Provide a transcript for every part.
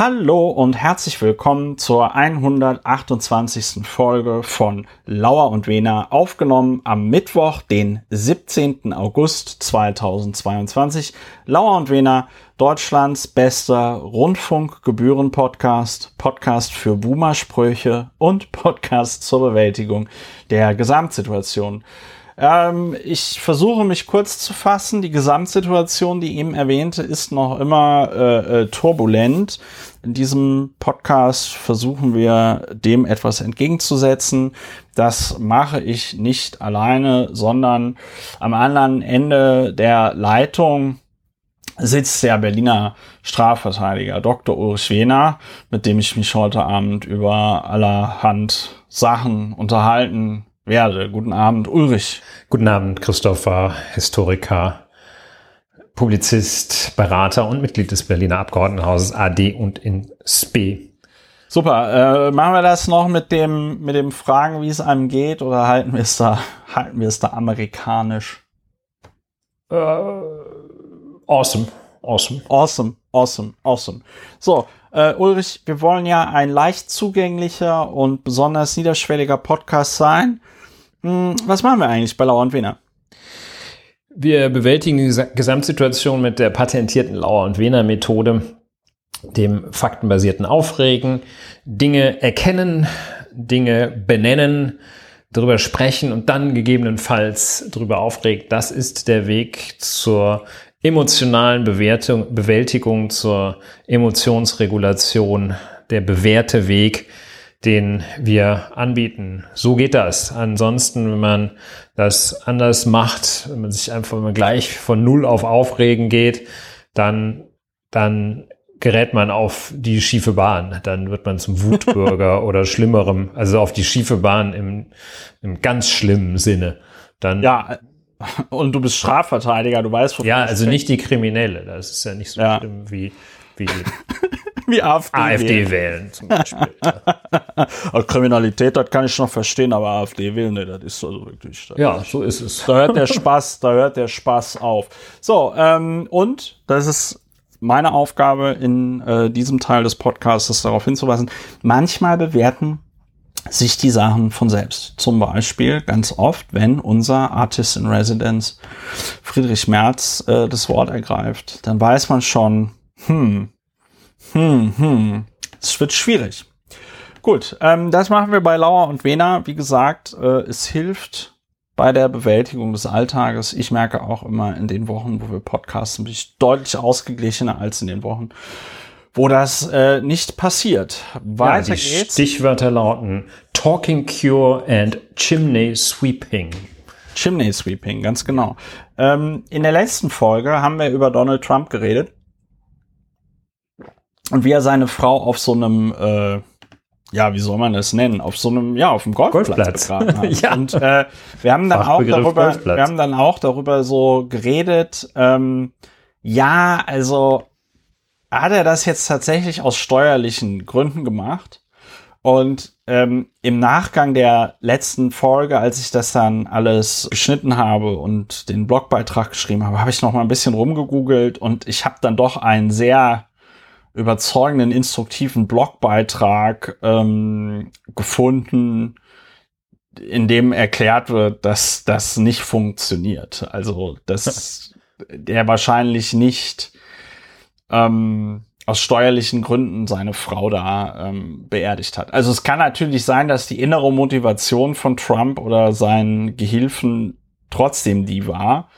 Hallo und herzlich willkommen zur 128. Folge von Lauer und Wena, aufgenommen am Mittwoch, den 17. August 2022. Lauer und Wena, Deutschlands bester Rundfunkgebühren-Podcast, Podcast für Boomer-Sprüche und Podcast zur Bewältigung der Gesamtsituation. Ähm, ich versuche mich kurz zu fassen. Die Gesamtsituation, die eben erwähnte, ist noch immer äh, äh, turbulent. In diesem Podcast versuchen wir dem etwas entgegenzusetzen. Das mache ich nicht alleine, sondern am anderen Ende der Leitung sitzt der Berliner Strafverteidiger Dr. Ulrich Wehner, mit dem ich mich heute Abend über allerhand Sachen unterhalten werde. Guten Abend, Ulrich. Guten Abend, Christopher, Historiker, Publizist, Berater und Mitglied des Berliner Abgeordnetenhauses AD und in SPE. Super. Äh, machen wir das noch mit dem, mit dem Fragen, wie es einem geht, oder halten wir es da, halten wir es da amerikanisch? Äh, awesome. Awesome. Awesome. Awesome. Awesome. So, äh, Ulrich, wir wollen ja ein leicht zugänglicher und besonders niederschwelliger Podcast sein. Hm, was machen wir eigentlich bei Lauer und Wiener? Wir bewältigen die Gesamtsituation mit der patentierten Lauer und Wiener Methode, dem faktenbasierten Aufregen, Dinge erkennen, Dinge benennen, darüber sprechen und dann gegebenenfalls darüber aufregt. Das ist der Weg zur emotionalen Bewertung, Bewältigung, zur Emotionsregulation, der bewährte Weg, den wir anbieten. So geht das. Ansonsten, wenn man das anders macht, wenn man sich einfach mal gleich von Null auf Aufregen geht, dann, dann gerät man auf die schiefe Bahn. Dann wird man zum Wutbürger oder schlimmerem, also auf die schiefe Bahn im, im ganz schlimmen Sinne. Dann ja, und du bist Strafverteidiger, du weißt, Ja, also nicht die Kriminelle. Das ist ja nicht so ja. schlimm wie, wie wie AfD, AfD wählen. zum Beispiel. ja. Kriminalität, das kann ich noch verstehen, aber AfD wählen, nee, das ist also wirklich. Ja, so ist es. Da hört der Spaß, da hört der Spaß auf. So, ähm, und das ist meine Aufgabe in äh, diesem Teil des Podcasts, darauf hinzuweisen, manchmal bewerten sich die Sachen von selbst. Zum Beispiel ganz oft, wenn unser Artist in Residence Friedrich Merz äh, das Wort ergreift, dann weiß man schon, hm, hm, hm. Es wird schwierig. Gut, ähm, das machen wir bei Lauer und Wena. Wie gesagt, äh, es hilft bei der Bewältigung des Alltages. Ich merke auch immer in den Wochen, wo wir podcasten, bin ich deutlich ausgeglichener als in den Wochen, wo das äh, nicht passiert. Weiter ja, die geht's. Stichwörter lauten Talking Cure and Chimney Sweeping. Chimney Sweeping, ganz genau. Ähm, in der letzten Folge haben wir über Donald Trump geredet und wie er seine Frau auf so einem, äh, ja, wie soll man das nennen, auf so einem, ja, auf dem Golfplatz, Golfplatz. hat. ja. Und äh, wir haben dann auch darüber, wir haben dann auch darüber so geredet, ähm, ja, also hat er das jetzt tatsächlich aus steuerlichen Gründen gemacht? Und ähm, im Nachgang der letzten Folge, als ich das dann alles geschnitten habe und den Blogbeitrag geschrieben habe, habe ich noch mal ein bisschen rumgegoogelt und ich habe dann doch einen sehr überzeugenden, instruktiven Blogbeitrag ähm, gefunden, in dem erklärt wird, dass das nicht funktioniert. Also, dass der wahrscheinlich nicht ähm, aus steuerlichen Gründen seine Frau da ähm, beerdigt hat. Also es kann natürlich sein, dass die innere Motivation von Trump oder seinen Gehilfen trotzdem die war,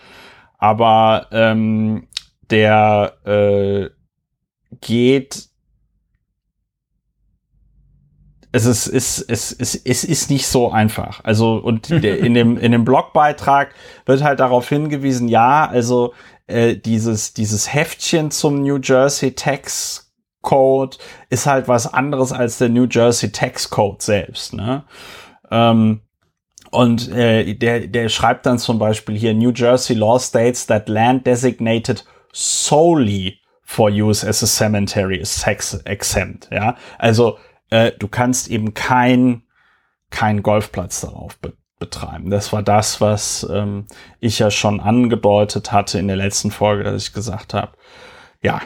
aber ähm, der äh, geht es ist, es, es, es, es ist nicht so einfach. Also, und in dem, in dem Blogbeitrag wird halt darauf hingewiesen, ja, also äh, dieses, dieses Heftchen zum New Jersey Tax Code ist halt was anderes als der New Jersey Tax Code selbst. Ne? Ähm, und äh, der, der schreibt dann zum Beispiel hier, New Jersey law states that land designated solely for use as a cemetery is sex exempt. Ja, also äh, du kannst eben kein kein Golfplatz darauf be betreiben. Das war das, was ähm, ich ja schon angedeutet hatte in der letzten Folge, dass ich gesagt habe, ja.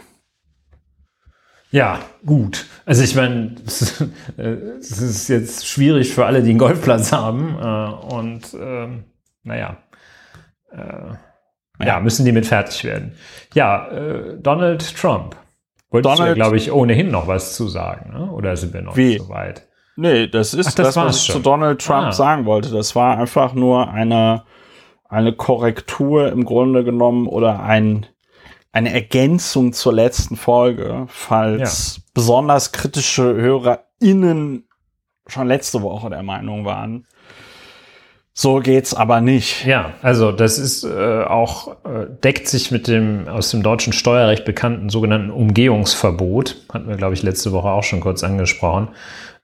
Ja, gut. Also ich meine, es, es ist jetzt schwierig für alle, die einen Golfplatz haben. Äh, und ähm, naja, äh, ja. müssen die mit fertig werden. Ja, äh, Donald Trump. Wolltest Donald, du, glaube ich, ohnehin noch was zu sagen, ne? oder sind wir noch wie? nicht so weit? Nee, das ist Ach, das, das was ich schon. zu Donald Trump ah. sagen wollte. Das war einfach nur eine, eine Korrektur im Grunde genommen oder ein, eine Ergänzung zur letzten Folge, falls ja. besonders kritische HörerInnen schon letzte Woche der Meinung waren, so geht's aber nicht. Ja, also das ist äh, auch äh, deckt sich mit dem aus dem deutschen Steuerrecht bekannten sogenannten Umgehungsverbot. Hatten wir, glaube ich, letzte Woche auch schon kurz angesprochen.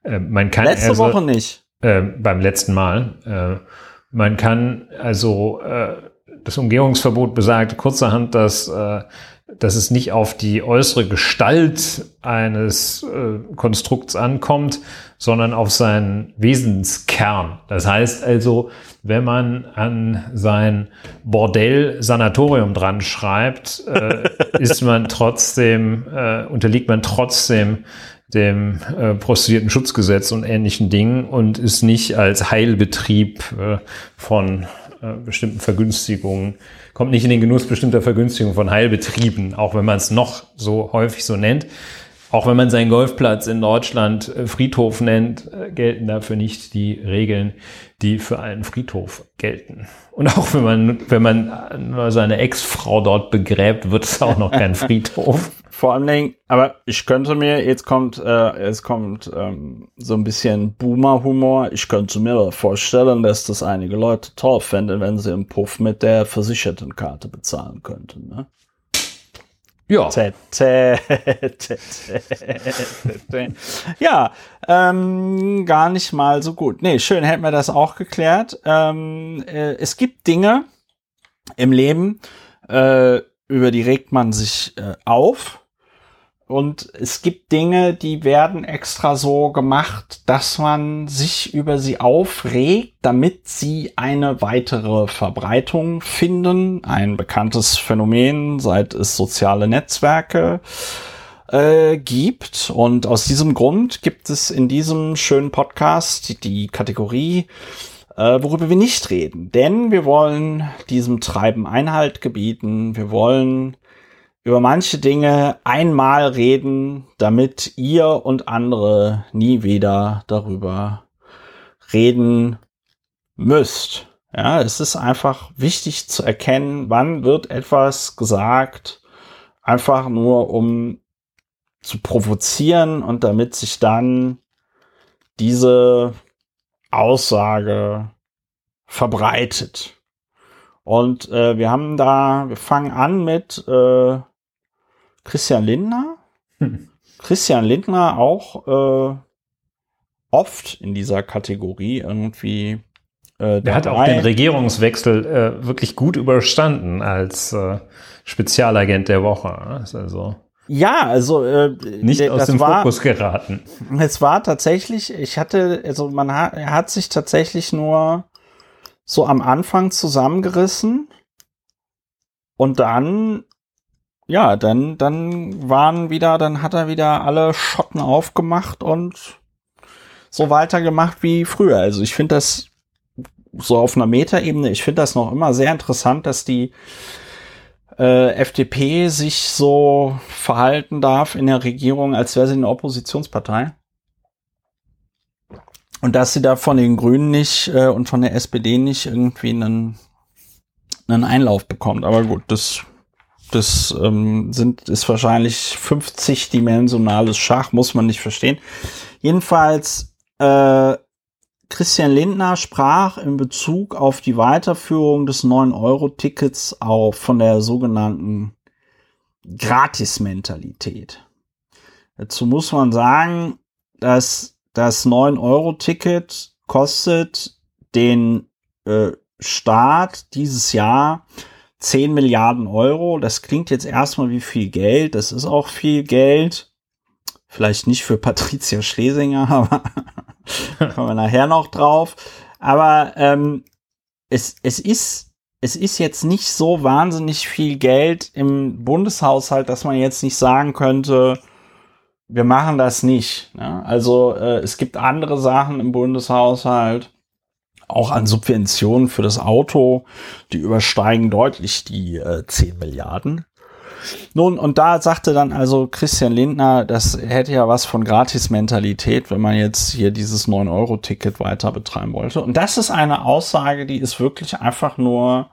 Äh, man kann letzte also, Woche nicht. Äh, beim letzten Mal. Äh, man kann also äh, das Umgehungsverbot besagt kurzerhand, dass äh, dass es nicht auf die äußere Gestalt eines äh, Konstrukts ankommt, sondern auf seinen Wesenskern. Das heißt also, wenn man an sein Bordell-Sanatorium dran schreibt, äh, ist man trotzdem, äh, unterliegt man trotzdem dem äh, Prostituierten-Schutzgesetz und ähnlichen Dingen und ist nicht als Heilbetrieb äh, von äh, bestimmten Vergünstigungen, kommt nicht in den Genuss bestimmter Vergünstigungen von Heilbetrieben, auch wenn man es noch so häufig so nennt. Auch wenn man seinen Golfplatz in Deutschland äh, Friedhof nennt, äh, gelten dafür nicht die Regeln, die für einen Friedhof gelten. Und auch wenn man, wenn man seine Ex-Frau dort begräbt, wird es auch noch kein Friedhof. Vor allen Dingen, aber ich könnte mir, jetzt kommt, äh, es kommt ähm, so ein bisschen Boomer-Humor. Ich könnte mir vorstellen, dass das einige Leute toll fänden, wenn sie im Puff mit der versicherten Karte bezahlen könnten. Ne? Ja. ja, ähm, gar nicht mal so gut. Nee, schön, hätten wir das auch geklärt. Ähm, äh, es gibt Dinge im Leben, äh, über die regt man sich äh, auf und es gibt Dinge, die werden extra so gemacht, dass man sich über sie aufregt, damit sie eine weitere Verbreitung finden. Ein bekanntes Phänomen, seit es soziale Netzwerke äh, gibt. Und aus diesem Grund gibt es in diesem schönen Podcast die Kategorie, äh, worüber wir nicht reden. Denn wir wollen diesem Treiben Einhalt gebieten. Wir wollen über manche Dinge einmal reden, damit ihr und andere nie wieder darüber reden müsst. Ja, es ist einfach wichtig zu erkennen, wann wird etwas gesagt, einfach nur um zu provozieren und damit sich dann diese Aussage verbreitet. Und äh, wir haben da, wir fangen an mit äh, Christian Lindner. Hm. Christian Lindner auch äh, oft in dieser Kategorie irgendwie. Äh, der hat auch den Regierungswechsel äh, wirklich gut überstanden als äh, Spezialagent der Woche. Also ja, also äh, nicht aus dem war, Fokus geraten. Es war tatsächlich, ich hatte, also man hat, hat sich tatsächlich nur so am Anfang zusammengerissen und dann ja, dann, dann waren wieder, dann hat er wieder alle Schotten aufgemacht und so weitergemacht wie früher. Also ich finde das so auf einer Metaebene, ich finde das noch immer sehr interessant, dass die äh, FDP sich so verhalten darf in der Regierung, als wäre sie eine Oppositionspartei. Und dass sie da von den Grünen nicht äh, und von der SPD nicht irgendwie einen, einen Einlauf bekommt. Aber gut, das das ähm, sind, ist wahrscheinlich 50-dimensionales Schach, muss man nicht verstehen. Jedenfalls, äh, Christian Lindner sprach in Bezug auf die Weiterführung des 9-Euro-Tickets auch von der sogenannten Gratis-Mentalität. Dazu muss man sagen, dass das 9-Euro-Ticket kostet den äh, Staat dieses Jahr 10 Milliarden Euro. Das klingt jetzt erstmal wie viel Geld. Das ist auch viel Geld. Vielleicht nicht für Patricia Schlesinger, aber kommen wir nachher noch drauf. Aber ähm, es, es ist es ist jetzt nicht so wahnsinnig viel Geld im Bundeshaushalt, dass man jetzt nicht sagen könnte, wir machen das nicht. Ne? Also äh, es gibt andere Sachen im Bundeshaushalt, auch an Subventionen für das Auto, die übersteigen deutlich die äh, 10 Milliarden. Nun, und da sagte dann also Christian Lindner, das hätte ja was von Gratis-Mentalität, wenn man jetzt hier dieses 9-Euro-Ticket weiter betreiben wollte. Und das ist eine Aussage, die ist wirklich einfach nur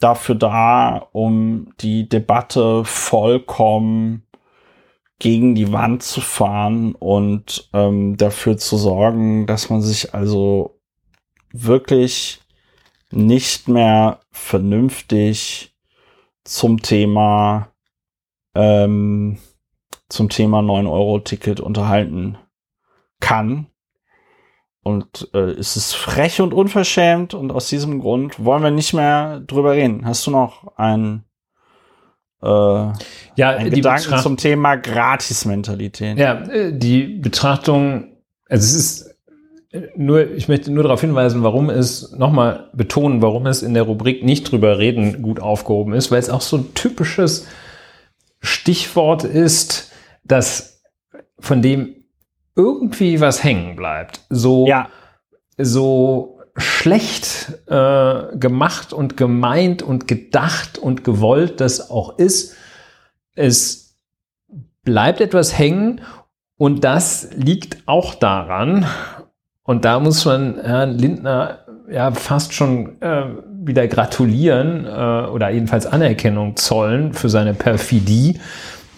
dafür da, um die Debatte vollkommen gegen die Wand zu fahren und ähm, dafür zu sorgen, dass man sich also wirklich nicht mehr vernünftig zum Thema ähm, zum Thema 9-Euro-Ticket unterhalten kann. Und äh, es ist frech und unverschämt und aus diesem Grund wollen wir nicht mehr drüber reden. Hast du noch ein äh, ja, einen Gedanken Betracht zum Thema Gratis-Mentalität? Ja, äh, die Betrachtung, also es ist nur, ich möchte nur darauf hinweisen, warum es, nochmal betonen, warum es in der Rubrik nicht drüber reden gut aufgehoben ist, weil es auch so ein typisches Stichwort ist, dass von dem irgendwie was hängen bleibt. So, ja. so schlecht äh, gemacht und gemeint und gedacht und gewollt das auch ist. Es bleibt etwas hängen und das liegt auch daran, und da muss man Herrn Lindner ja fast schon äh, wieder gratulieren äh, oder jedenfalls Anerkennung zollen für seine Perfidie,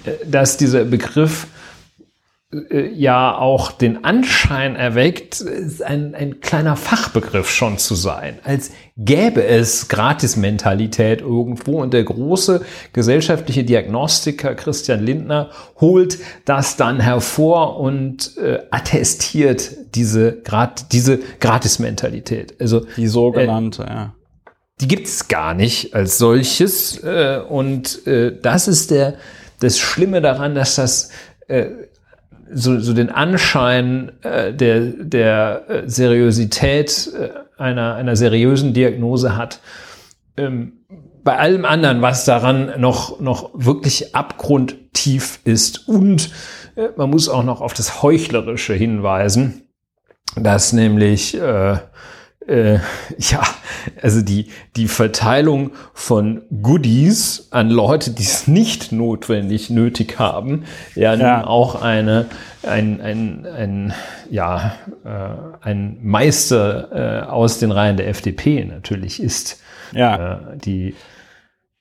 äh, dass dieser Begriff ja auch den Anschein erweckt, ein, ein kleiner Fachbegriff schon zu sein, als gäbe es Gratismentalität irgendwo und der große gesellschaftliche Diagnostiker Christian Lindner holt das dann hervor und äh, attestiert diese, Grat, diese Gratismentalität. Also die sogenannte, äh, ja. Die gibt es gar nicht als solches äh, und äh, das ist der das Schlimme daran, dass das äh, so, so den Anschein äh, der, der äh, Seriosität äh, einer, einer seriösen Diagnose hat. Ähm, bei allem anderen, was daran noch, noch wirklich abgrundtief ist. Und äh, man muss auch noch auf das Heuchlerische hinweisen, dass nämlich äh, äh, ja, also die, die Verteilung von Goodies an Leute, die es nicht notwendig nötig haben, ja, ja. auch eine, ein, ein, ein, ja, äh, ein Meister äh, aus den Reihen der FDP natürlich ist. Ja. Äh, die,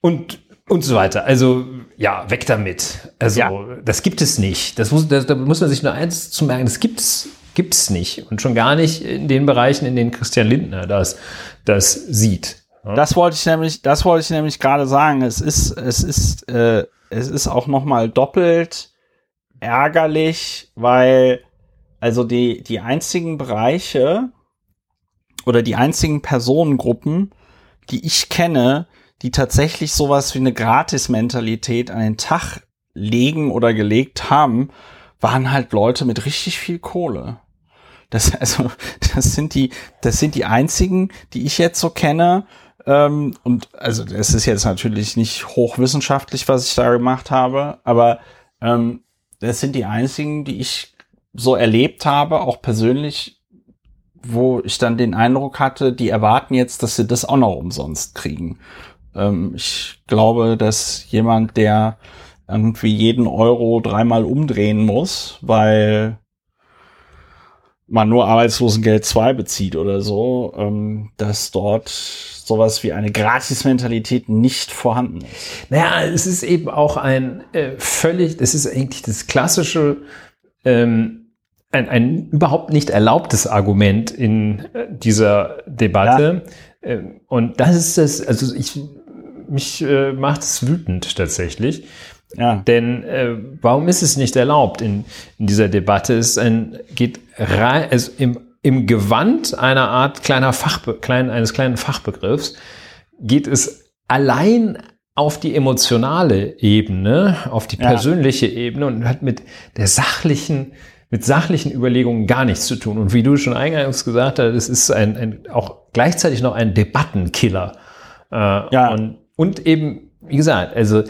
und, und so weiter. Also, ja, weg damit. Also, ja. das gibt es nicht. Das muss, das, da muss man sich nur eins zu merken, das gibt es gibt es nicht. Und schon gar nicht in den Bereichen, in denen Christian Lindner das, das sieht. Das wollte ich nämlich, das wollte ich nämlich gerade sagen. Es ist, es ist, äh, es ist auch noch mal doppelt ärgerlich, weil also die die einzigen Bereiche oder die einzigen Personengruppen, die ich kenne, die tatsächlich sowas wie eine Gratis-Mentalität an den Tag legen oder gelegt haben, waren halt Leute mit richtig viel Kohle. Das, also, das sind die, das sind die einzigen, die ich jetzt so kenne. Ähm, und also, es ist jetzt natürlich nicht hochwissenschaftlich, was ich da gemacht habe, aber ähm, das sind die einzigen, die ich so erlebt habe, auch persönlich, wo ich dann den Eindruck hatte, die erwarten jetzt, dass sie das auch noch umsonst kriegen. Ähm, ich glaube, dass jemand, der irgendwie jeden Euro dreimal umdrehen muss, weil man nur Arbeitslosengeld 2 bezieht oder so, ähm, dass dort sowas wie eine Gratis-Mentalität nicht vorhanden ist. Naja, es ist eben auch ein äh, völlig, das ist eigentlich das klassische, ähm, ein, ein überhaupt nicht erlaubtes Argument in äh, dieser Debatte. Ja. Ähm, und das ist das, also ich, mich äh, macht es wütend tatsächlich. Ja. Denn äh, warum ist es nicht erlaubt in, in dieser Debatte? Es ein, geht rein, also im, im Gewand einer Art kleiner Fachbe klein, eines kleinen Fachbegriffs geht es allein auf die emotionale Ebene, auf die persönliche ja. Ebene und hat mit der sachlichen, mit sachlichen Überlegungen gar nichts zu tun. Und wie du schon eingangs gesagt hast, es ist ein, ein, auch gleichzeitig noch ein Debattenkiller. Äh, ja. Und, und eben, wie gesagt, also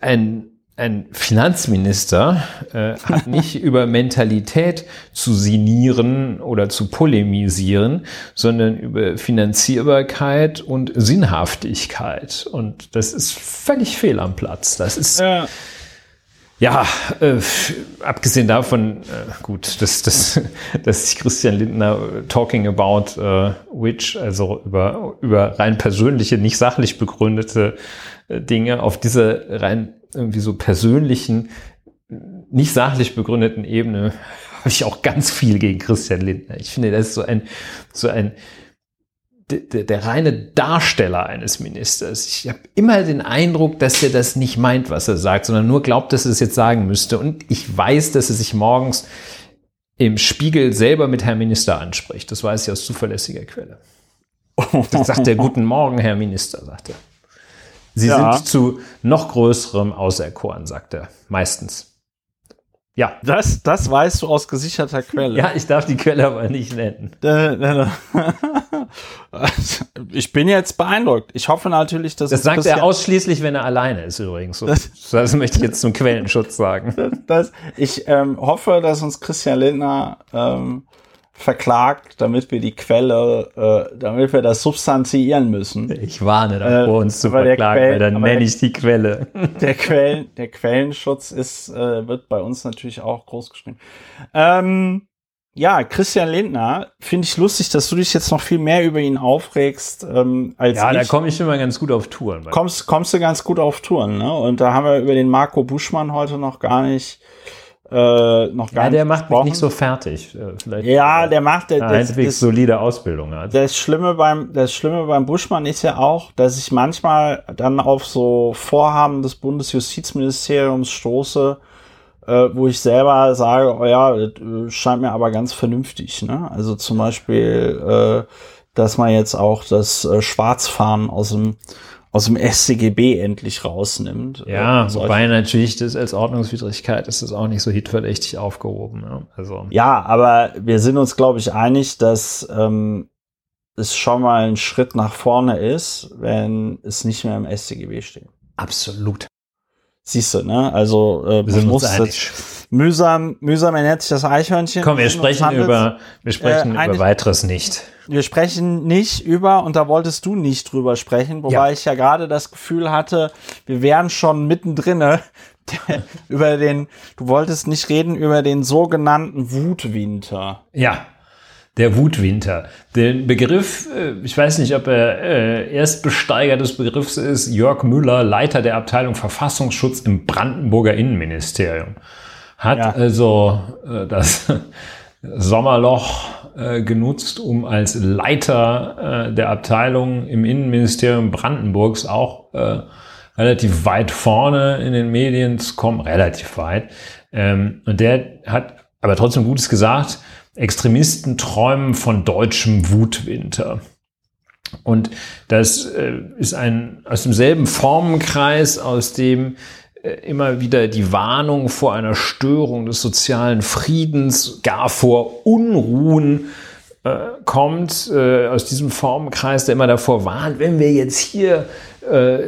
ein, ein Finanzminister äh, hat nicht über Mentalität zu sinieren oder zu polemisieren, sondern über Finanzierbarkeit und Sinnhaftigkeit. Und das ist völlig fehl am Platz. Das ist ja, ja äh, abgesehen davon, äh, gut, dass, dass, dass sich Christian Lindner talking about äh, which, also über, über rein persönliche, nicht sachlich begründete äh, Dinge auf diese rein irgendwie so persönlichen, nicht sachlich begründeten Ebene habe ich auch ganz viel gegen Christian Lindner. Ich finde, das ist so ein, so ein, der, der reine Darsteller eines Ministers. Ich habe immer den Eindruck, dass er das nicht meint, was er sagt, sondern nur glaubt, dass er es jetzt sagen müsste. Und ich weiß, dass er sich morgens im Spiegel selber mit Herrn Minister anspricht. Das weiß ich aus zuverlässiger Quelle. Das sagt er, guten Morgen, Herr Minister, sagt er. Sie ja. sind zu noch größerem auserkoren, sagt er. Meistens. Ja. Das, das weißt du aus gesicherter Quelle. Ja, ich darf die Quelle aber nicht nennen. ich bin jetzt beeindruckt. Ich hoffe natürlich, dass. Das sagt er ausschließlich, wenn er alleine ist, übrigens. Das, das, möchte ich jetzt zum Quellenschutz sagen. Das, ich ähm, hoffe, dass uns Christian Lindner ähm, verklagt, damit wir die Quelle, äh, damit wir das substanziieren müssen. Ich warne davor, äh, uns zu verklagen, Quellen, weil dann nenne ich die Quelle. Der, Quellen, der Quellenschutz ist, äh, wird bei uns natürlich auch groß geschrieben. Ähm, ja, Christian Lindner, finde ich lustig, dass du dich jetzt noch viel mehr über ihn aufregst ähm, als Ja, ich. da komme ich immer ganz gut auf Touren. Kommst, kommst du ganz gut auf Touren, ne? Und da haben wir über den Marco Buschmann heute noch gar nicht äh, noch gar ja, der macht mich nicht so fertig. Äh, vielleicht ja, der macht der, das, das, solide Ausbildung hat. Das Schlimme beim das Schlimme beim Buschmann ist ja auch, dass ich manchmal dann auf so Vorhaben des Bundesjustizministeriums stoße, äh, wo ich selber sage, oh ja, das äh, scheint mir aber ganz vernünftig. Ne? Also zum Beispiel, äh, dass man jetzt auch das äh, Schwarzfahren aus dem aus dem SCGB endlich rausnimmt. Ja, äh, wobei natürlich das als Ordnungswidrigkeit ist das auch nicht so hitverdächtig aufgehoben. Ja, also. ja aber wir sind uns, glaube ich, einig, dass ähm, es schon mal ein Schritt nach vorne ist, wenn es nicht mehr im SCGB steht. Absolut. Siehst du, ne? Also äh, sind uns einig mühsam, mühsam ernährt sich das Eichhörnchen. Komm, wir sprechen über, wir sprechen äh, über weiteres nicht. Wir sprechen nicht über, und da wolltest du nicht drüber sprechen, wobei ja. ich ja gerade das Gefühl hatte, wir wären schon mittendrin über den, du wolltest nicht reden über den sogenannten Wutwinter. Ja, der Wutwinter. Den Begriff, äh, ich weiß nicht, ob er äh, Erstbesteiger des Begriffs ist, Jörg Müller, Leiter der Abteilung Verfassungsschutz im Brandenburger Innenministerium hat ja. also äh, das Sommerloch genutzt, um als Leiter der Abteilung im Innenministerium Brandenburgs auch relativ weit vorne in den Medien zu kommen, relativ weit. Ähm, und der hat aber trotzdem Gutes gesagt, Extremisten träumen von deutschem Wutwinter. Und das äh, ist ein aus demselben Formenkreis, aus dem äh, immer wieder die Warnung vor einer Störung des sozialen Friedens, gar vor Unruhen äh, kommt, äh, aus diesem Formenkreis, der immer davor warnt, wenn wir jetzt hier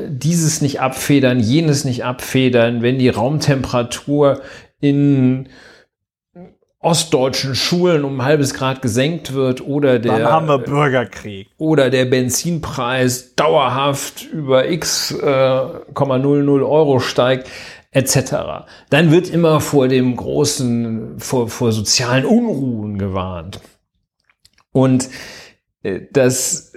dieses nicht abfedern, jenes nicht abfedern, wenn die Raumtemperatur in ostdeutschen Schulen um ein halbes Grad gesenkt wird oder der Dann haben wir Bürgerkrieg oder der Benzinpreis dauerhaft über x äh, 00 Euro steigt etc. Dann wird immer vor dem großen vor, vor sozialen Unruhen gewarnt und äh, das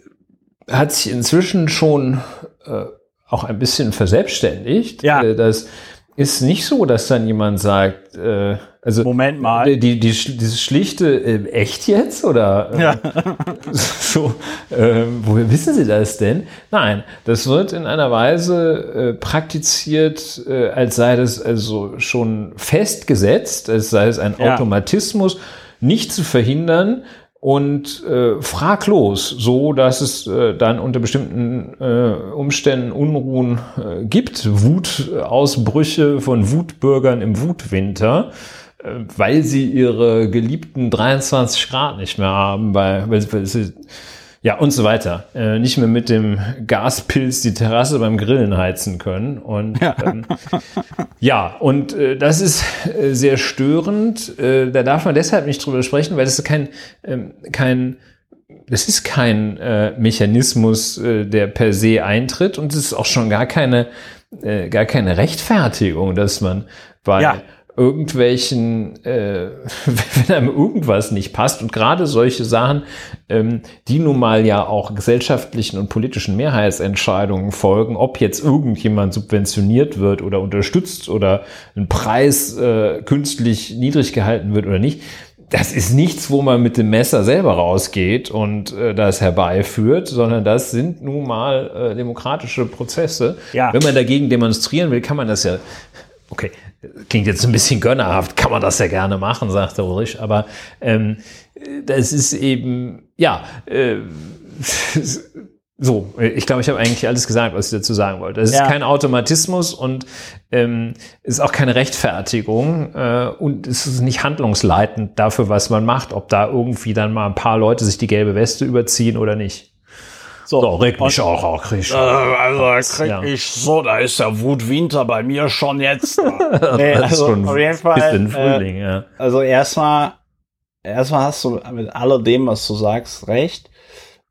hat sich inzwischen schon äh, auch ein bisschen verselbstständigt. Ja. Äh, das ist nicht so, dass dann jemand sagt, äh, also Moment mal, die, die, dieses schlichte äh, echt jetzt oder äh, ja. so, äh, woher wissen Sie das denn? Nein, das wird in einer Weise äh, praktiziert, äh, als sei das also schon festgesetzt, als sei es ein ja. Automatismus, nicht zu verhindern, und äh, fraglos, so dass es äh, dann unter bestimmten äh, Umständen Unruhen äh, gibt, Wutausbrüche von Wutbürgern im Wutwinter, weil sie ihre geliebten 23 Grad nicht mehr haben, weil, weil, weil sie Ja, und so weiter. Äh, nicht mehr mit dem Gaspilz die Terrasse beim Grillen heizen können. Und ja, ähm, ja und äh, das ist äh, sehr störend. Äh, da darf man deshalb nicht drüber sprechen, weil das ist kein, ähm, kein das ist kein äh, Mechanismus, äh, der per se eintritt und es ist auch schon gar keine, äh, gar keine Rechtfertigung, dass man bei ja irgendwelchen, äh, wenn einem irgendwas nicht passt und gerade solche Sachen, ähm, die nun mal ja auch gesellschaftlichen und politischen Mehrheitsentscheidungen folgen, ob jetzt irgendjemand subventioniert wird oder unterstützt oder ein Preis äh, künstlich niedrig gehalten wird oder nicht, das ist nichts, wo man mit dem Messer selber rausgeht und äh, das herbeiführt, sondern das sind nun mal äh, demokratische Prozesse. Ja. Wenn man dagegen demonstrieren will, kann man das ja okay, klingt jetzt ein bisschen gönnerhaft, kann man das ja gerne machen, sagt der Ulrich, aber ähm, das ist eben, ja, äh, so, ich glaube, ich habe eigentlich alles gesagt, was ich dazu sagen wollte. Es ja. ist kein Automatismus und ähm, ist auch keine Rechtfertigung äh, und es ist nicht handlungsleitend dafür, was man macht, ob da irgendwie dann mal ein paar Leute sich die gelbe Weste überziehen oder nicht. So, so regt mich und, auch, auch krieg, äh, also krieg ja. ich so, da ist der Wutwinter bei mir schon jetzt. nee, also schon auf jeden Fall. Bisschen Frühling, äh, ja. Also erstmal, erstmal hast du mit alledem, was du sagst, recht.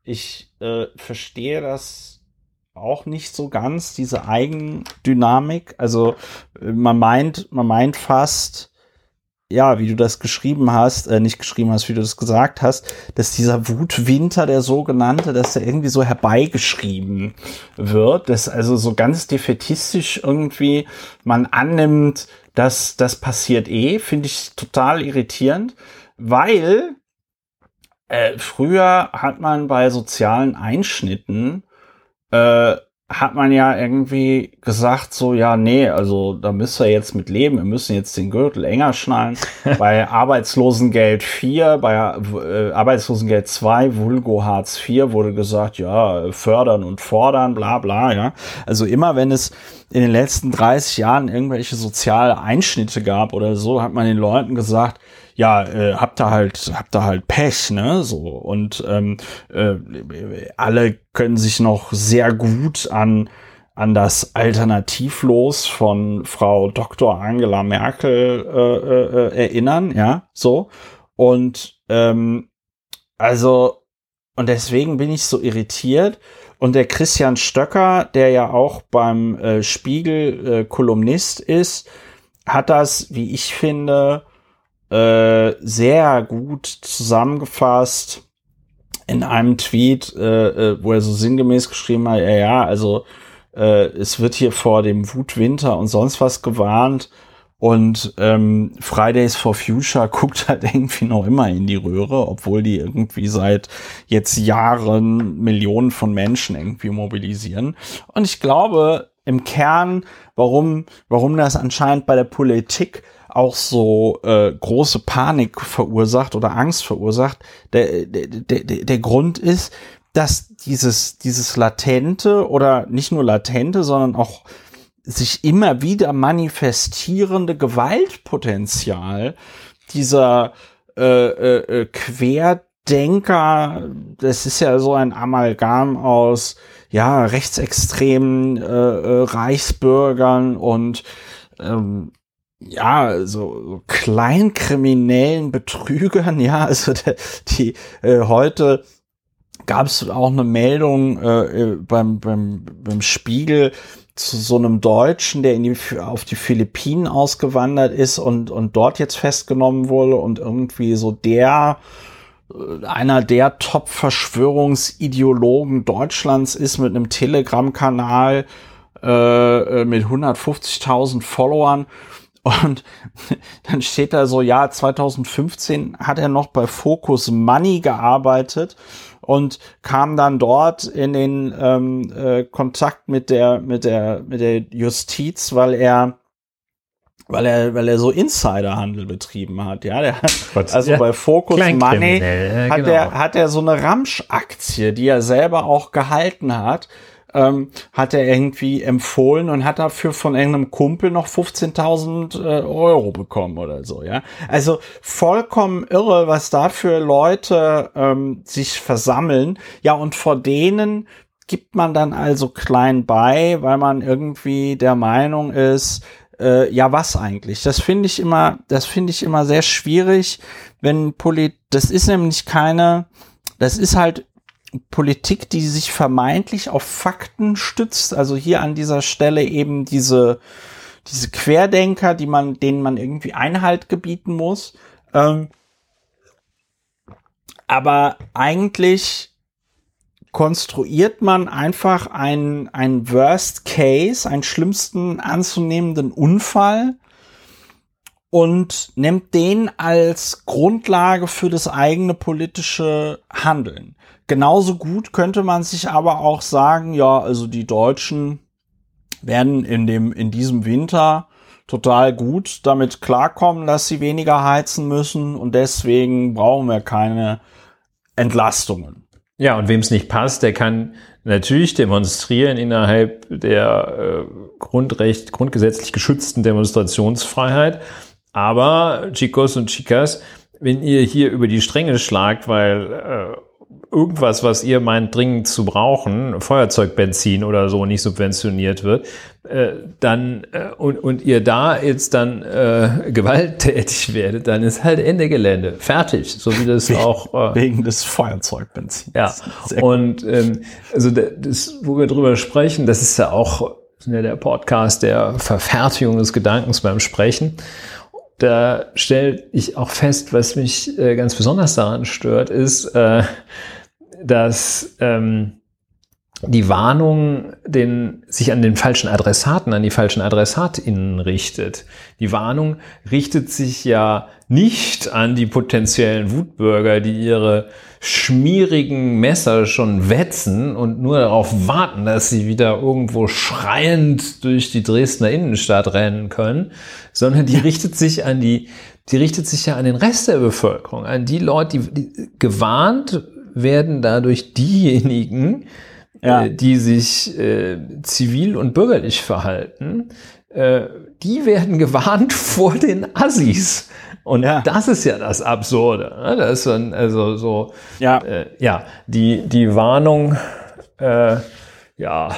Ich äh, verstehe das auch nicht so ganz, diese Eigendynamik. Also man meint, man meint fast, ja, wie du das geschrieben hast, äh, nicht geschrieben hast, wie du das gesagt hast, dass dieser Wutwinter, der sogenannte, dass der irgendwie so herbeigeschrieben wird, dass also so ganz defetistisch irgendwie man annimmt, dass das passiert eh, finde ich total irritierend, weil äh, früher hat man bei sozialen Einschnitten äh, hat man ja irgendwie gesagt, so, ja, nee, also da müsst ihr jetzt mit leben, wir müssen jetzt den Gürtel enger schnallen. bei Arbeitslosengeld 4, bei äh, Arbeitslosengeld 2, Vulgo Hartz 4 wurde gesagt, ja, fördern und fordern, bla bla, ja. Also immer wenn es in den letzten 30 Jahren irgendwelche soziale Einschnitte gab oder so, hat man den Leuten gesagt, ja, äh, habt ihr halt, habt ihr halt Pech, ne? So und ähm, äh, alle können sich noch sehr gut an an das Alternativlos von Frau Dr. Angela Merkel äh, äh, erinnern, ja, so und ähm, also und deswegen bin ich so irritiert. Und der Christian Stöcker, der ja auch beim äh, Spiegel äh, Kolumnist ist, hat das, wie ich finde, äh, sehr gut zusammengefasst in einem Tweet, äh, äh, wo er so sinngemäß geschrieben hat, ja, ja, also äh, es wird hier vor dem Wutwinter und sonst was gewarnt und ähm, Fridays for Future guckt halt irgendwie noch immer in die Röhre, obwohl die irgendwie seit jetzt Jahren Millionen von Menschen irgendwie mobilisieren. Und ich glaube, im Kern, warum, warum das anscheinend bei der Politik auch so äh, große Panik verursacht oder Angst verursacht. Der, der, der, der Grund ist, dass dieses, dieses latente oder nicht nur latente, sondern auch sich immer wieder manifestierende Gewaltpotenzial dieser äh, äh, äh Querdenker, das ist ja so ein Amalgam aus ja rechtsextremen äh, äh, Reichsbürgern und ähm, ja, so, kleinkriminellen Betrügern, ja, also der, die äh, heute gab es auch eine Meldung äh, äh, beim, beim, beim Spiegel zu so einem Deutschen, der in die, auf die Philippinen ausgewandert ist und, und dort jetzt festgenommen wurde und irgendwie so der einer der Top-Verschwörungsideologen Deutschlands ist mit einem Telegram-Kanal äh, äh mit 150.000 Followern. Und dann steht da so, ja, 2015 hat er noch bei Focus Money gearbeitet und kam dann dort in den ähm, äh, Kontakt mit der mit der mit der Justiz, weil er weil er weil er so Insiderhandel betrieben hat, ja, der hat, also ja, bei Focus Money ja, hat genau. er hat er so eine Ramsch Aktie, die er selber auch gehalten hat ähm, hat er irgendwie empfohlen und hat dafür von irgendeinem Kumpel noch 15.000 äh, Euro bekommen oder so, ja. Also vollkommen irre, was da für Leute ähm, sich versammeln. Ja, und vor denen gibt man dann also klein bei, weil man irgendwie der Meinung ist, äh, ja, was eigentlich? Das finde ich immer, das finde ich immer sehr schwierig, wenn Polit, das ist nämlich keine, das ist halt Politik, die sich vermeintlich auf Fakten stützt. Also hier an dieser Stelle eben diese, diese Querdenker, die man, denen man irgendwie Einhalt gebieten muss. Ähm, aber eigentlich konstruiert man einfach einen, einen Worst Case, einen schlimmsten anzunehmenden Unfall und nimmt den als Grundlage für das eigene politische Handeln. Genauso gut könnte man sich aber auch sagen, ja, also die Deutschen werden in dem, in diesem Winter total gut damit klarkommen, dass sie weniger heizen müssen und deswegen brauchen wir keine Entlastungen. Ja, und wem es nicht passt, der kann natürlich demonstrieren innerhalb der äh, Grundrecht, grundgesetzlich geschützten Demonstrationsfreiheit. Aber Chicos und Chicas, wenn ihr hier über die Stränge schlagt, weil äh, irgendwas, was ihr meint dringend zu brauchen, Feuerzeugbenzin oder so nicht subventioniert wird, äh, dann äh, und, und ihr da jetzt dann äh, gewalttätig werdet, dann ist halt Ende Gelände. Fertig. So wie das auch. Äh, wegen des Feuerzeugbenzins. Ja. Und ähm, also das, wo wir drüber sprechen, das ist ja auch ja der Podcast der Verfertigung des Gedankens beim Sprechen da stelle ich auch fest, was mich äh, ganz besonders daran stört, ist, äh, dass ähm, die Warnung den, sich an den falschen Adressaten, an die falschen AdressatInnen richtet. Die Warnung richtet sich ja nicht an die potenziellen Wutbürger, die ihre schmierigen Messer schon wetzen und nur darauf warten, dass sie wieder irgendwo schreiend durch die Dresdner Innenstadt rennen können, sondern die richtet sich an die, die richtet sich ja an den Rest der Bevölkerung, an die Leute, die, die gewarnt werden dadurch diejenigen, ja. äh, die sich äh, zivil und bürgerlich verhalten, äh, die werden gewarnt vor den Assis. Und ja. das ist ja das Absurde. Ne? Das ist dann also so, ja, äh, ja die, die Warnung, äh, ja,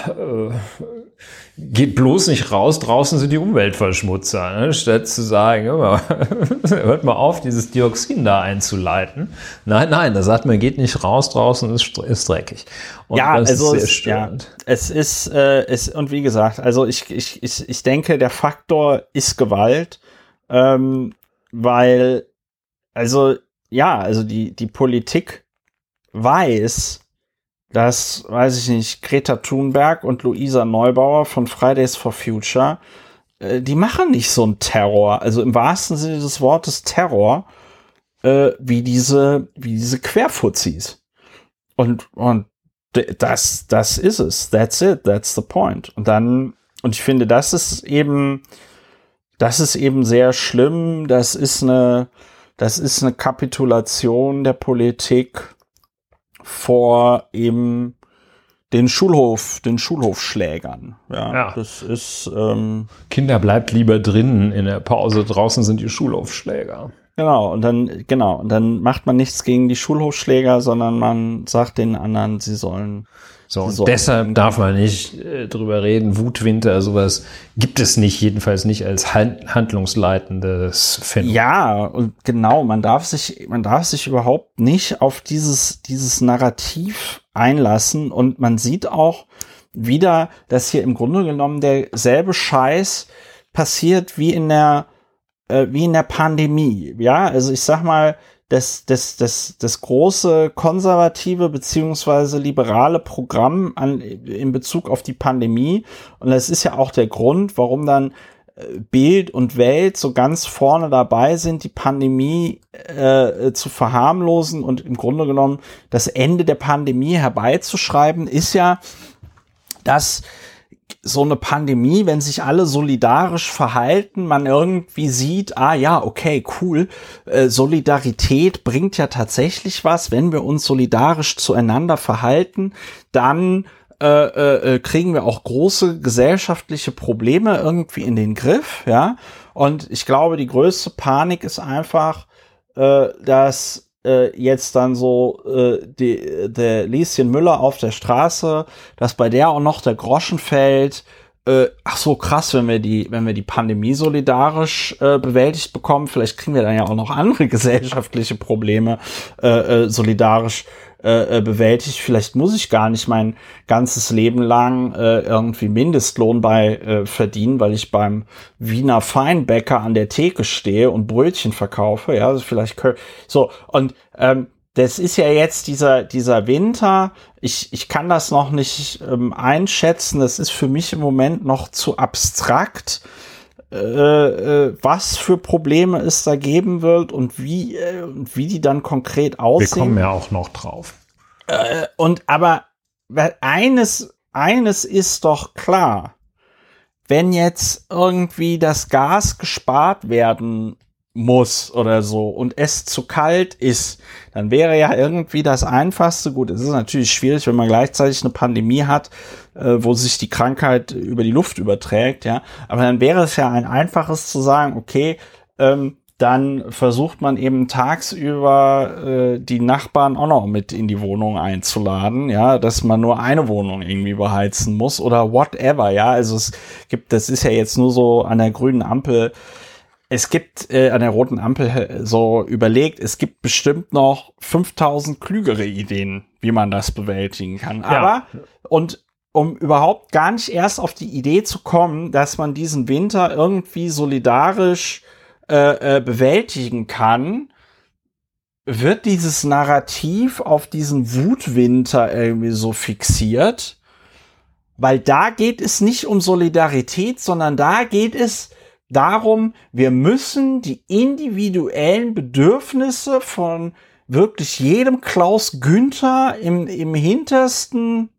geht bloß nicht raus, draußen sind die Umweltverschmutzer, ne? statt zu sagen, hört mal auf, dieses Dioxin da einzuleiten. Nein, nein, da sagt man, geht nicht raus, draußen ist, ist dreckig. Und ja, also es, ja, es ist, äh, es, und wie gesagt, also ich, ich, ich, ich denke, der Faktor ist Gewalt, ähm, weil, also, ja, also die, die Politik weiß, dass, weiß ich nicht, Greta Thunberg und Luisa Neubauer von Fridays for Future, äh, die machen nicht so einen Terror, also im wahrsten Sinne des Wortes Terror, äh, wie diese, wie diese Querfuzis. Und, und das, das ist es. That's it. That's the point. Und dann, und ich finde, das ist eben, das ist eben sehr schlimm. Das ist eine, das ist eine Kapitulation der Politik vor eben den Schulhof, den Schulhofschlägern. Ja, ja. das ist. Ähm, Kinder bleibt lieber drinnen in der Pause. Draußen sind die Schulhofschläger. Genau, und dann, genau, und dann macht man nichts gegen die Schulhofschläger, sondern man sagt den anderen, sie sollen so, und deshalb darf man nicht äh, drüber reden. Wutwinter, sowas gibt es nicht, jedenfalls nicht als handlungsleitendes Phänomen. Ja, und genau, man darf sich, man darf sich überhaupt nicht auf dieses, dieses Narrativ einlassen und man sieht auch wieder, dass hier im Grunde genommen derselbe Scheiß passiert wie in der, äh, wie in der Pandemie. Ja, also ich sag mal, das, das, das, das große konservative beziehungsweise liberale Programm an, in Bezug auf die Pandemie. Und das ist ja auch der Grund, warum dann äh, Bild und Welt so ganz vorne dabei sind, die Pandemie äh, zu verharmlosen und im Grunde genommen das Ende der Pandemie herbeizuschreiben, ist ja, dass so eine Pandemie, wenn sich alle solidarisch verhalten, man irgendwie sieht, ah ja, okay, cool, äh, Solidarität bringt ja tatsächlich was, wenn wir uns solidarisch zueinander verhalten, dann äh, äh, äh, kriegen wir auch große gesellschaftliche Probleme irgendwie in den Griff, ja. Und ich glaube, die größte Panik ist einfach, äh, dass äh, jetzt dann so äh, die, der Lieschen Müller auf der Straße, dass bei der auch noch der Groschen fällt, äh, ach so krass, wenn wir die, wenn wir die Pandemie solidarisch äh, bewältigt bekommen, vielleicht kriegen wir dann ja auch noch andere gesellschaftliche Probleme äh, äh, solidarisch äh, äh, bewältigt. Vielleicht muss ich gar nicht mein ganzes Leben lang äh, irgendwie Mindestlohn bei äh, verdienen, weil ich beim Wiener Feinbäcker an der Theke stehe und Brötchen verkaufe. Ja, also vielleicht so und ähm, das ist ja jetzt dieser, dieser Winter. Ich, ich kann das noch nicht ähm, einschätzen. Das ist für mich im Moment noch zu abstrakt, äh, äh, was für Probleme es da geben wird und wie, äh, wie die dann konkret aussehen. Wir kommen ja auch noch drauf. Äh, und aber eines, eines ist doch klar. Wenn jetzt irgendwie das Gas gespart werden muss oder so und es zu kalt ist, dann wäre ja irgendwie das einfachste. Gut, es ist natürlich schwierig, wenn man gleichzeitig eine Pandemie hat, äh, wo sich die Krankheit über die Luft überträgt, ja. Aber dann wäre es ja ein einfaches zu sagen, okay, ähm, dann versucht man eben tagsüber äh, die Nachbarn auch noch mit in die Wohnung einzuladen, ja, dass man nur eine Wohnung irgendwie beheizen muss oder whatever, ja. Also es gibt, das ist ja jetzt nur so an der grünen Ampel es gibt äh, an der roten Ampel äh, so überlegt, es gibt bestimmt noch 5000 klügere Ideen, wie man das bewältigen kann. Ja. Aber, und um überhaupt gar nicht erst auf die Idee zu kommen, dass man diesen Winter irgendwie solidarisch äh, äh, bewältigen kann, wird dieses Narrativ auf diesen Wutwinter irgendwie so fixiert. Weil da geht es nicht um Solidarität, sondern da geht es darum, wir müssen die individuellen Bedürfnisse von wirklich jedem Klaus Günther im, im hintersten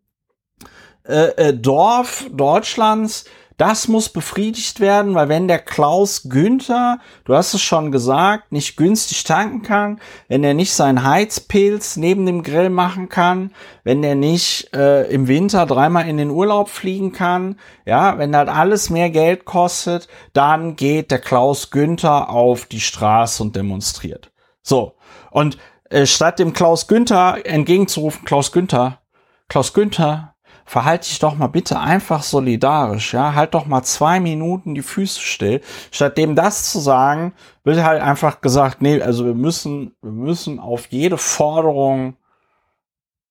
äh, äh, Dorf Deutschlands das muss befriedigt werden, weil wenn der Klaus Günther, du hast es schon gesagt, nicht günstig tanken kann, wenn er nicht seinen Heizpilz neben dem Grill machen kann, wenn er nicht äh, im Winter dreimal in den Urlaub fliegen kann, ja, wenn das alles mehr Geld kostet, dann geht der Klaus Günther auf die Straße und demonstriert. So. Und äh, statt dem Klaus Günther entgegenzurufen, Klaus Günther, Klaus Günther, verhalte dich doch mal bitte einfach solidarisch, ja, halt doch mal zwei Minuten die Füße still. Statt dem das zu sagen, wird halt einfach gesagt, nee, also wir müssen, wir müssen auf jede Forderung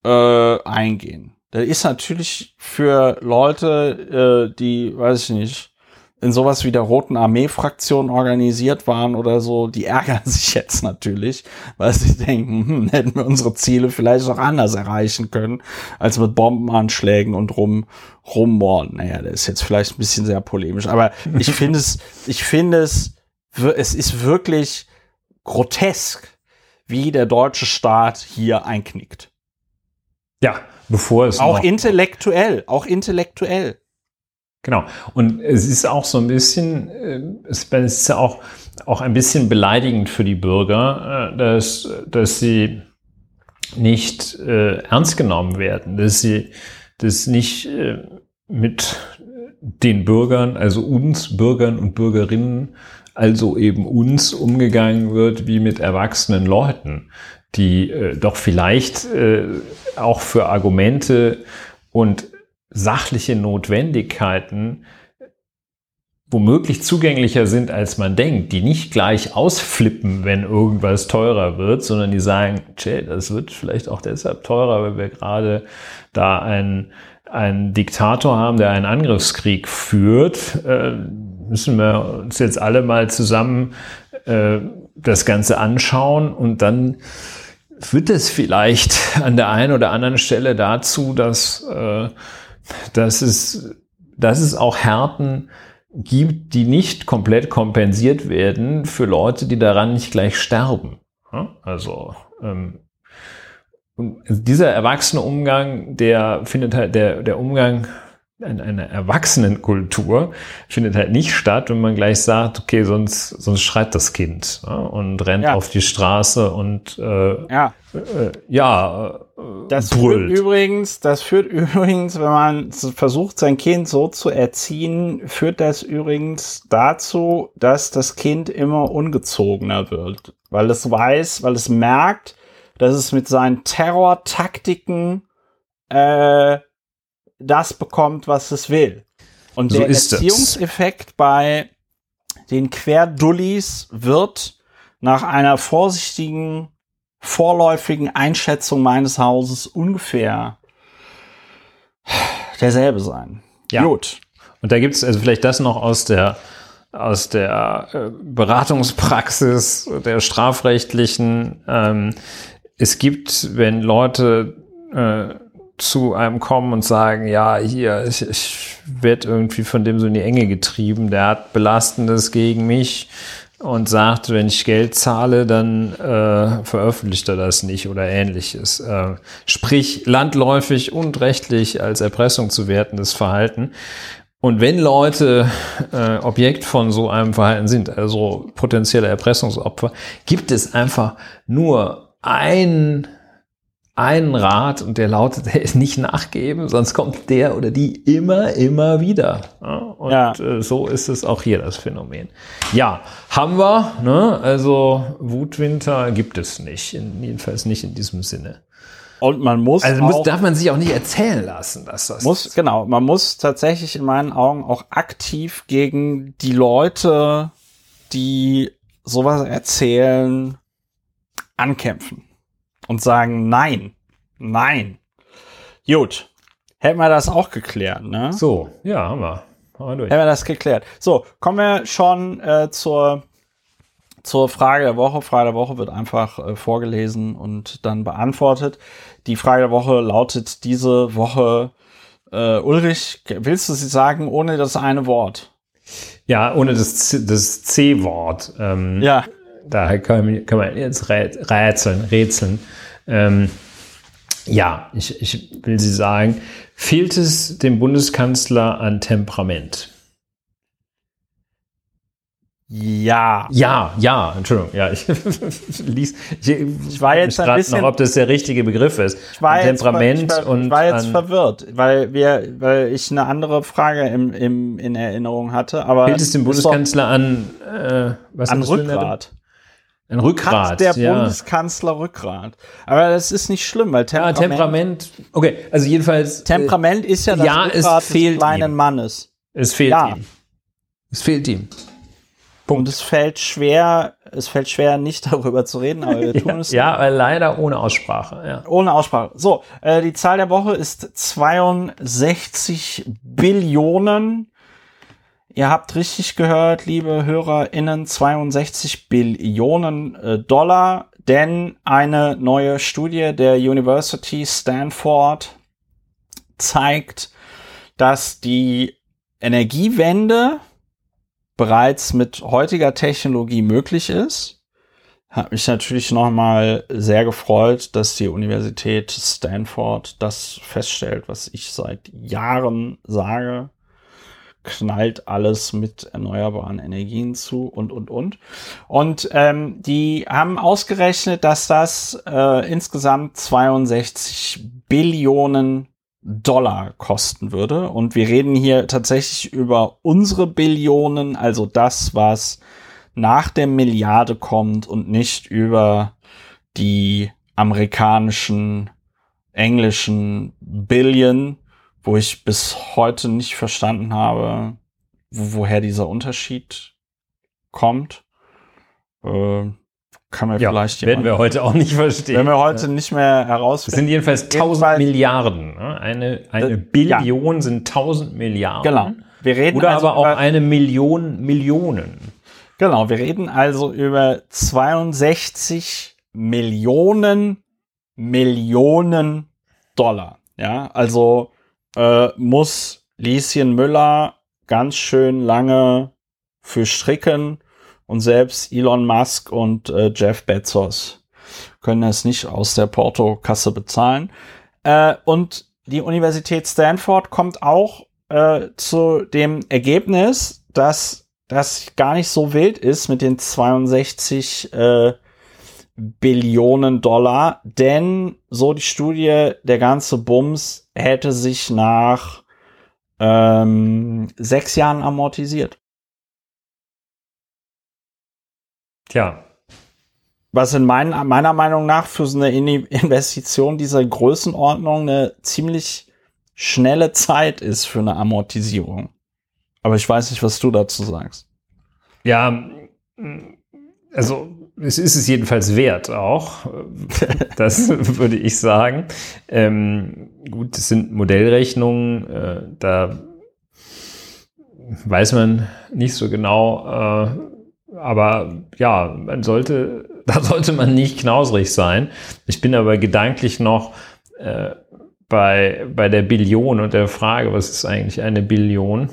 äh, eingehen. Das ist natürlich für Leute, äh, die, weiß ich nicht, in sowas wie der Roten Armee-Fraktion organisiert waren oder so, die ärgern sich jetzt natürlich, weil sie denken, hm, hätten wir unsere Ziele vielleicht auch anders erreichen können, als mit Bombenanschlägen und rum, rummorden. Naja, das ist jetzt vielleicht ein bisschen sehr polemisch, aber ich finde es, ich finde es, es ist wirklich grotesk, wie der deutsche Staat hier einknickt. Ja, bevor es auch intellektuell, auch intellektuell. Genau. Und es ist auch so ein bisschen, äh, es ist ja auch, auch ein bisschen beleidigend für die Bürger, äh, dass, dass sie nicht äh, ernst genommen werden, dass sie dass nicht äh, mit den Bürgern, also uns Bürgern und Bürgerinnen, also eben uns umgegangen wird wie mit erwachsenen Leuten, die äh, doch vielleicht äh, auch für Argumente und sachliche Notwendigkeiten womöglich zugänglicher sind, als man denkt, die nicht gleich ausflippen, wenn irgendwas teurer wird, sondern die sagen, tja, das wird vielleicht auch deshalb teurer, weil wir gerade da einen, einen Diktator haben, der einen Angriffskrieg führt. Äh, müssen wir uns jetzt alle mal zusammen äh, das Ganze anschauen und dann führt es vielleicht an der einen oder anderen Stelle dazu, dass äh, dass es, dass es auch Härten gibt, die nicht komplett kompensiert werden für Leute, die daran nicht gleich sterben. Also ähm, und dieser erwachsene Umgang, der findet halt, der, der Umgang in einer Erwachsenenkultur findet halt nicht statt, wenn man gleich sagt, okay, sonst, sonst schreit das Kind ja, und rennt ja. auf die Straße und äh, ja, äh, ja das brüllt. Führt übrigens, das führt übrigens, wenn man versucht, sein Kind so zu erziehen, führt das übrigens dazu, dass das Kind immer ungezogener wird. Weil es weiß, weil es merkt, dass es mit seinen Terrortaktiken äh, das bekommt, was es will. Und so der Erziehungseffekt es. bei den Querdullis wird nach einer vorsichtigen, vorläufigen Einschätzung meines Hauses ungefähr derselbe sein. Ja. Gut. Und da gibt es also vielleicht das noch aus der aus der äh, Beratungspraxis der strafrechtlichen. Ähm, es gibt, wenn Leute äh, zu einem kommen und sagen, ja, hier, ich, ich werde irgendwie von dem so in die Enge getrieben, der hat Belastendes gegen mich und sagt, wenn ich Geld zahle, dann äh, veröffentlicht er das nicht oder ähnliches. Äh, sprich, landläufig und rechtlich als Erpressung zu wertendes Verhalten. Und wenn Leute äh, Objekt von so einem Verhalten sind, also potenzielle Erpressungsopfer, gibt es einfach nur ein einen Rat und der lautet, der ist nicht nachgeben, sonst kommt der oder die immer, immer wieder. Und ja. Äh, so ist es auch hier das Phänomen. Ja, haben wir, ne? also Wutwinter gibt es nicht, jedenfalls nicht in diesem Sinne. Und man muss. Also muss, darf man sich auch nicht erzählen lassen, dass das. Muss, genau, man muss tatsächlich in meinen Augen auch aktiv gegen die Leute, die sowas erzählen, ankämpfen und sagen nein, nein. Gut, hätten wir das auch geklärt, ne? So, ja, haben wir. Haben wir durch. Hätten wir das geklärt. So, kommen wir schon äh, zur, zur Frage der Woche. Frage der Woche wird einfach äh, vorgelesen und dann beantwortet. Die Frage der Woche lautet diese Woche, äh, Ulrich, willst du sie sagen ohne das eine Wort? Ja, ohne das, das C-Wort. Ähm, ja da kann, kann man jetzt rätseln, rätseln. Ähm, ja, ich, ich will Sie sagen, fehlt es dem Bundeskanzler an Temperament? Ja. Ja, ja, Entschuldigung, ja, ich ich, ich war jetzt ein bisschen, noch, ob das der richtige Begriff ist. Ich war Temperament jetzt, ich war, und ich war jetzt verwirrt, weil wir, weil ich eine andere Frage im, im, in Erinnerung hatte, aber. Fehlt es dem Bundeskanzler an, äh, was an Rückgrat? Ein Rückgrat. Hat der ja. Bundeskanzler Rückgrat. Aber das ist nicht schlimm, weil Temperament. Ja, Temperament. Okay, also jedenfalls. Äh, Temperament ist ja das ja, Rückgrat es fehlt des kleinen ihm. Mannes. Es fehlt ja. ihm. Es fehlt ihm. Punkt. Und es fällt schwer, es fällt schwer, nicht darüber zu reden, aber wir tun es. ja, ja leider ohne Aussprache. Ja. Ohne Aussprache. So, äh, die Zahl der Woche ist 62 Billionen Ihr habt richtig gehört, liebe HörerInnen, 62 Billionen äh, Dollar, denn eine neue Studie der University Stanford zeigt, dass die Energiewende bereits mit heutiger Technologie möglich ist. Hat mich natürlich nochmal sehr gefreut, dass die Universität Stanford das feststellt, was ich seit Jahren sage knallt alles mit erneuerbaren Energien zu und, und, und. Und ähm, die haben ausgerechnet, dass das äh, insgesamt 62 Billionen Dollar kosten würde. Und wir reden hier tatsächlich über unsere Billionen, also das, was nach der Milliarde kommt und nicht über die amerikanischen, englischen Billion, wo ich bis heute nicht verstanden habe, wo, woher dieser Unterschied kommt. Äh, kann man ja, vielleicht werden wir heute auch nicht verstehen. Werden wir heute ja. nicht mehr herausfinden. Es sind jedenfalls 1000 Milliarden. Ne? Eine, eine äh, Billion ja. sind 1000 Milliarden. Genau. Wir reden Oder also aber auch eine Million Millionen. Genau, wir reden also über 62 Millionen Millionen Dollar. Ja, also äh, muss Lieschen Müller ganz schön lange für stricken und selbst Elon Musk und äh, Jeff Bezos können es nicht aus der Portokasse bezahlen. Äh, und die Universität Stanford kommt auch äh, zu dem Ergebnis, dass das gar nicht so wild ist mit den 62 äh, Billionen Dollar, denn so die Studie, der ganze Bums hätte sich nach ähm, sechs Jahren amortisiert. Tja. Was in mein, meiner Meinung nach für so eine Investition dieser Größenordnung eine ziemlich schnelle Zeit ist für eine Amortisierung. Aber ich weiß nicht, was du dazu sagst. Ja, also es ist es jedenfalls wert auch. Das würde ich sagen. Ähm, gut, das sind Modellrechnungen, äh, da weiß man nicht so genau, äh, aber ja, man sollte, da sollte man nicht knausrig sein. Ich bin aber gedanklich noch äh, bei, bei der Billion und der Frage, was ist eigentlich eine Billion?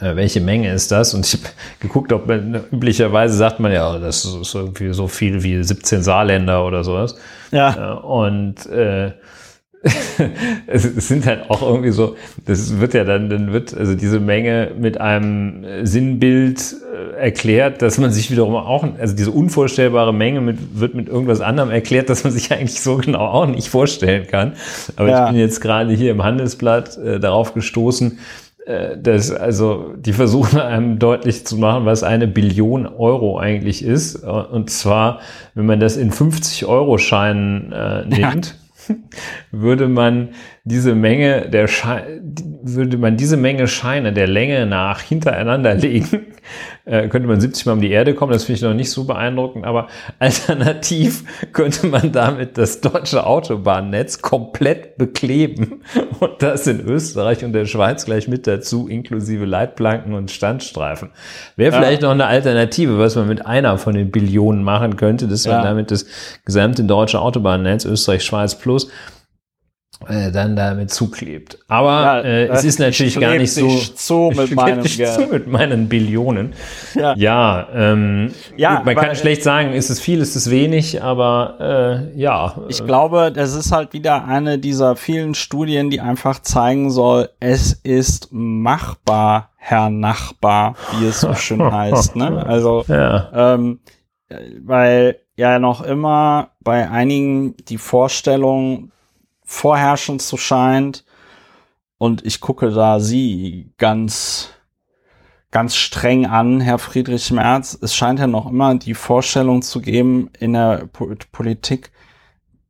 Äh, welche Menge ist das? Und ich habe geguckt, ob man, üblicherweise sagt man ja, das ist irgendwie so viel wie 17 Saarländer oder sowas. Ja. Äh, und äh, es, sind halt auch irgendwie so, das wird ja dann, dann wird also diese Menge mit einem Sinnbild äh, erklärt, dass man sich wiederum auch, also diese unvorstellbare Menge mit, wird mit irgendwas anderem erklärt, dass man sich eigentlich so genau auch nicht vorstellen kann. Aber ja. ich bin jetzt gerade hier im Handelsblatt äh, darauf gestoßen, das, also die versuchen einem deutlich zu machen, was eine Billion Euro eigentlich ist. Und zwar, wenn man das in 50 Euro Scheinen äh, nimmt. Ja würde man diese Menge der Sche würde man diese Menge Scheine der Länge nach hintereinander legen, äh, könnte man 70 Mal um die Erde kommen. Das finde ich noch nicht so beeindruckend, aber alternativ könnte man damit das deutsche Autobahnnetz komplett bekleben und das in Österreich und der Schweiz gleich mit dazu, inklusive Leitplanken und Standstreifen. Wäre ja. vielleicht noch eine Alternative, was man mit einer von den Billionen machen könnte, dass man damit das gesamte deutsche Autobahnnetz Österreich, Schweiz plus äh, dann damit zuklebt. Aber ja, äh, es ist natürlich gar nicht so zu mit meinem zu mit meinen Billionen. Ja, ja, ähm, ja gut, man kann schlecht sagen, ist es viel, ist es wenig, aber äh, ja. Ich glaube, das ist halt wieder eine dieser vielen Studien, die einfach zeigen soll, es ist machbar, Herr Nachbar, wie es so schön heißt. Ne? Also, ja. ähm, weil ja noch immer bei einigen die Vorstellung vorherrschend zu scheint. Und ich gucke da Sie ganz, ganz streng an, Herr Friedrich Merz. Es scheint ja noch immer die Vorstellung zu geben in der po Politik,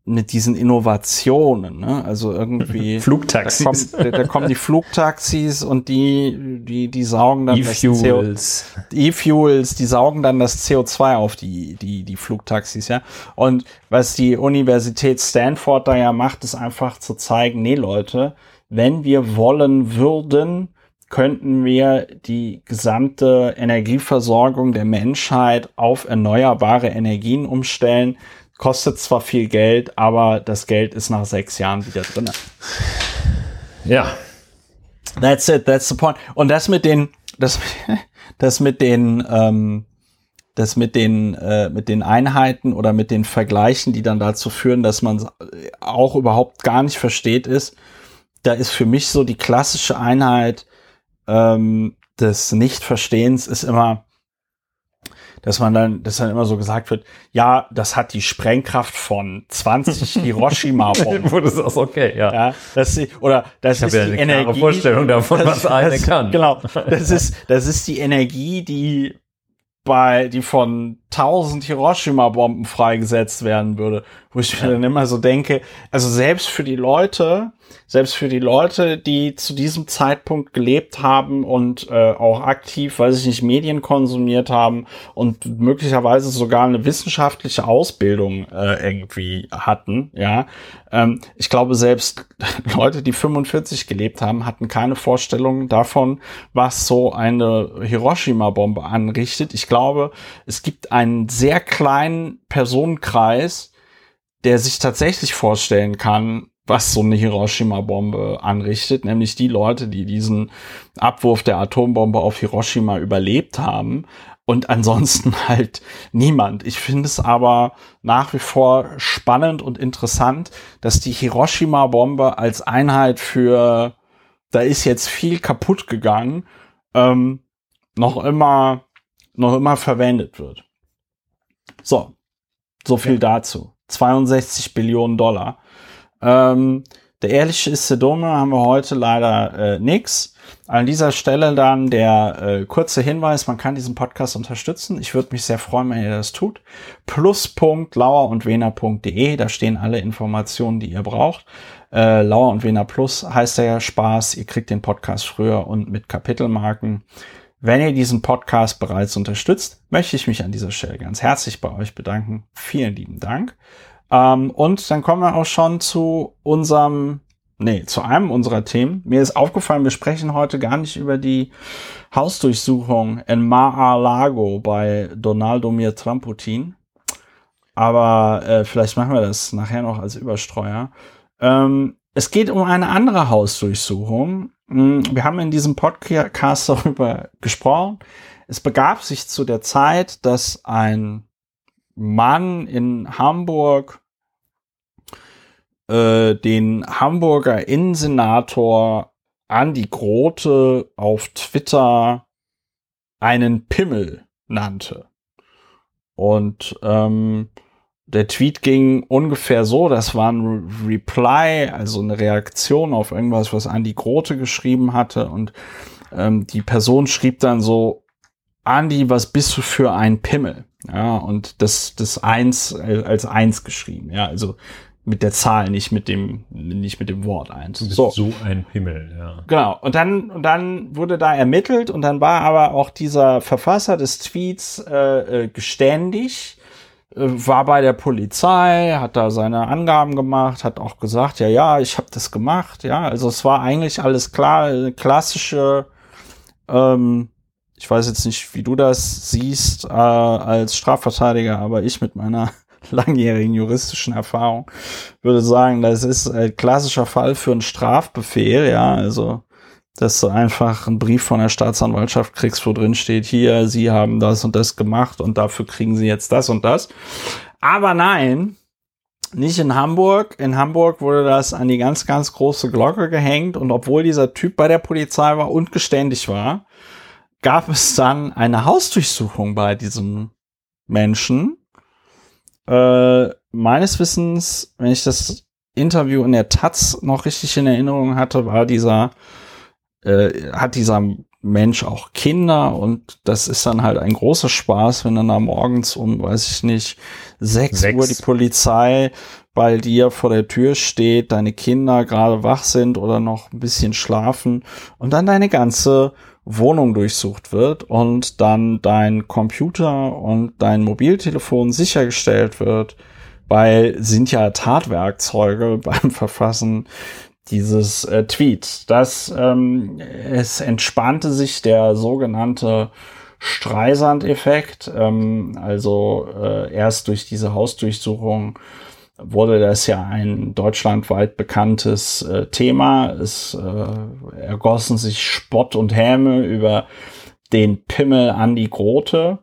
mit diesen Innovationen, ne? Also irgendwie Flugtaxis. Da, kommt, da, kommen die Flugtaxis und die die die saugen dann E-Fuels. E-Fuels, die saugen dann das CO2 auf die die die Flugtaxis, ja. Und was die Universität Stanford da ja macht, ist einfach zu zeigen, nee Leute, wenn wir wollen würden, könnten wir die gesamte Energieversorgung der Menschheit auf erneuerbare Energien umstellen kostet zwar viel Geld, aber das Geld ist nach sechs Jahren wieder drin. Ja. That's it, that's the point. Und das mit den, das, das mit den, ähm, das mit den, äh, mit den Einheiten oder mit den Vergleichen, die dann dazu führen, dass man auch überhaupt gar nicht versteht, ist, da ist für mich so die klassische Einheit ähm, des Nichtverstehens ist immer, dass man dann, dass dann immer so gesagt wird, ja, das hat die Sprengkraft von 20 Hiroshima-Bomben. Wo du sagst, okay, ja. ja das, oder das ich ist ja die eine Energie. Vorstellung davon, das, was eine das, kann. Genau. Das ist, das ist die Energie, die bei, die von 1000 Hiroshima-Bomben freigesetzt werden würde, wo ich mir dann immer so denke, also selbst für die Leute, selbst für die Leute, die zu diesem Zeitpunkt gelebt haben und äh, auch aktiv, weiß ich nicht, Medien konsumiert haben und möglicherweise sogar eine wissenschaftliche Ausbildung äh, irgendwie hatten, ja. Ähm, ich glaube, selbst Leute, die 45 gelebt haben, hatten keine Vorstellung davon, was so eine Hiroshima-Bombe anrichtet. Ich glaube, es gibt einen sehr kleinen Personenkreis, der sich tatsächlich vorstellen kann, was so eine Hiroshima-Bombe anrichtet, nämlich die Leute, die diesen Abwurf der Atombombe auf Hiroshima überlebt haben und ansonsten halt niemand. Ich finde es aber nach wie vor spannend und interessant, dass die Hiroshima-Bombe als Einheit für, da ist jetzt viel kaputt gegangen, ähm, noch immer, noch immer verwendet wird. So, So viel ja. dazu. 62 Billionen Dollar. Ähm, der ehrliche ist der Dumme haben wir heute leider äh, nix. An dieser Stelle dann der äh, kurze Hinweis, man kann diesen Podcast unterstützen. Ich würde mich sehr freuen, wenn ihr das tut. Plus.lauer da stehen alle Informationen, die ihr braucht. Äh, Lauer und Wena Plus heißt ja Spaß. Ihr kriegt den Podcast früher und mit Kapitelmarken. Wenn ihr diesen Podcast bereits unterstützt, möchte ich mich an dieser Stelle ganz herzlich bei euch bedanken. Vielen lieben Dank. Ähm, und dann kommen wir auch schon zu unserem, nee, zu einem unserer Themen. Mir ist aufgefallen, wir sprechen heute gar nicht über die Hausdurchsuchung in Mar-a-Lago bei Donaldo Mir Tramputin. Aber äh, vielleicht machen wir das nachher noch als Überstreuer. Ähm, es geht um eine andere Hausdurchsuchung. Hm, wir haben in diesem Podcast darüber gesprochen. Es begab sich zu der Zeit, dass ein Mann in Hamburg äh, den Hamburger Innensenator Andi Grote auf Twitter einen Pimmel nannte. Und ähm, der Tweet ging ungefähr so, das war ein Reply, also eine Reaktion auf irgendwas, was Andi Grote geschrieben hatte. Und ähm, die Person schrieb dann so, Andi, was bist du für ein Pimmel? Ja, und das, das eins äh, als eins geschrieben. Ja, also mit der Zahl, nicht mit dem, nicht mit dem Wort eins. So. so ein Pimmel, ja. Genau. Und dann, und dann wurde da ermittelt und dann war aber auch dieser Verfasser des Tweets äh, äh, geständig, äh, war bei der Polizei, hat da seine Angaben gemacht, hat auch gesagt, ja, ja, ich habe das gemacht. Ja, also es war eigentlich alles klar, klassische ähm, ich weiß jetzt nicht, wie du das siehst äh, als Strafverteidiger, aber ich mit meiner langjährigen juristischen Erfahrung würde sagen, das ist ein klassischer Fall für einen Strafbefehl, ja, also dass du einfach einen Brief von der Staatsanwaltschaft kriegst, wo drin steht, hier, sie haben das und das gemacht und dafür kriegen sie jetzt das und das. Aber nein, nicht in Hamburg. In Hamburg wurde das an die ganz, ganz große Glocke gehängt und obwohl dieser Typ bei der Polizei war und geständig war, gab es dann eine Hausdurchsuchung bei diesem Menschen. Äh, meines Wissens, wenn ich das Interview in der Taz noch richtig in Erinnerung hatte, war dieser, äh, hat dieser Mensch auch Kinder und das ist dann halt ein großer Spaß, wenn dann da morgens um, weiß ich nicht, sechs, sechs. Uhr die Polizei bei dir vor der Tür steht, deine Kinder gerade wach sind oder noch ein bisschen schlafen und dann deine ganze Wohnung durchsucht wird und dann dein Computer und dein Mobiltelefon sichergestellt wird, weil sind ja Tatwerkzeuge beim Verfassen dieses äh, Tweets. Das ähm, es entspannte sich der sogenannte Streisand-Effekt, ähm, also äh, erst durch diese Hausdurchsuchung wurde das ja ein deutschlandweit bekanntes äh, Thema. Es äh, ergossen sich Spott und Häme über den Pimmel Andi Grote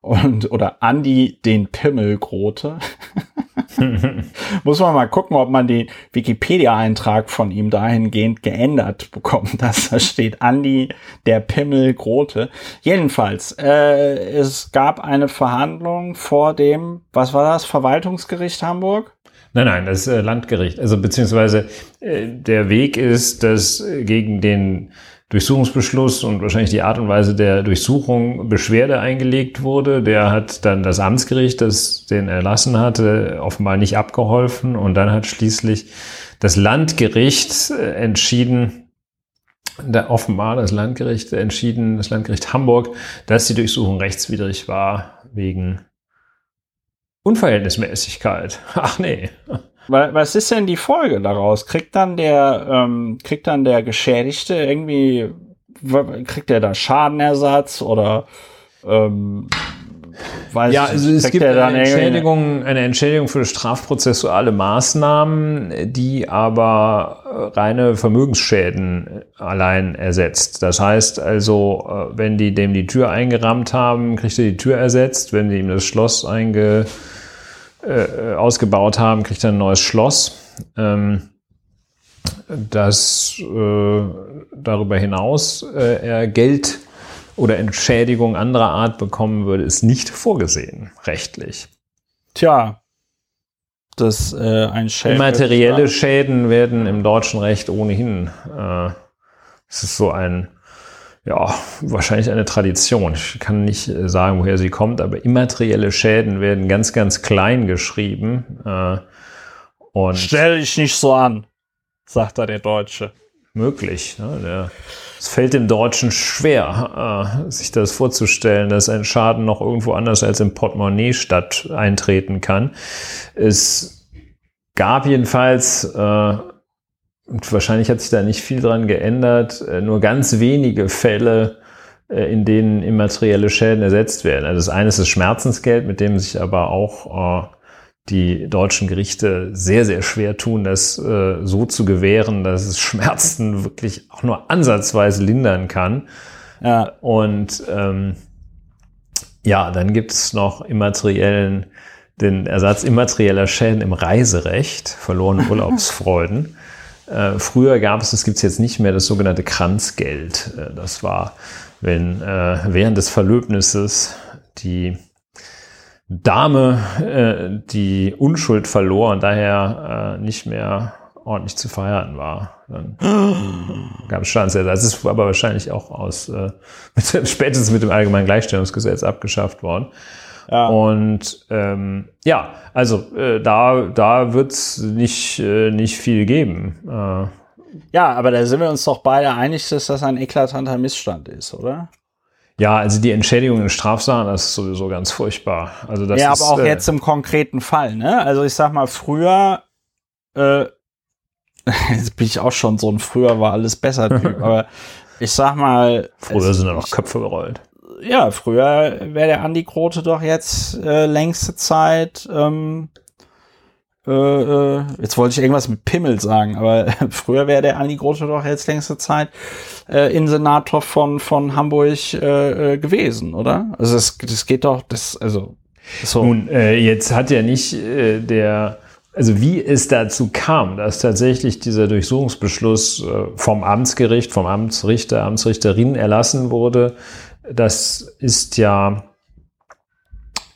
und oder Andi den Pimmel Grote. Muss man mal gucken, ob man den Wikipedia-Eintrag von ihm dahingehend geändert bekommt, dass da steht Andi der Pimmel Grote. Jedenfalls, äh, es gab eine Verhandlung vor dem, was war das, Verwaltungsgericht Hamburg? Nein, nein, das äh, Landgericht. Also beziehungsweise äh, der Weg ist, dass äh, gegen den Durchsuchungsbeschluss und wahrscheinlich die Art und Weise der Durchsuchung Beschwerde eingelegt wurde. Der hat dann das Amtsgericht, das den erlassen hatte, offenbar nicht abgeholfen. Und dann hat schließlich das Landgericht äh, entschieden, da offenbar das Landgericht entschieden, das Landgericht Hamburg, dass die Durchsuchung rechtswidrig war wegen Unverhältnismäßigkeit. Ach nee. Was ist denn die Folge daraus? Kriegt dann der, ähm, kriegt dann der Geschädigte irgendwie, kriegt er da Schadenersatz oder ähm, weiß ja, also es gibt eine Entschädigung, eine Entschädigung für strafprozessuale Maßnahmen, die aber reine Vermögensschäden allein ersetzt. Das heißt also, äh, wenn die dem die Tür eingerammt haben, kriegt er die Tür ersetzt. Wenn die ihm das Schloss einge äh, ausgebaut haben, kriegt er ein neues Schloss. Ähm, das äh, darüber hinaus äh, er Geld oder Entschädigung anderer Art bekommen würde, ist nicht vorgesehen, rechtlich. Tja, dass äh, ein Schäden. Immaterielle Schäden werden im deutschen Recht ohnehin. Äh, es ist so ein, ja, wahrscheinlich eine Tradition. Ich kann nicht äh, sagen, woher sie kommt, aber immaterielle Schäden werden ganz, ganz klein geschrieben. Äh, und Stell dich nicht so an, sagt da der Deutsche. Möglich. Ne? Der, es fällt dem Deutschen schwer, äh, sich das vorzustellen, dass ein Schaden noch irgendwo anders als im Portemonnaie statt eintreten kann. Es gab jedenfalls, äh, und wahrscheinlich hat sich da nicht viel dran geändert, äh, nur ganz wenige Fälle, äh, in denen immaterielle Schäden ersetzt werden. Also das eine ist das Schmerzensgeld, mit dem sich aber auch äh, die deutschen Gerichte sehr, sehr schwer tun, das so zu gewähren, dass es Schmerzen wirklich auch nur ansatzweise lindern kann. Ja. Und ähm, ja, dann gibt es noch immateriellen, den Ersatz immaterieller Schäden im Reiserecht, verlorene Urlaubsfreuden. Äh, früher gab es, das gibt es jetzt nicht mehr, das sogenannte Kranzgeld. Äh, das war, wenn äh, während des Verlöbnisses die Dame äh, die Unschuld verlor und daher äh, nicht mehr ordentlich zu verheiraten war. Dann gab es Schadensersatz. Das ist aber wahrscheinlich auch aus äh, mit, spätestens mit dem allgemeinen Gleichstellungsgesetz abgeschafft worden. Ja. Und ähm, ja, also äh, da, da wird's nicht, äh, nicht viel geben. Äh, ja, aber da sind wir uns doch beide einig, dass das ein eklatanter Missstand ist, oder? Ja, also die Entschädigung in Strafsachen, das ist sowieso ganz furchtbar. Also das ja, ist, aber auch äh, jetzt im konkreten Fall, ne? Also ich sag mal, früher, äh, jetzt bin ich auch schon so ein früher war alles besser Typ, aber ich sag mal. Früher sind da noch Köpfe gerollt. Ja, früher wäre der Andi Grote doch jetzt äh, längste Zeit ähm, äh, äh, jetzt wollte ich irgendwas mit Pimmel sagen, aber früher wäre der Andi Grote doch jetzt längste Zeit äh, Innensenator von, von Hamburg äh, äh, gewesen, oder? Also das, das geht doch, das, also so. Nun, äh, jetzt hat ja nicht äh, der, also wie es dazu kam, dass tatsächlich dieser Durchsuchungsbeschluss äh, vom Amtsgericht, vom Amtsrichter, Amtsrichterin erlassen wurde, das ist ja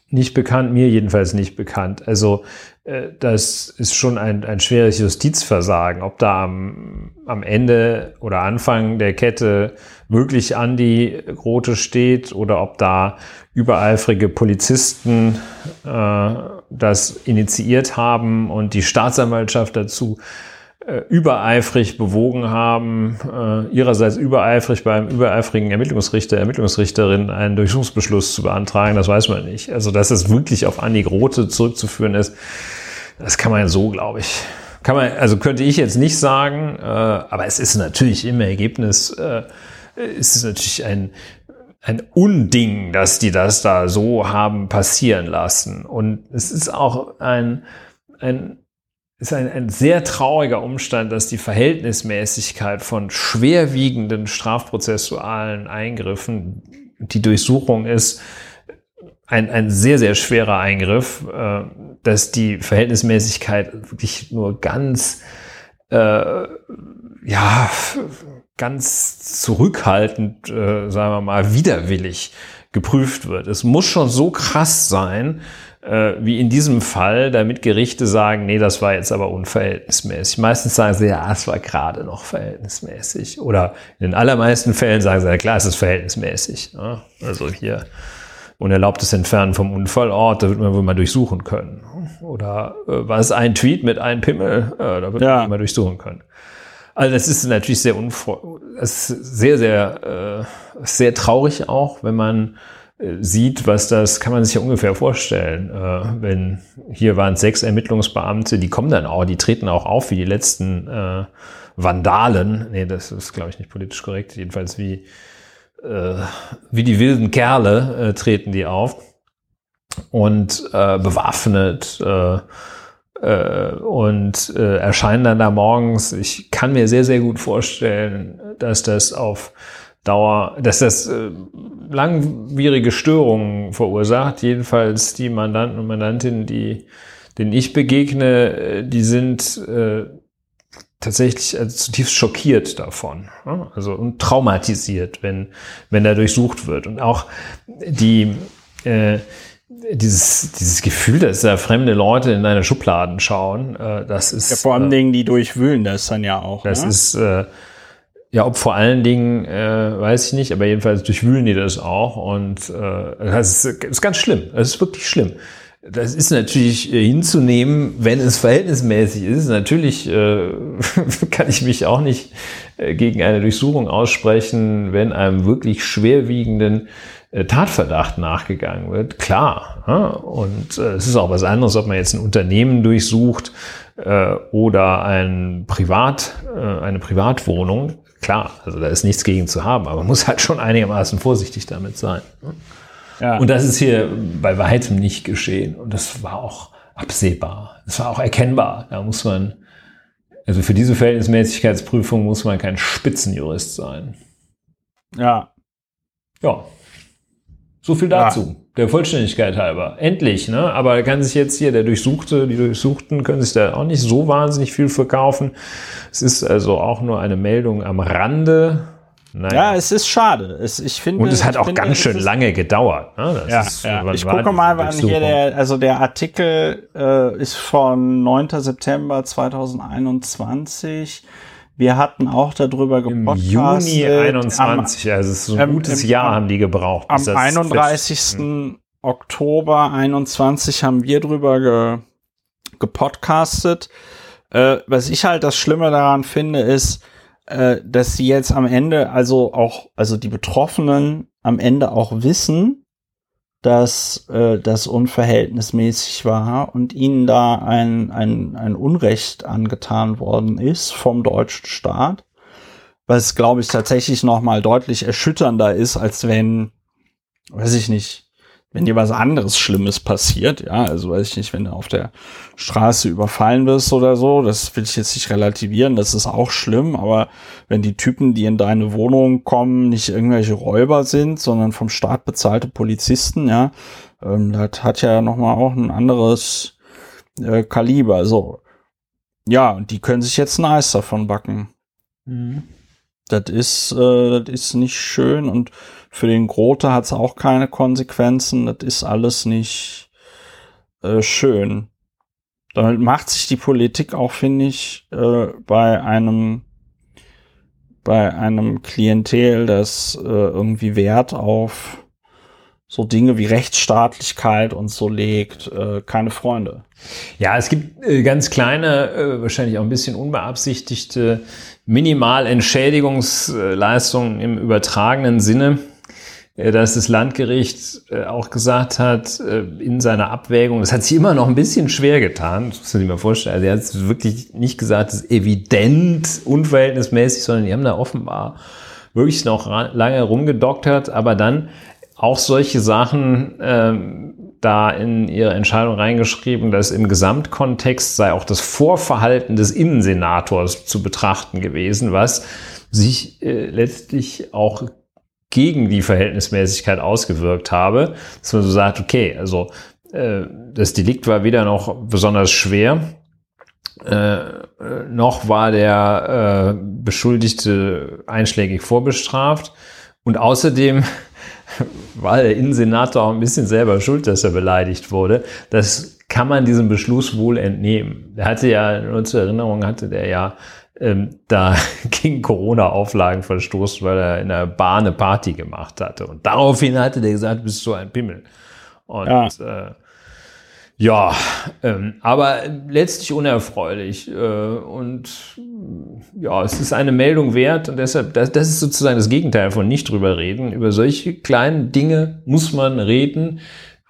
nicht bekannt, mir jedenfalls nicht bekannt. Also äh, das ist schon ein, ein schweres Justizversagen, ob da am, am Ende oder Anfang der Kette wirklich Andi Grote steht oder ob da übereifrige Polizisten äh, das initiiert haben und die Staatsanwaltschaft dazu übereifrig bewogen haben, äh, ihrerseits übereifrig beim übereifrigen Ermittlungsrichter, Ermittlungsrichterin einen Durchsuchungsbeschluss zu beantragen, das weiß man nicht. Also, dass es wirklich auf Andi Grote zurückzuführen ist, das kann man so, glaube ich, kann man, also könnte ich jetzt nicht sagen, äh, aber es ist natürlich im Ergebnis, äh, ist es natürlich ein, ein Unding, dass die das da so haben passieren lassen. Und es ist auch ein, ein ist ein, ein sehr trauriger Umstand, dass die Verhältnismäßigkeit von schwerwiegenden strafprozessualen Eingriffen, die Durchsuchung ist, ein, ein sehr, sehr schwerer Eingriff, äh, dass die Verhältnismäßigkeit wirklich nur ganz, äh, ja, ganz zurückhaltend, äh, sagen wir mal, widerwillig geprüft wird. Es muss schon so krass sein, wie in diesem Fall, damit Gerichte sagen, nee, das war jetzt aber unverhältnismäßig. Meistens sagen sie, ja, es war gerade noch verhältnismäßig. Oder in den allermeisten Fällen sagen sie, ja klar, es ist verhältnismäßig. Ja? Also hier unerlaubtes Entfernen vom Unfallort, da wird man wohl mal durchsuchen können. Oder äh, war es ein Tweet mit einem Pimmel, äh, da wird ja. man mal durchsuchen können. Also das ist natürlich sehr unfreundlich, sehr, sehr, äh, sehr traurig auch, wenn man äh, sieht, was das, kann man sich ja ungefähr vorstellen. Äh, wenn hier waren sechs Ermittlungsbeamte, die kommen dann auch, die treten auch auf wie die letzten äh, Vandalen. Nee, das ist, glaube ich, nicht politisch korrekt. Jedenfalls wie, äh, wie die wilden Kerle äh, treten die auf und äh, bewaffnet äh, äh, und äh, erscheinen dann da morgens. Ich kann mir sehr, sehr gut vorstellen, dass das auf Dauer, dass das äh, langwierige Störungen verursacht. Jedenfalls die Mandanten und Mandantinnen, die, denen ich begegne, äh, die sind äh, tatsächlich also zutiefst schockiert davon, also und traumatisiert, wenn wenn da durchsucht wird und auch die äh, dieses, dieses Gefühl, dass da fremde Leute in deine Schubladen schauen, äh, das ist. Ja, vor allen äh, Dingen, die durchwühlen das dann ja auch. Das ne? ist, äh, ja, ob vor allen Dingen, äh, weiß ich nicht, aber jedenfalls durchwühlen die das auch und äh, das ist, das ist ganz schlimm. Das ist wirklich schlimm. Das ist natürlich äh, hinzunehmen, wenn es verhältnismäßig ist. Natürlich äh, kann ich mich auch nicht äh, gegen eine Durchsuchung aussprechen, wenn einem wirklich schwerwiegenden äh, Tatverdacht nachgegangen wird. Klar. Ja? Und äh, es ist auch was anderes, ob man jetzt ein Unternehmen durchsucht äh, oder ein Privat, äh, eine Privatwohnung. Klar, also da ist nichts gegen zu haben, aber man muss halt schon einigermaßen vorsichtig damit sein. Ne? Ja. Und das ist hier bei weitem nicht geschehen. Und das war auch absehbar. Das war auch erkennbar. Da muss man, also für diese Verhältnismäßigkeitsprüfung muss man kein Spitzenjurist sein. Ja. Ja. So viel dazu. Ja. Der Vollständigkeit halber. Endlich, ne? Aber kann sich jetzt hier der Durchsuchte, die Durchsuchten können sich da auch nicht so wahnsinnig viel verkaufen. Es ist also auch nur eine Meldung am Rande Nein. Ja, es ist schade. Es, ich finde, Und es hat auch finde, ganz schön lange gedauert. Ne? ja, ist, ja. Ich gucke mal, wann hier der, also der Artikel äh, ist von 9. September 2021. Wir hatten auch darüber gepodcastet. Im Juni 21, am, also es ist ein ähm, gutes im, Jahr haben die gebraucht. Am 31. Fest, hm. Oktober 21 haben wir drüber ge, gepodcastet. Äh, was ich halt das Schlimme daran finde, ist, äh, dass sie jetzt am Ende, also auch, also die Betroffenen am Ende auch wissen, dass äh, das unverhältnismäßig war und ihnen da ein, ein, ein Unrecht angetan worden ist vom deutschen Staat, was, glaube ich, tatsächlich noch mal deutlich erschütternder ist, als wenn, weiß ich nicht, wenn dir was anderes Schlimmes passiert, ja, also weiß ich nicht, wenn du auf der Straße überfallen wirst oder so, das will ich jetzt nicht relativieren, das ist auch schlimm, aber wenn die Typen, die in deine Wohnung kommen, nicht irgendwelche Räuber sind, sondern vom Staat bezahlte Polizisten, ja, ähm, das hat ja nochmal auch ein anderes äh, Kaliber, so. Ja, und die können sich jetzt ein Eis davon backen. Mhm. Das ist, äh, das ist nicht schön und für den Grote hat es auch keine Konsequenzen. Das ist alles nicht äh, schön. Damit macht sich die Politik auch, finde ich, äh, bei einem bei einem Klientel, das äh, irgendwie Wert auf so Dinge wie Rechtsstaatlichkeit und so legt, äh, keine Freunde. Ja, es gibt äh, ganz kleine, äh, wahrscheinlich auch ein bisschen unbeabsichtigte Minimalentschädigungsleistungen im übertragenen Sinne äh, dass das Landgericht äh, auch gesagt hat, äh, in seiner Abwägung, das hat sich immer noch ein bisschen schwer getan, das muss man sich mal vorstellen, also er hat wirklich nicht gesagt, das ist evident unverhältnismäßig, sondern die haben da offenbar wirklich noch lange rumgedoktert, aber dann auch solche Sachen ähm, da in ihre Entscheidung reingeschrieben, dass im Gesamtkontext sei auch das Vorverhalten des Innensenators zu betrachten gewesen, was sich äh, letztlich auch gegen die Verhältnismäßigkeit ausgewirkt habe, dass man so sagt, okay, also äh, das Delikt war weder noch besonders schwer, äh, noch war der äh, Beschuldigte einschlägig vorbestraft. Und außerdem war der Innensenator auch ein bisschen selber schuld, dass er beleidigt wurde. Das kann man diesem Beschluss wohl entnehmen. Der hatte ja, nur zur Erinnerung hatte der ja ähm, da gegen Corona-Auflagen verstoßen, weil er in der Bar eine Party gemacht hatte. Und daraufhin hatte der gesagt, bist du ein Pimmel. Und ja, äh, ja ähm, aber letztlich unerfreulich. Äh, und ja, es ist eine Meldung wert und deshalb, das, das ist sozusagen das Gegenteil von nicht drüber reden. Über solche kleinen Dinge muss man reden,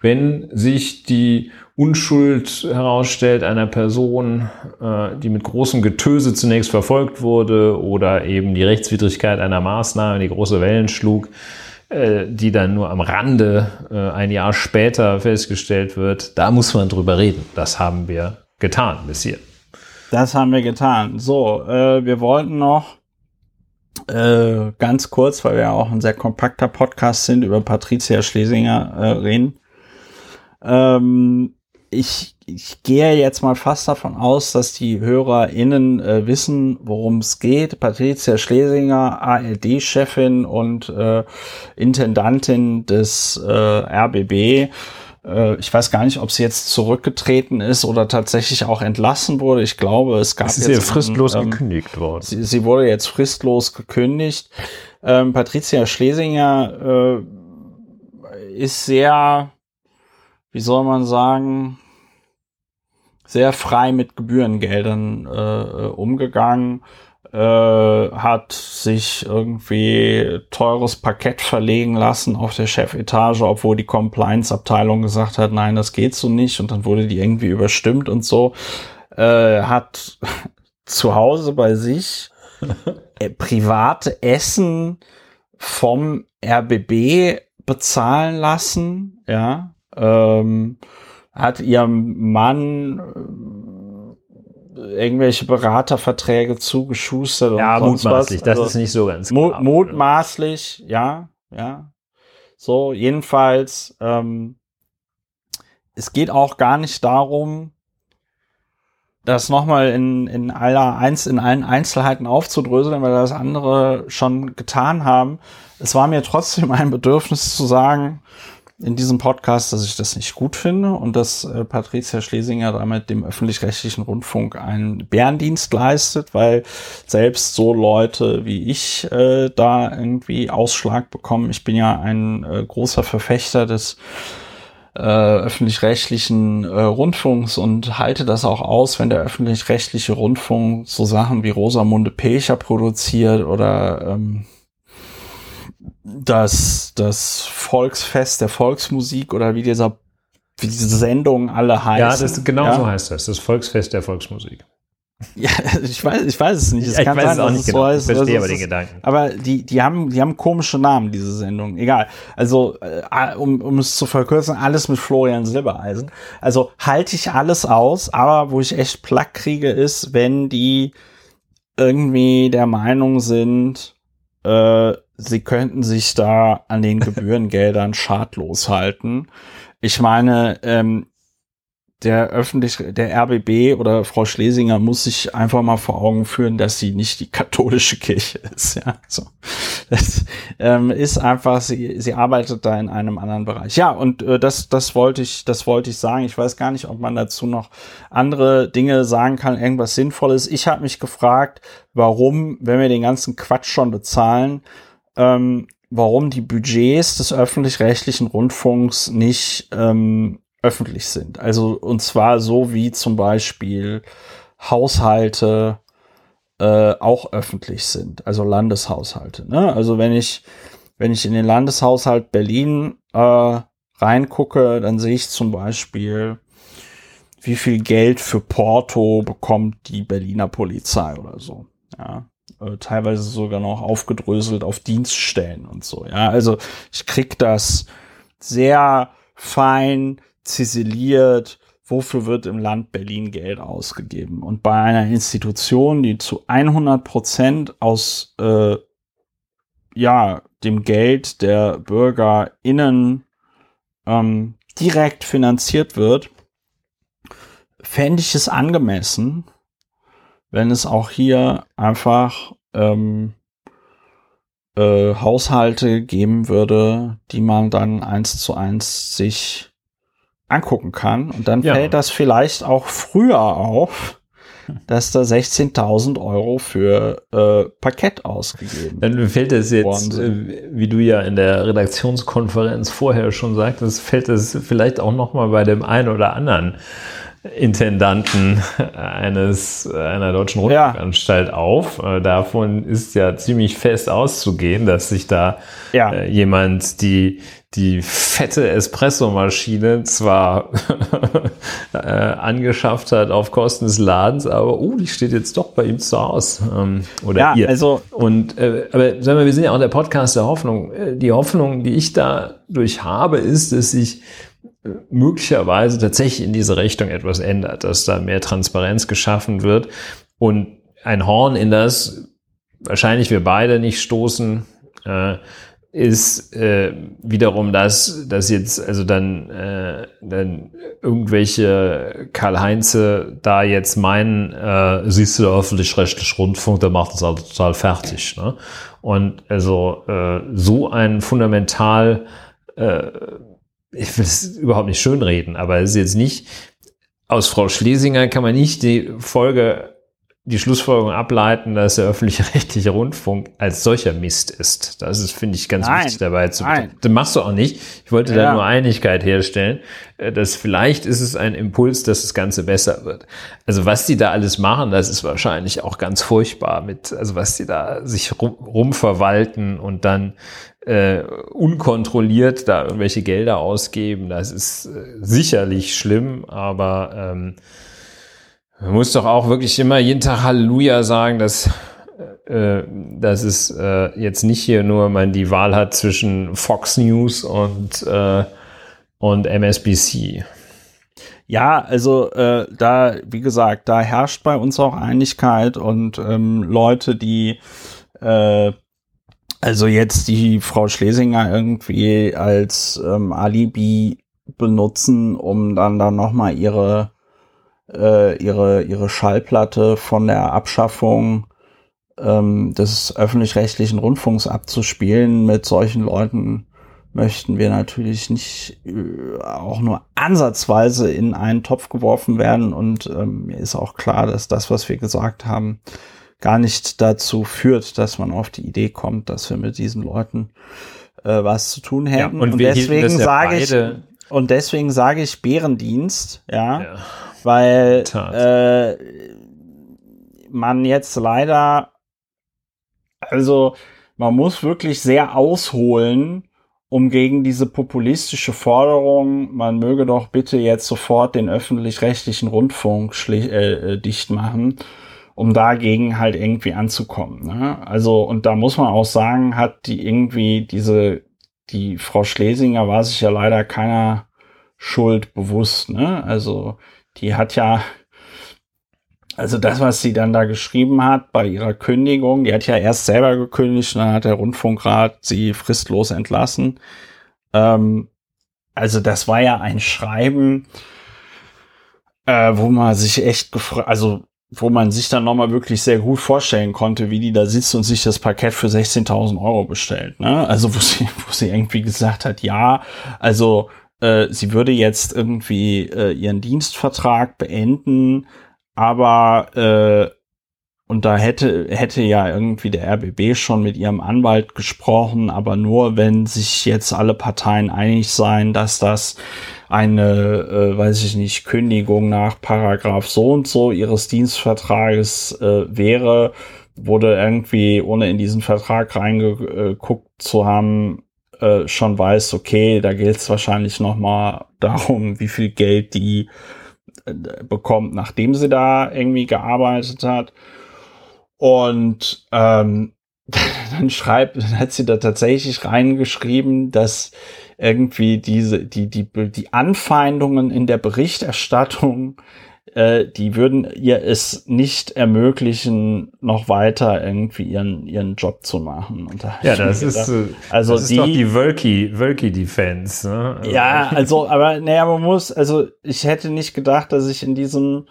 wenn sich die Unschuld herausstellt einer Person, äh, die mit großem Getöse zunächst verfolgt wurde oder eben die Rechtswidrigkeit einer Maßnahme, die große Wellen schlug, die dann nur am Rande äh, ein Jahr später festgestellt wird, da muss man drüber reden. Das haben wir getan bis hier. Das haben wir getan. So, äh, wir wollten noch äh, ganz kurz, weil wir ja auch ein sehr kompakter Podcast sind, über Patricia Schlesinger äh, reden. Ähm, ich, ich gehe jetzt mal fast davon aus, dass die HörerInnen äh, wissen, worum es geht. Patricia Schlesinger, ARD-Chefin und äh, Intendantin des äh, RBB, äh, ich weiß gar nicht, ob sie jetzt zurückgetreten ist oder tatsächlich auch entlassen wurde. Ich glaube, es gab es ist jetzt fristlos einen, ähm, gekündigt worden. Sie, sie, wurde jetzt fristlos gekündigt. Ähm, Patricia Schlesinger äh, ist sehr, wie soll man sagen, sehr frei mit Gebührengeldern äh, umgegangen äh, hat sich irgendwie teures Parkett verlegen lassen auf der Chefetage, obwohl die Compliance-Abteilung gesagt hat, nein, das geht so nicht. Und dann wurde die irgendwie überstimmt und so. Äh, hat zu Hause bei sich äh, private Essen vom RBB bezahlen lassen, ja. Ähm, hat ihrem Mann irgendwelche Beraterverträge zugeschustert. Ja, mutmaßlich, das also, ist nicht so ganz klar. Mutmaßlich, ja, ja. So, jedenfalls, ähm, es geht auch gar nicht darum, das nochmal in, in aller eins, in allen Einzelheiten aufzudröseln, weil das andere schon getan haben. Es war mir trotzdem ein Bedürfnis zu sagen, in diesem Podcast, dass ich das nicht gut finde und dass äh, Patricia Schlesinger damit dem öffentlich-rechtlichen Rundfunk einen Bärendienst leistet, weil selbst so Leute wie ich äh, da irgendwie Ausschlag bekommen. Ich bin ja ein äh, großer Verfechter des äh, öffentlich-rechtlichen äh, Rundfunks und halte das auch aus, wenn der öffentlich-rechtliche Rundfunk so Sachen wie Rosamunde Pilcher produziert oder ähm, das, das Volksfest der Volksmusik oder wie dieser, wie diese Sendungen alle heißen. Ja, das, genau ja? so heißt das, das Volksfest der Volksmusik. Ja, ich weiß, ich weiß es nicht. Es ich weiß sein, es auch nicht genau. So heißt, ich verstehe aber den Gedanken. Aber die, die haben, die haben komische Namen, diese Sendung. Egal. Also, äh, um, um es zu verkürzen, alles mit Florian Silbereisen. Also, halte ich alles aus, aber wo ich echt Plack kriege, ist, wenn die irgendwie der Meinung sind, äh, sie könnten sich da an den Gebührengeldern schadlos halten. Ich meine, ähm, der öffentlich, der RBB oder Frau Schlesinger muss sich einfach mal vor Augen führen, dass sie nicht die katholische Kirche ist. Ja, so. Das ähm, ist einfach, sie, sie arbeitet da in einem anderen Bereich. Ja, und äh, das, das wollte ich, das wollte ich sagen. Ich weiß gar nicht, ob man dazu noch andere Dinge sagen kann, irgendwas Sinnvolles. Ich habe mich gefragt, warum, wenn wir den ganzen Quatsch schon bezahlen, ähm, warum die Budgets des öffentlich-rechtlichen Rundfunks nicht ähm, öffentlich sind. Also und zwar so wie zum Beispiel Haushalte äh, auch öffentlich sind, also Landeshaushalte. Ne? Also wenn ich wenn ich in den Landeshaushalt Berlin äh, reingucke, dann sehe ich zum Beispiel, wie viel Geld für Porto bekommt die Berliner Polizei oder so. Ja, äh, teilweise sogar noch aufgedröselt auf Dienststellen und so. Ja, also ich krieg das sehr fein ziseliert, wofür wird im Land Berlin Geld ausgegeben. Und bei einer Institution, die zu 100 Prozent aus äh, ja, dem Geld der BürgerInnen ähm, direkt finanziert wird, fände ich es angemessen, wenn es auch hier einfach ähm, äh, Haushalte geben würde, die man dann eins zu eins sich angucken kann. Und dann ja. fällt das vielleicht auch früher auf, dass da 16.000 Euro für äh, Parkett ausgegeben Dann fällt es jetzt, äh, wie du ja in der Redaktionskonferenz vorher schon sagtest, fällt es vielleicht auch noch mal bei dem einen oder anderen Intendanten eines einer deutschen Rundfunkanstalt ja. auf. Äh, davon ist ja ziemlich fest auszugehen, dass sich da ja. äh, jemand die die fette Espressomaschine zwar äh, angeschafft hat auf Kosten des Ladens, aber oh, die steht jetzt doch bei ihm zu Hause ähm, oder ja, ihr. Also und äh, aber sagen wir, wir sind ja auch der Podcast der Hoffnung. Die Hoffnung, die ich dadurch habe, ist, dass ich möglicherweise tatsächlich in diese Richtung etwas ändert, dass da mehr Transparenz geschaffen wird und ein Horn in das wahrscheinlich wir beide nicht stoßen, äh, ist äh, wiederum das, dass jetzt also dann, äh, dann irgendwelche Karl-Heinze da jetzt meinen, äh, siehst du der öffentlich-rechtliche Rundfunk, der macht das halt total fertig. Ne? Und also äh, so ein fundamental äh, ich will es überhaupt nicht schönreden, aber es ist jetzt nicht, aus Frau Schlesinger kann man nicht die Folge die Schlussfolgerung ableiten, dass der öffentlich-rechtliche Rundfunk als solcher Mist ist. Das ist, finde ich, ganz nein, wichtig dabei zu nein. Das machst du auch nicht. Ich wollte ja. da nur Einigkeit herstellen, äh, dass vielleicht ist es ein Impuls, dass das Ganze besser wird. Also was die da alles machen, das ist wahrscheinlich auch ganz furchtbar mit, also was die da sich rum, rumverwalten und dann äh, unkontrolliert da irgendwelche Gelder ausgeben. Das ist äh, sicherlich schlimm, aber ähm, man muss doch auch wirklich immer jeden Tag Halleluja sagen, dass, äh, dass es äh, jetzt nicht hier nur man die Wahl hat zwischen Fox News und, äh, und MSBC. Ja, also äh, da, wie gesagt, da herrscht bei uns auch Einigkeit und ähm, Leute, die äh, also jetzt die Frau Schlesinger irgendwie als ähm, Alibi benutzen, um dann da nochmal ihre äh, ihre, ihre Schallplatte von der Abschaffung ähm, des öffentlich-rechtlichen Rundfunks abzuspielen. Mit solchen Leuten möchten wir natürlich nicht äh, auch nur ansatzweise in einen Topf geworfen werden. Und ähm, mir ist auch klar, dass das, was wir gesagt haben, gar nicht dazu führt, dass man auf die Idee kommt, dass wir mit diesen Leuten äh, was zu tun hätten. Ja, und, und deswegen sage ich und deswegen sage ich Bärendienst, ja. ja weil äh, man jetzt leider, also man muss wirklich sehr ausholen, um gegen diese populistische Forderung, man möge doch bitte jetzt sofort den öffentlich-rechtlichen Rundfunk äh, äh, dicht machen, um dagegen halt irgendwie anzukommen. Ne? Also, und da muss man auch sagen, hat die irgendwie diese, die Frau Schlesinger war sich ja leider keiner Schuld bewusst. Ne? Also, die hat ja, also das, was sie dann da geschrieben hat bei ihrer Kündigung, die hat ja erst selber gekündigt und dann hat der Rundfunkrat sie fristlos entlassen. Ähm, also das war ja ein Schreiben, äh, wo man sich echt gefragt, also wo man sich dann nochmal wirklich sehr gut vorstellen konnte, wie die da sitzt und sich das Parkett für 16.000 Euro bestellt. Ne? Also wo sie, wo sie irgendwie gesagt hat, ja, also äh, sie würde jetzt irgendwie äh, ihren Dienstvertrag beenden, aber äh, und da hätte, hätte ja irgendwie der RBB schon mit ihrem Anwalt gesprochen, aber nur, wenn sich jetzt alle Parteien einig seien, dass das eine, äh, weiß ich nicht, Kündigung nach Paragraph so und so ihres Dienstvertrages äh, wäre, wurde irgendwie, ohne in diesen Vertrag reingeguckt zu haben, äh, schon weiß, okay, da geht es wahrscheinlich noch mal darum, wie viel Geld die äh, bekommt, nachdem sie da irgendwie gearbeitet hat. Und ähm, dann schreibt, dann hat sie da tatsächlich reingeschrieben, dass irgendwie diese, die, die, die Anfeindungen in der Berichterstattung äh, die würden ihr es nicht ermöglichen, noch weiter irgendwie ihren, ihren Job zu machen. Da ja, das ist, gedacht, also das ist die, doch die Wölki, Wölki Defense. Ne? Also. Ja, also, aber naja, man muss, also ich hätte nicht gedacht, dass ich in diesem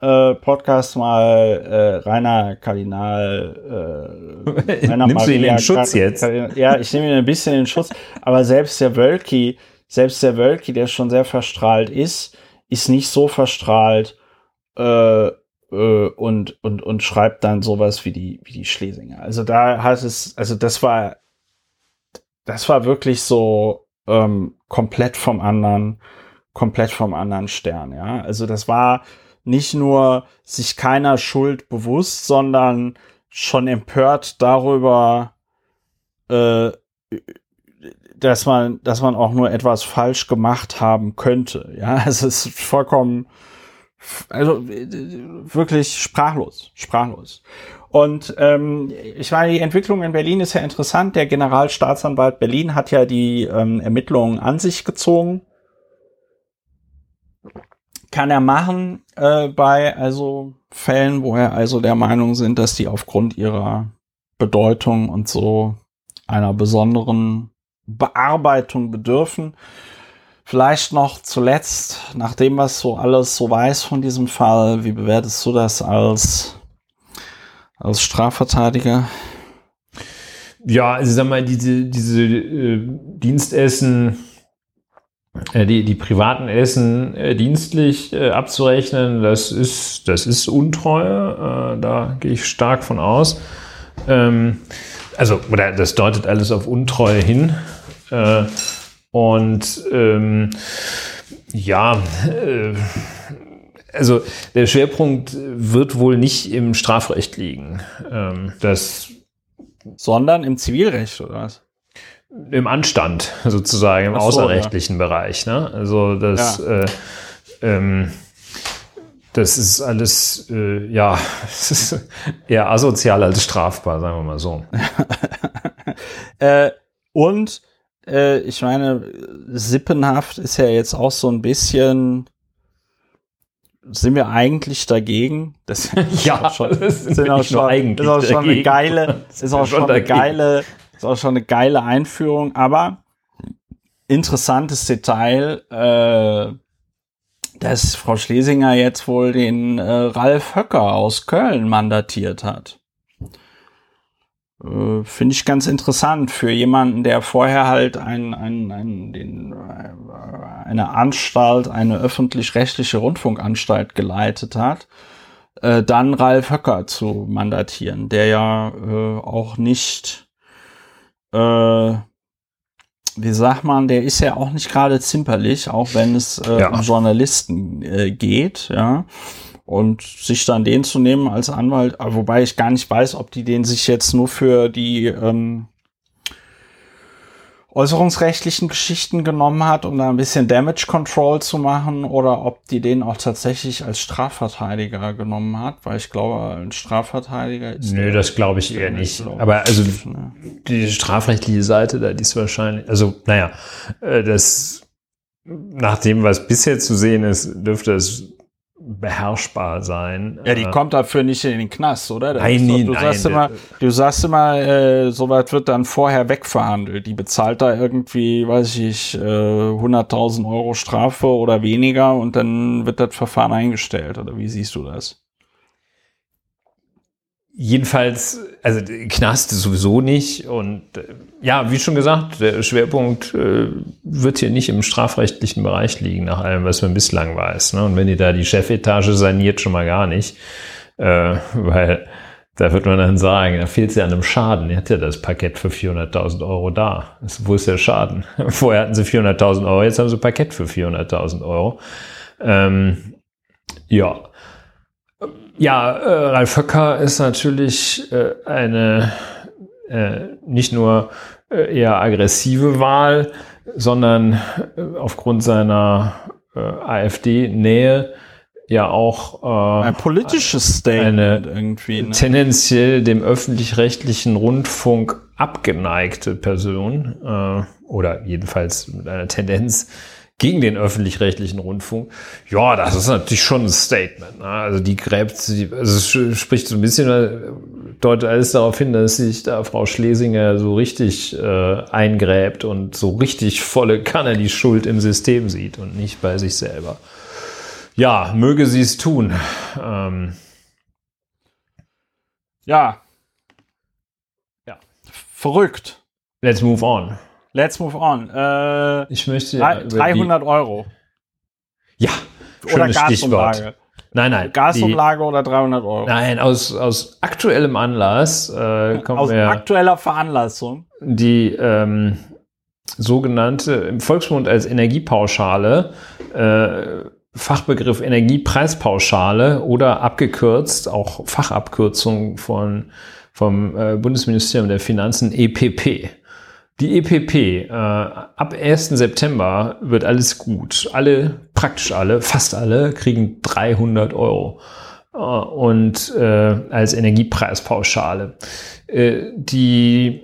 äh, Podcast mal äh, Rainer Kardinal äh, Rainer Nimmst Maria du ihn in Schutz jetzt? ja, ich nehme ihn ein bisschen in Schutz, aber selbst der Wölki, selbst der Wölki, der schon sehr verstrahlt ist, ist nicht so verstrahlt, äh, äh, und, und, und schreibt dann sowas wie die, wie die Schlesinger. Also da hat es, also das war, das war wirklich so ähm, komplett vom anderen, komplett vom anderen Stern, ja. Also das war nicht nur sich keiner Schuld bewusst, sondern schon empört darüber, äh, dass man, dass man auch nur etwas falsch gemacht haben könnte. Ja, es ist vollkommen, also wirklich sprachlos, sprachlos. Und ähm, ich meine, die Entwicklung in Berlin ist ja interessant. Der Generalstaatsanwalt Berlin hat ja die ähm, Ermittlungen an sich gezogen. Kann er machen äh, bei also Fällen, wo er also der Meinung sind, dass die aufgrund ihrer Bedeutung und so einer besonderen Bearbeitung bedürfen. Vielleicht noch zuletzt, nachdem was so alles so weiß von diesem Fall, wie bewertest du das als, als Strafverteidiger? Ja, also sag mal, diese, diese äh, Dienstessen die, die privaten Essen äh, dienstlich äh, abzurechnen, das ist, das ist Untreue. Äh, da gehe ich stark von aus. Ähm, also, das deutet alles auf Untreue hin. Äh, und ähm, ja, äh, also der Schwerpunkt wird wohl nicht im Strafrecht liegen. Ähm, das sondern im Zivilrecht oder was? Im Anstand sozusagen, im so, außerrechtlichen ja. Bereich. Ne? Also das, ja. äh, ähm, das ist alles, äh, ja, ist eher asozial als strafbar, sagen wir mal so. äh, und äh, ich meine, Sippenhaft ist ja jetzt auch so ein bisschen sind wir eigentlich dagegen? Das ja, schon, das sind, sind auch schon, eigentlich ist auch schon dagegen. eine geile, ist auch schon eine geile, ist auch schon eine geile Einführung, aber interessantes Detail, äh, dass Frau Schlesinger jetzt wohl den äh, Ralf Höcker aus Köln mandatiert hat. Äh, Finde ich ganz interessant für jemanden, der vorher halt ein, ein, ein, den, äh, eine Anstalt, eine öffentlich-rechtliche Rundfunkanstalt geleitet hat, äh, dann Ralf Höcker zu mandatieren, der ja äh, auch nicht, äh, wie sagt man, der ist ja auch nicht gerade zimperlich, auch wenn es äh, ja. um Journalisten äh, geht, ja und sich dann den zu nehmen als Anwalt, wobei ich gar nicht weiß, ob die den sich jetzt nur für die ähm, äußerungsrechtlichen Geschichten genommen hat, um da ein bisschen Damage Control zu machen, oder ob die den auch tatsächlich als Strafverteidiger genommen hat, weil ich glaube, ein Strafverteidiger ist. Nö, das glaube ich eher nicht. Aber also ne? die strafrechtliche Seite, da die ist wahrscheinlich, also naja, äh, das nach dem, was bisher zu sehen ist, dürfte es beherrschbar sein. Ja, die äh, kommt dafür nicht in den Knast, oder? nein, doch, du, nein, sagst immer, du sagst immer, äh, soweit wird dann vorher wegverhandelt. Die bezahlt da irgendwie, weiß ich, äh, 100.000 Euro Strafe oder weniger und dann wird das Verfahren eingestellt. Oder wie siehst du das? Jedenfalls, also Knast sowieso nicht. Und äh, ja, wie schon gesagt, der Schwerpunkt äh, wird hier nicht im strafrechtlichen Bereich liegen, nach allem, was man bislang weiß. Ne? Und wenn ihr da die Chefetage saniert, schon mal gar nicht. Äh, weil da wird man dann sagen, da fehlt es ja an einem Schaden. Ihr hat ja das Parkett für 400.000 Euro da. Wo ist der Schaden? Vorher hatten sie 400.000 Euro, jetzt haben sie Parkett für 400.000 Euro. Ähm, ja, ja, äh, Ralf Höcker ist natürlich äh, eine äh, nicht nur äh, eher aggressive Wahl, sondern äh, aufgrund seiner äh, AfD-Nähe ja auch äh, ein politisches Statement irgendwie ne? tendenziell dem öffentlich-rechtlichen Rundfunk abgeneigte Person äh, oder jedenfalls mit einer Tendenz gegen den öffentlich-rechtlichen Rundfunk. Ja, das ist natürlich schon ein Statement. Ne? Also die gräbt, sie, also es spricht so ein bisschen, äh, deutet alles darauf hin, dass sich da Frau Schlesinger so richtig äh, eingräbt und so richtig volle Kanne die Schuld im System sieht und nicht bei sich selber. Ja, möge sie es tun. Ähm, ja. Ja. Verrückt. Let's move on. Let's move on. Äh, ich möchte 300 Euro. Ja, oder Gasumlage. Nein, nein. Gasumlage die, oder 300 Euro? Nein, aus, aus aktuellem Anlass äh, kommt Aus aktueller Veranlassung. Die ähm, sogenannte, im Volksmund als Energiepauschale, äh, Fachbegriff Energiepreispauschale oder abgekürzt, auch Fachabkürzung von, vom äh, Bundesministerium der Finanzen, EPP. Die EPP, äh, ab 1. September wird alles gut. Alle, praktisch alle, fast alle kriegen 300 Euro. Äh, und äh, als Energiepreispauschale. Äh, die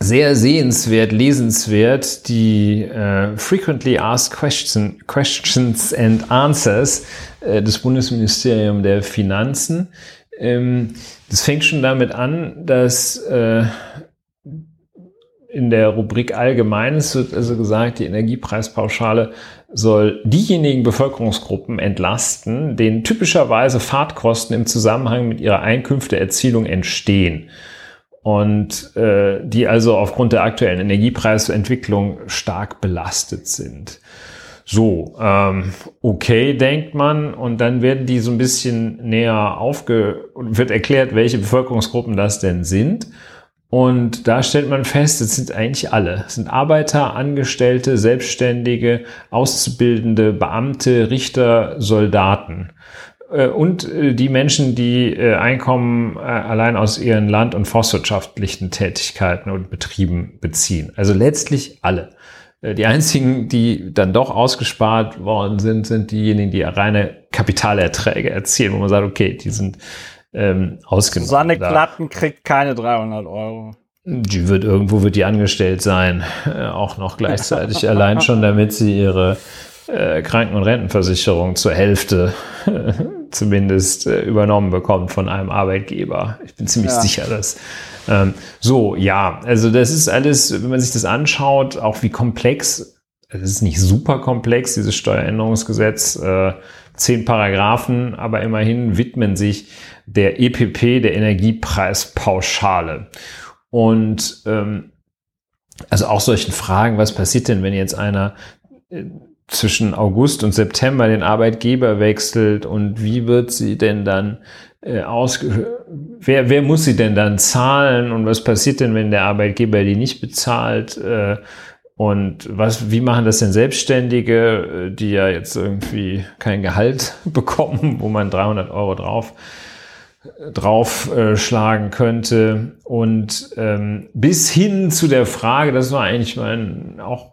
sehr sehenswert, lesenswert, die äh, Frequently Asked Question, Questions and Answers äh, des Bundesministeriums der Finanzen. Ähm, das fängt schon damit an, dass äh, in der Rubrik Allgemeines wird also gesagt, die Energiepreispauschale soll diejenigen Bevölkerungsgruppen entlasten, denen typischerweise Fahrtkosten im Zusammenhang mit ihrer Einkünfteerzielung entstehen. und äh, die also aufgrund der aktuellen Energiepreisentwicklung stark belastet sind. So, ähm, okay, denkt man, und dann werden die so ein bisschen näher aufge, wird erklärt, welche Bevölkerungsgruppen das denn sind. Und da stellt man fest, es sind eigentlich alle. Es sind Arbeiter, Angestellte, Selbstständige, Auszubildende, Beamte, Richter, Soldaten. Äh, und äh, die Menschen, die äh, Einkommen allein aus ihren land- und forstwirtschaftlichen Tätigkeiten und Betrieben beziehen. Also letztlich alle. Die einzigen, die dann doch ausgespart worden sind, sind diejenigen, die reine Kapitalerträge erzielen, wo man sagt, okay, die sind ähm, ausgenommen. Susanne Klatten kriegt keine 300 Euro. Die wird irgendwo wird die angestellt sein, äh, auch noch gleichzeitig allein schon, damit sie ihre äh, Kranken- und Rentenversicherung zur Hälfte äh, zumindest übernommen bekommt von einem Arbeitgeber. Ich bin ziemlich ja. sicher, dass ähm, so, ja, also das ist alles, wenn man sich das anschaut, auch wie komplex, es ist nicht super komplex, dieses Steueränderungsgesetz, äh, zehn Paragraphen, aber immerhin widmen sich der EPP, der Energiepreispauschale. Und ähm, also auch solchen Fragen, was passiert denn, wenn jetzt einer äh, zwischen August und September den Arbeitgeber wechselt und wie wird sie denn dann äh, ausge wer, wer muss sie denn dann zahlen und was passiert denn, wenn der Arbeitgeber die nicht bezahlt? Äh, und was, wie machen das denn Selbstständige, äh, die ja jetzt irgendwie kein Gehalt bekommen, wo man 300 Euro drauf draufschlagen äh, könnte und ähm, bis hin zu der Frage, das war eigentlich mein auch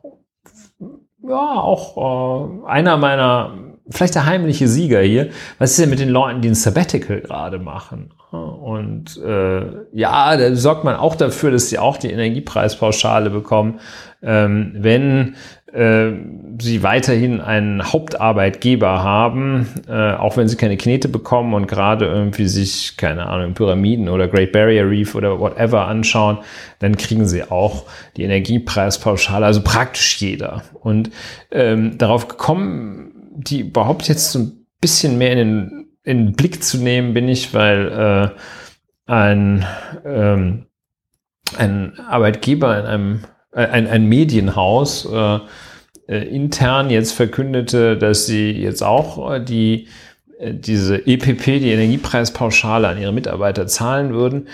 ja, auch äh, einer meiner, vielleicht der heimliche Sieger hier. Was ist denn mit den Leuten, die ein Sabbatical gerade machen? Und äh, ja, da sorgt man auch dafür, dass sie auch die Energiepreispauschale bekommen, ähm, wenn sie weiterhin einen Hauptarbeitgeber haben, äh, auch wenn sie keine Knete bekommen und gerade irgendwie sich, keine Ahnung, Pyramiden oder Great Barrier Reef oder whatever anschauen, dann kriegen sie auch die Energiepreispauschale, also praktisch jeder. Und ähm, darauf gekommen, die überhaupt jetzt so ein bisschen mehr in den, in den Blick zu nehmen, bin ich, weil äh, ein, ähm, ein Arbeitgeber in einem äh, ein, ein Medienhaus äh, äh, intern jetzt verkündete, dass sie jetzt auch äh, die äh, diese EPP, die Energiepreispauschale an ihre Mitarbeiter zahlen würden.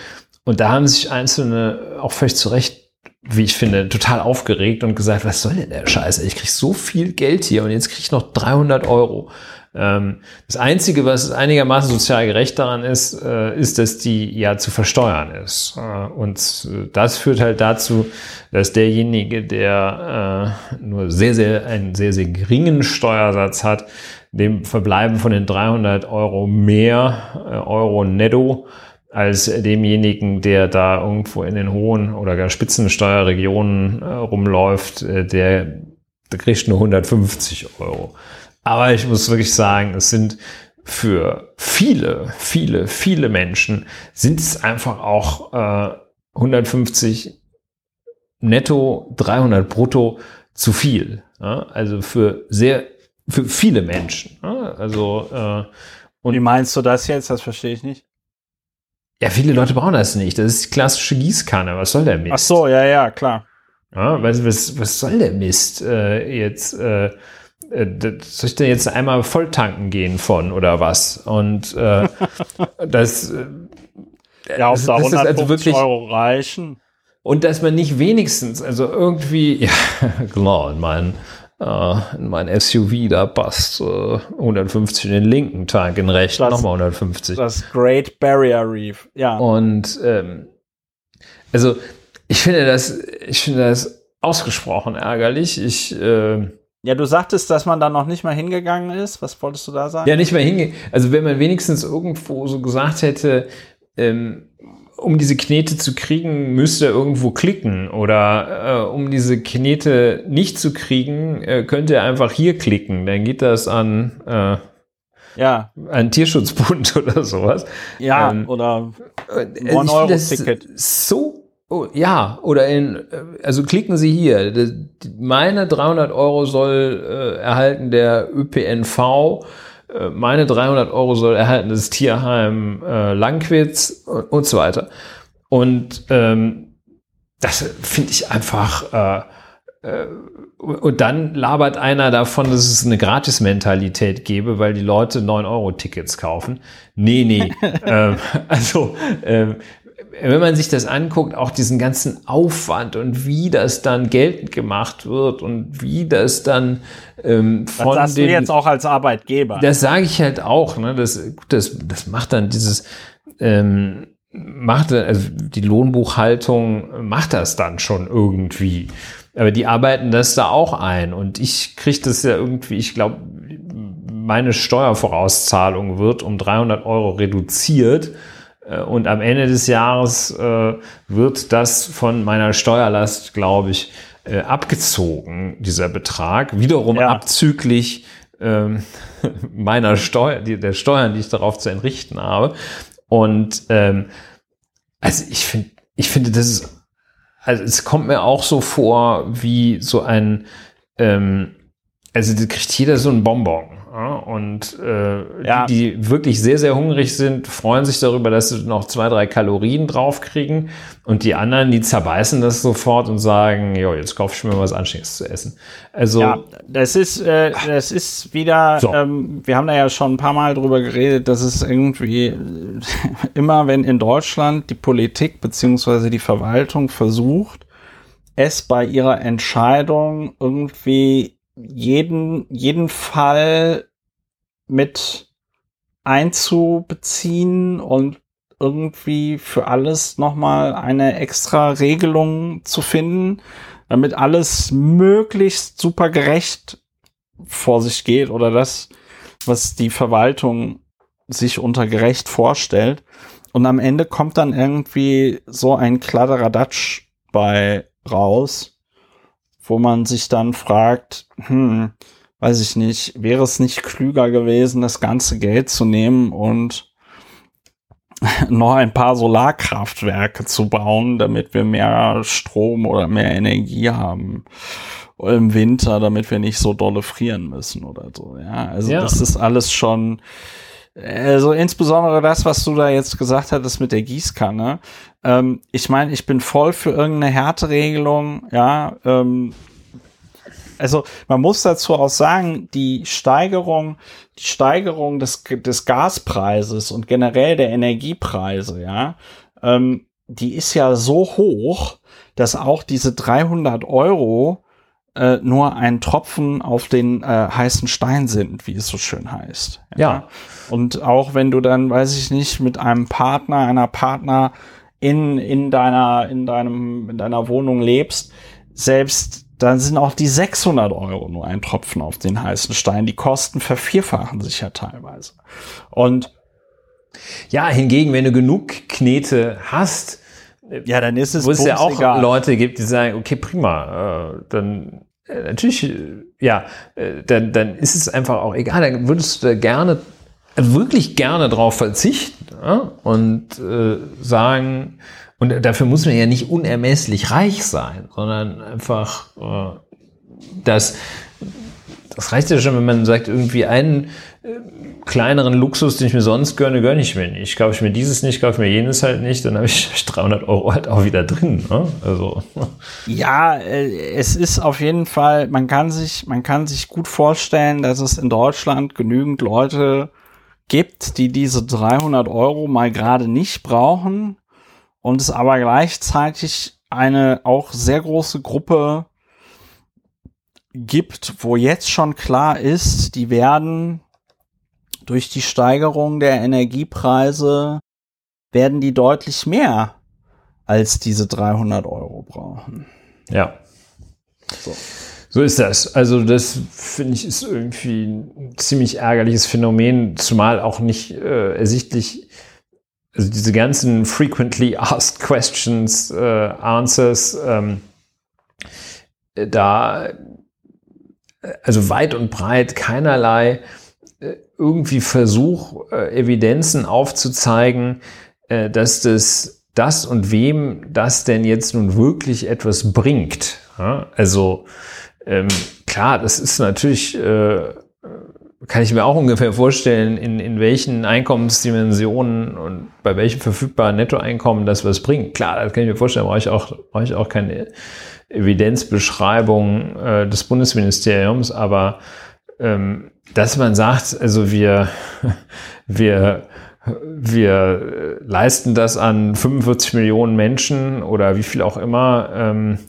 Und da haben sich Einzelne auch völlig zu Recht wie ich finde, total aufgeregt und gesagt, was soll denn der Scheiße? Ich krieg so viel Geld hier und jetzt krieg ich noch 300 Euro. Ähm, das Einzige, was einigermaßen sozial gerecht daran ist, äh, ist, dass die ja zu versteuern ist. Äh, und das führt halt dazu, dass derjenige, der äh, nur sehr, sehr, einen sehr, sehr geringen Steuersatz hat, dem verbleiben von den 300 Euro mehr Euro netto als demjenigen, der da irgendwo in den hohen oder gar Spitzensteuerregionen äh, rumläuft, äh, der, der kriegt nur 150 Euro. Aber ich muss wirklich sagen, es sind für viele, viele, viele Menschen sind es einfach auch äh, 150 netto, 300 brutto zu viel. Ja? Also für sehr, für viele Menschen. Ja? Also äh, und wie meinst du das jetzt? Das verstehe ich nicht. Ja, viele Leute brauchen das nicht. Das ist die klassische Gießkanne. Was soll der Mist? Ach so, ja, ja, klar. Ja, was, was, was soll der Mist äh, jetzt? Äh, soll ich denn jetzt einmal voll tanken gehen von oder was? Und äh, das äh, ja, auf das, das also wirklich, Euro reichen. Und dass man nicht wenigstens, also irgendwie, ja, genau, in meinen äh, in mein SUV, da passt äh, 150 in den linken Tank, in den rechten nochmal 150. Das Great Barrier Reef, ja. Und ähm, also ich finde das, ich finde das ausgesprochen ärgerlich. Ich äh, ja, du sagtest, dass man da noch nicht mal hingegangen ist. Was wolltest du da sagen? Ja, nicht mal hingegangen. Also wenn man wenigstens irgendwo so gesagt hätte, ähm, um diese Knete zu kriegen, müsste er irgendwo klicken. Oder äh, um diese Knete nicht zu kriegen, äh, könnte er einfach hier klicken. Dann geht das an äh, ja. ein Tierschutzbund oder sowas. Ja, ähm, oder äh, One Euro Ticket. So Oh, ja, oder in, äh, also klicken Sie hier. Meine 300 Euro soll äh, erhalten der ÖPNV äh, meine 300 Euro soll erhalten das Tierheim äh, Langwitz und, und so weiter. Und ähm, das finde ich einfach. Äh, und dann labert einer davon, dass es eine Gratis-Mentalität gäbe, weil die Leute 9-Euro-Tickets kaufen. Nee, nee. ähm, also, ähm, wenn man sich das anguckt, auch diesen ganzen Aufwand und wie das dann geltend gemacht wird und wie das dann ähm, von das den, du jetzt auch als Arbeitgeber. Das sage ich halt auch. Ne? Das, das, das macht dann dieses ähm, macht also die Lohnbuchhaltung macht das dann schon irgendwie. Aber die arbeiten das da auch ein und ich kriege das ja irgendwie, ich glaube, meine Steuervorauszahlung wird um 300 Euro reduziert und am Ende des Jahres äh, wird das von meiner Steuerlast, glaube ich, äh, abgezogen, dieser Betrag, wiederum ja. abzüglich ähm, meiner Steuer, der Steuern, die ich darauf zu entrichten habe. Und ähm, also ich finde, ich finde, das ist, also es kommt mir auch so vor wie so ein, ähm, also kriegt jeder so ein Bonbon. Und äh, ja. die, die wirklich sehr, sehr hungrig sind, freuen sich darüber, dass sie noch zwei, drei Kalorien draufkriegen. Und die anderen, die zerbeißen das sofort und sagen, jo, jetzt kauf ich mir was Anständiges zu essen. Also ja, das ist, äh, das ist wieder, so. ähm, wir haben da ja schon ein paar Mal drüber geredet, dass es irgendwie immer, wenn in Deutschland die Politik beziehungsweise die Verwaltung versucht, es bei ihrer Entscheidung irgendwie jeden, jeden Fall mit einzubeziehen und irgendwie für alles nochmal eine extra Regelung zu finden, damit alles möglichst super gerecht vor sich geht oder das, was die Verwaltung sich unter gerecht vorstellt. Und am Ende kommt dann irgendwie so ein Kladderadatsch bei raus, wo man sich dann fragt, hm, weiß ich nicht, wäre es nicht klüger gewesen, das ganze Geld zu nehmen und noch ein paar Solarkraftwerke zu bauen, damit wir mehr Strom oder mehr Energie haben im Winter, damit wir nicht so dolle frieren müssen oder so. Ja, also ja. das ist alles schon, also insbesondere das, was du da jetzt gesagt hattest mit der Gießkanne. Ähm, ich meine, ich bin voll für irgendeine Härteregelung, ja. Ähm, also man muss dazu auch sagen, die Steigerung, die Steigerung des, des Gaspreises und generell der Energiepreise, ja, ähm, die ist ja so hoch, dass auch diese 300 Euro äh, nur ein Tropfen auf den äh, heißen Stein sind, wie es so schön heißt. Ja. ja. Und auch wenn du dann, weiß ich nicht, mit einem Partner, einer Partner in, in deiner, in deinem, in deiner Wohnung lebst, selbst dann sind auch die 600 Euro nur ein Tropfen auf den heißen Stein. Die Kosten vervierfachen sich ja teilweise. Und ja, hingegen, wenn du genug Knete hast, ja, dann ist es wo es ja auch egal. Leute gibt, die sagen, okay, prima, äh, dann natürlich, äh, ja, äh, dann, dann ist es einfach auch egal, dann würdest du gerne, wirklich gerne drauf verzichten ja? und äh, sagen, und dafür muss man ja nicht unermesslich reich sein, sondern einfach, äh, das, das reicht ja schon, wenn man sagt, irgendwie einen äh, kleineren Luxus, den ich mir sonst gönne, gönne ich mir nicht. Kaufe ich mir dieses nicht, kaufe ich mir jenes halt nicht, dann habe ich 300 Euro halt auch wieder drin. Ne? Also. Ja, äh, es ist auf jeden Fall, man kann sich, man kann sich gut vorstellen, dass es in Deutschland genügend Leute gibt, die diese 300 Euro mal gerade nicht brauchen und es aber gleichzeitig eine auch sehr große Gruppe gibt, wo jetzt schon klar ist, die werden durch die Steigerung der Energiepreise werden die deutlich mehr als diese 300 Euro brauchen. Ja. So. So ist das. Also das finde ich ist irgendwie ein ziemlich ärgerliches Phänomen, zumal auch nicht äh, ersichtlich also diese ganzen frequently asked questions, äh, answers, ähm, da, also weit und breit keinerlei äh, irgendwie Versuch, äh, Evidenzen aufzuzeigen, äh, dass das, das und wem das denn jetzt nun wirklich etwas bringt. Also ähm, klar, das ist natürlich kann ich mir auch ungefähr vorstellen, in, in welchen Einkommensdimensionen und bei welchem verfügbaren Nettoeinkommen das was bringt. Klar, das kann ich mir vorstellen, brauche ich auch, brauche ich auch keine Evidenzbeschreibung äh, des Bundesministeriums, aber ähm, dass man sagt, also wir, wir, wir leisten das an 45 Millionen Menschen oder wie viel auch immer, ähm,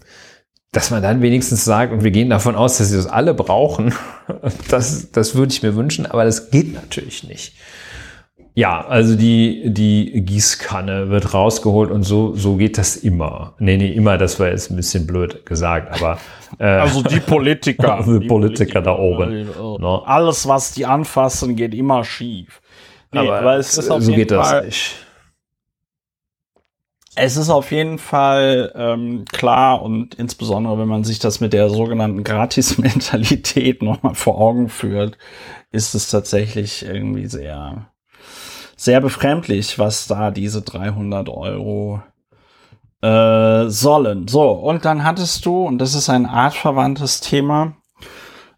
dass man dann wenigstens sagt, und wir gehen davon aus, dass sie das alle brauchen, das, das würde ich mir wünschen, aber das geht natürlich nicht. Ja, also die, die Gießkanne wird rausgeholt und so, so geht das immer. Nee, nee, immer, das war jetzt ein bisschen blöd gesagt, aber. Äh, also die Politiker. die, die Politiker, Politiker, da oben. Oh. No. Alles, was die anfassen, geht immer schief. Nee, aber, aber es ist so geht das nicht. Es ist auf jeden Fall ähm, klar und insbesondere, wenn man sich das mit der sogenannten Gratis-Mentalität nochmal vor Augen führt, ist es tatsächlich irgendwie sehr sehr befremdlich, was da diese 300 Euro äh, sollen. So, und dann hattest du, und das ist ein artverwandtes Thema,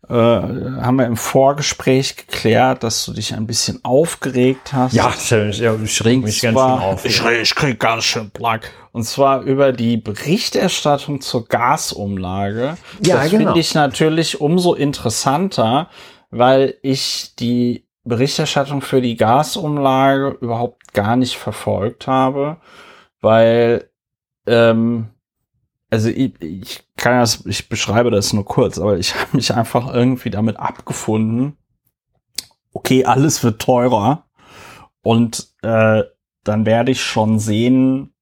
äh, haben wir im Vorgespräch geklärt, dass du dich ein bisschen aufgeregt hast. Ja, ich, ja, ich reg mich ganz schön auf. Ich, ich krieg ganz schön Plack. Und zwar über die Berichterstattung zur Gasumlage. Ja, das genau. finde ich natürlich umso interessanter, weil ich die Berichterstattung für die Gasumlage überhaupt gar nicht verfolgt habe, weil ähm, also ich, ich kann das, ich beschreibe das nur kurz, aber ich habe mich einfach irgendwie damit abgefunden. Okay, alles wird teurer und äh, dann werde ich schon sehen,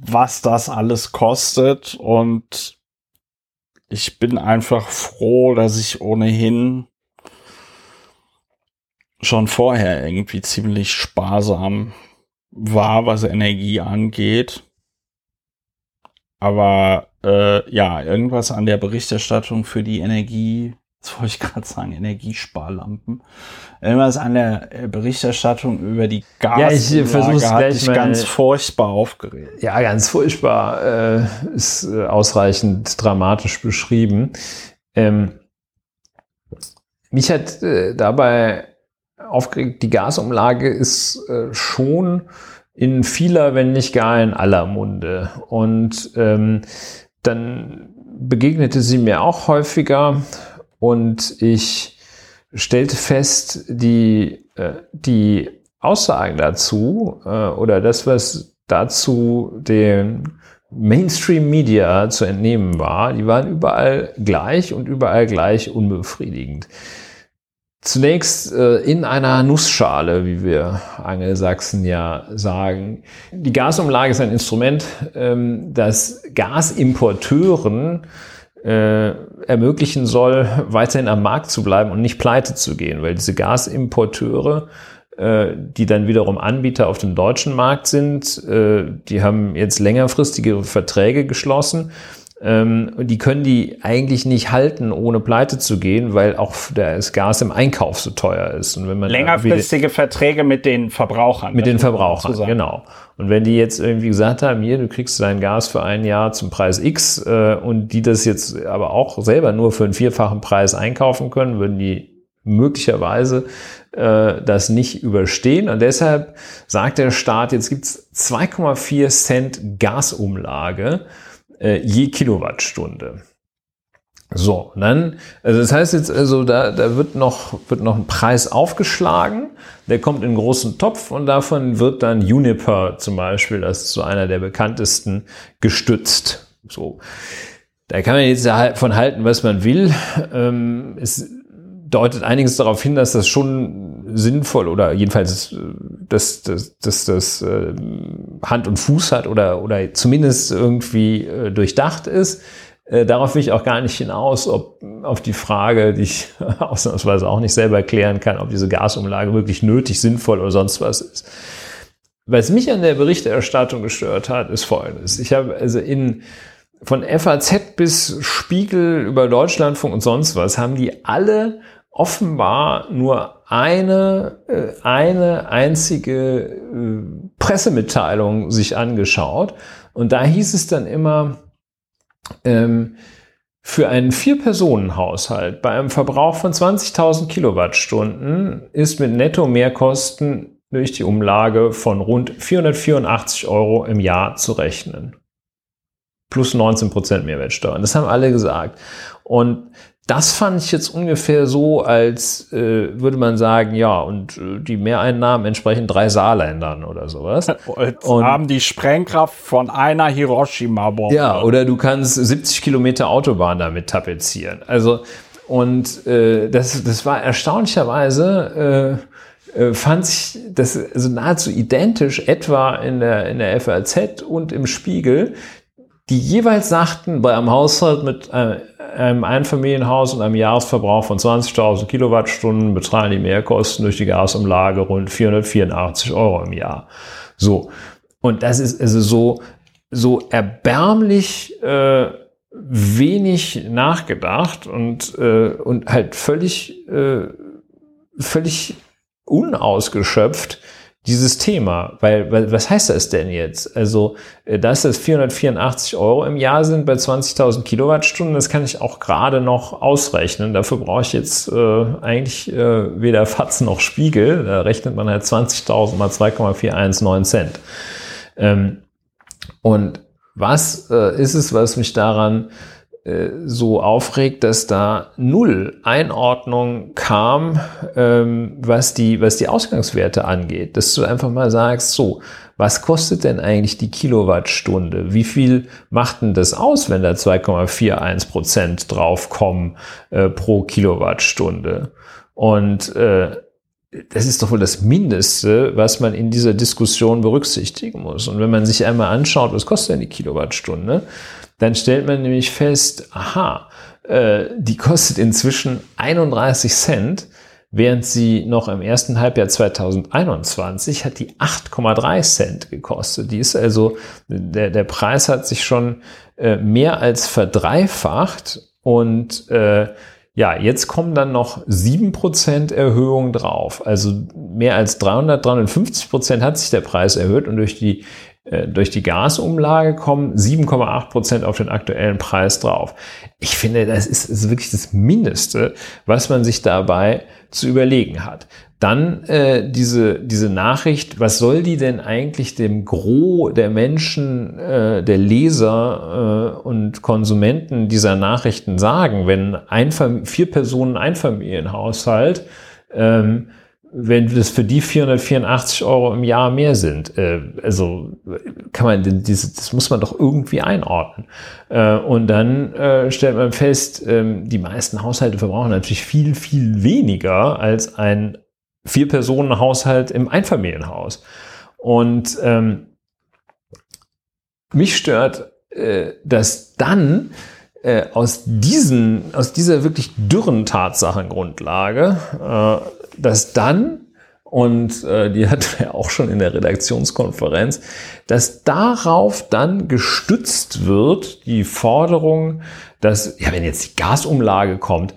was das alles kostet und ich bin einfach froh, dass ich ohnehin schon vorher irgendwie ziemlich sparsam war, was Energie angeht. Aber äh, ja, irgendwas an der Berichterstattung für die Energie, das wollte ich gerade sagen, Energiesparlampen. Irgendwas an der äh, Berichterstattung über die Gas ja, ich versuche hat dich ganz furchtbar aufgeregt. Ja, ganz furchtbar äh, ist äh, ausreichend dramatisch beschrieben. Ähm, mich hat äh, dabei aufgeregt, die Gasumlage ist äh, schon in vieler, wenn nicht gar in aller Munde. Und ähm, dann begegnete sie mir auch häufiger und ich stellte fest, die, äh, die Aussagen dazu äh, oder das, was dazu den Mainstream Media zu entnehmen war, die waren überall gleich und überall gleich unbefriedigend. Zunächst äh, in einer Nussschale, wie wir Angelsachsen ja sagen. Die Gasumlage ist ein Instrument, ähm, das Gasimporteuren äh, ermöglichen soll, weiterhin am Markt zu bleiben und nicht pleite zu gehen, weil diese Gasimporteure, äh, die dann wiederum Anbieter auf dem deutschen Markt sind, äh, die haben jetzt längerfristige Verträge geschlossen ähm, die können die eigentlich nicht halten, ohne pleite zu gehen, weil auch das Gas im Einkauf so teuer ist. Und wenn man Längerfristige Verträge mit den Verbrauchern. Mit den Verbrauchern, genau. Und wenn die jetzt irgendwie gesagt haben, hier, du kriegst dein Gas für ein Jahr zum Preis X äh, und die das jetzt aber auch selber nur für einen vierfachen Preis einkaufen können, würden die möglicherweise äh, das nicht überstehen. Und deshalb sagt der Staat, jetzt gibt's 2,4 Cent Gasumlage äh, je Kilowattstunde. So, dann, also das heißt jetzt, also da, da wird noch, wird noch ein Preis aufgeschlagen, der kommt in einen großen Topf und davon wird dann Juniper zum Beispiel, das ist so einer der bekanntesten, gestützt. So. Da kann man jetzt davon halten, was man will. Ähm, es deutet einiges darauf hin, dass das schon sinnvoll oder jedenfalls, dass das, das, das äh, Hand und Fuß hat oder, oder zumindest irgendwie äh, durchdacht ist. Äh, darauf will ich auch gar nicht hinaus, ob auf die Frage, die ich ausnahmsweise auch nicht selber erklären kann, ob diese Gasumlage wirklich nötig, sinnvoll oder sonst was ist. Was mich an der Berichterstattung gestört hat, ist folgendes. Ich habe also in von FAZ bis Spiegel über Deutschlandfunk und sonst was haben die alle offenbar nur eine, äh, eine einzige äh, Pressemitteilung sich angeschaut. Und da hieß es dann immer, ähm, Für einen Vier-Personen-Haushalt bei einem Verbrauch von 20.000 Kilowattstunden ist mit Netto-Mehrkosten durch die Umlage von rund 484 Euro im Jahr zu rechnen. Plus 19% Mehrwertsteuer. Das haben alle gesagt. Und das fand ich jetzt ungefähr so, als äh, würde man sagen, ja, und äh, die Mehreinnahmen entsprechen drei Saarländern oder sowas. Und haben die Sprengkraft von einer Hiroshima-Bombe. Ja, oder du kannst 70 Kilometer Autobahn damit tapezieren. Also, und äh, das, das war erstaunlicherweise, äh, äh, fand ich das also nahezu identisch, etwa in der, in der FAZ und im Spiegel, die jeweils sagten, bei einem Haushalt mit äh, einem Einfamilienhaus und einem Jahresverbrauch von 20.000 Kilowattstunden bezahlen die Mehrkosten durch die Gasumlage rund 484 Euro im Jahr. So. Und das ist also so, so erbärmlich äh, wenig nachgedacht und, äh, und halt völlig, äh, völlig unausgeschöpft, dieses Thema, weil, weil was heißt das denn jetzt? Also, äh, dass es 484 Euro im Jahr sind bei 20.000 Kilowattstunden, das kann ich auch gerade noch ausrechnen. Dafür brauche ich jetzt äh, eigentlich äh, weder Fatzen noch Spiegel. Da rechnet man halt 20.000 mal 2,419 Cent. Ähm, und was äh, ist es, was mich daran so aufregt, dass da null Einordnung kam, ähm, was, die, was die Ausgangswerte angeht. Dass du einfach mal sagst, so, was kostet denn eigentlich die Kilowattstunde? Wie viel macht denn das aus, wenn da 2,41 Prozent draufkommen äh, pro Kilowattstunde? Und äh, das ist doch wohl das Mindeste, was man in dieser Diskussion berücksichtigen muss. Und wenn man sich einmal anschaut, was kostet denn die Kilowattstunde, dann stellt man nämlich fest, aha, äh, die kostet inzwischen 31 Cent, während sie noch im ersten Halbjahr 2021 hat die 8,3 Cent gekostet. Die ist also, der, der Preis hat sich schon äh, mehr als verdreifacht und äh, ja, jetzt kommen dann noch 7% Erhöhung drauf. Also mehr als 300, 350% hat sich der Preis erhöht und durch die durch die Gasumlage kommen 7,8 Prozent auf den aktuellen Preis drauf. Ich finde, das ist, ist, wirklich das Mindeste, was man sich dabei zu überlegen hat. Dann äh, diese, diese Nachricht, was soll die denn eigentlich dem Gros der Menschen, äh, der Leser äh, und Konsumenten dieser Nachrichten sagen, wenn ein vier Personen Einfamilienhaushalt ähm, wenn das für die 484 Euro im Jahr mehr sind, äh, also kann man diese, das muss man doch irgendwie einordnen. Äh, und dann äh, stellt man fest, äh, die meisten Haushalte verbrauchen natürlich viel, viel weniger als ein Vier-Personen-Haushalt im Einfamilienhaus. Und ähm, mich stört, äh, dass dann äh, aus diesen, aus dieser wirklich dürren Tatsachengrundlage äh, dass dann, und äh, die hatten wir auch schon in der Redaktionskonferenz, dass darauf dann gestützt wird, die Forderung, dass, ja, wenn jetzt die Gasumlage kommt,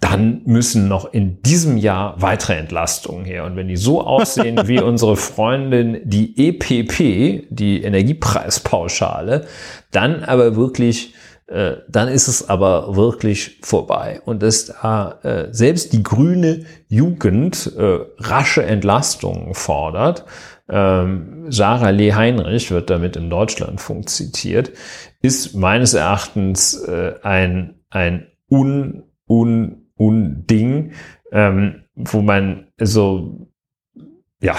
dann müssen noch in diesem Jahr weitere Entlastungen her. Und wenn die so aussehen wie unsere Freundin die EPP, die Energiepreispauschale, dann aber wirklich äh, dann ist es aber wirklich vorbei. Und dass da äh, selbst die grüne Jugend äh, rasche Entlastungen fordert, ähm, Sarah Lee Heinrich wird damit im Deutschlandfunk zitiert, ist meines Erachtens äh, ein, ein un, un, Unding, ähm, wo man so, ja,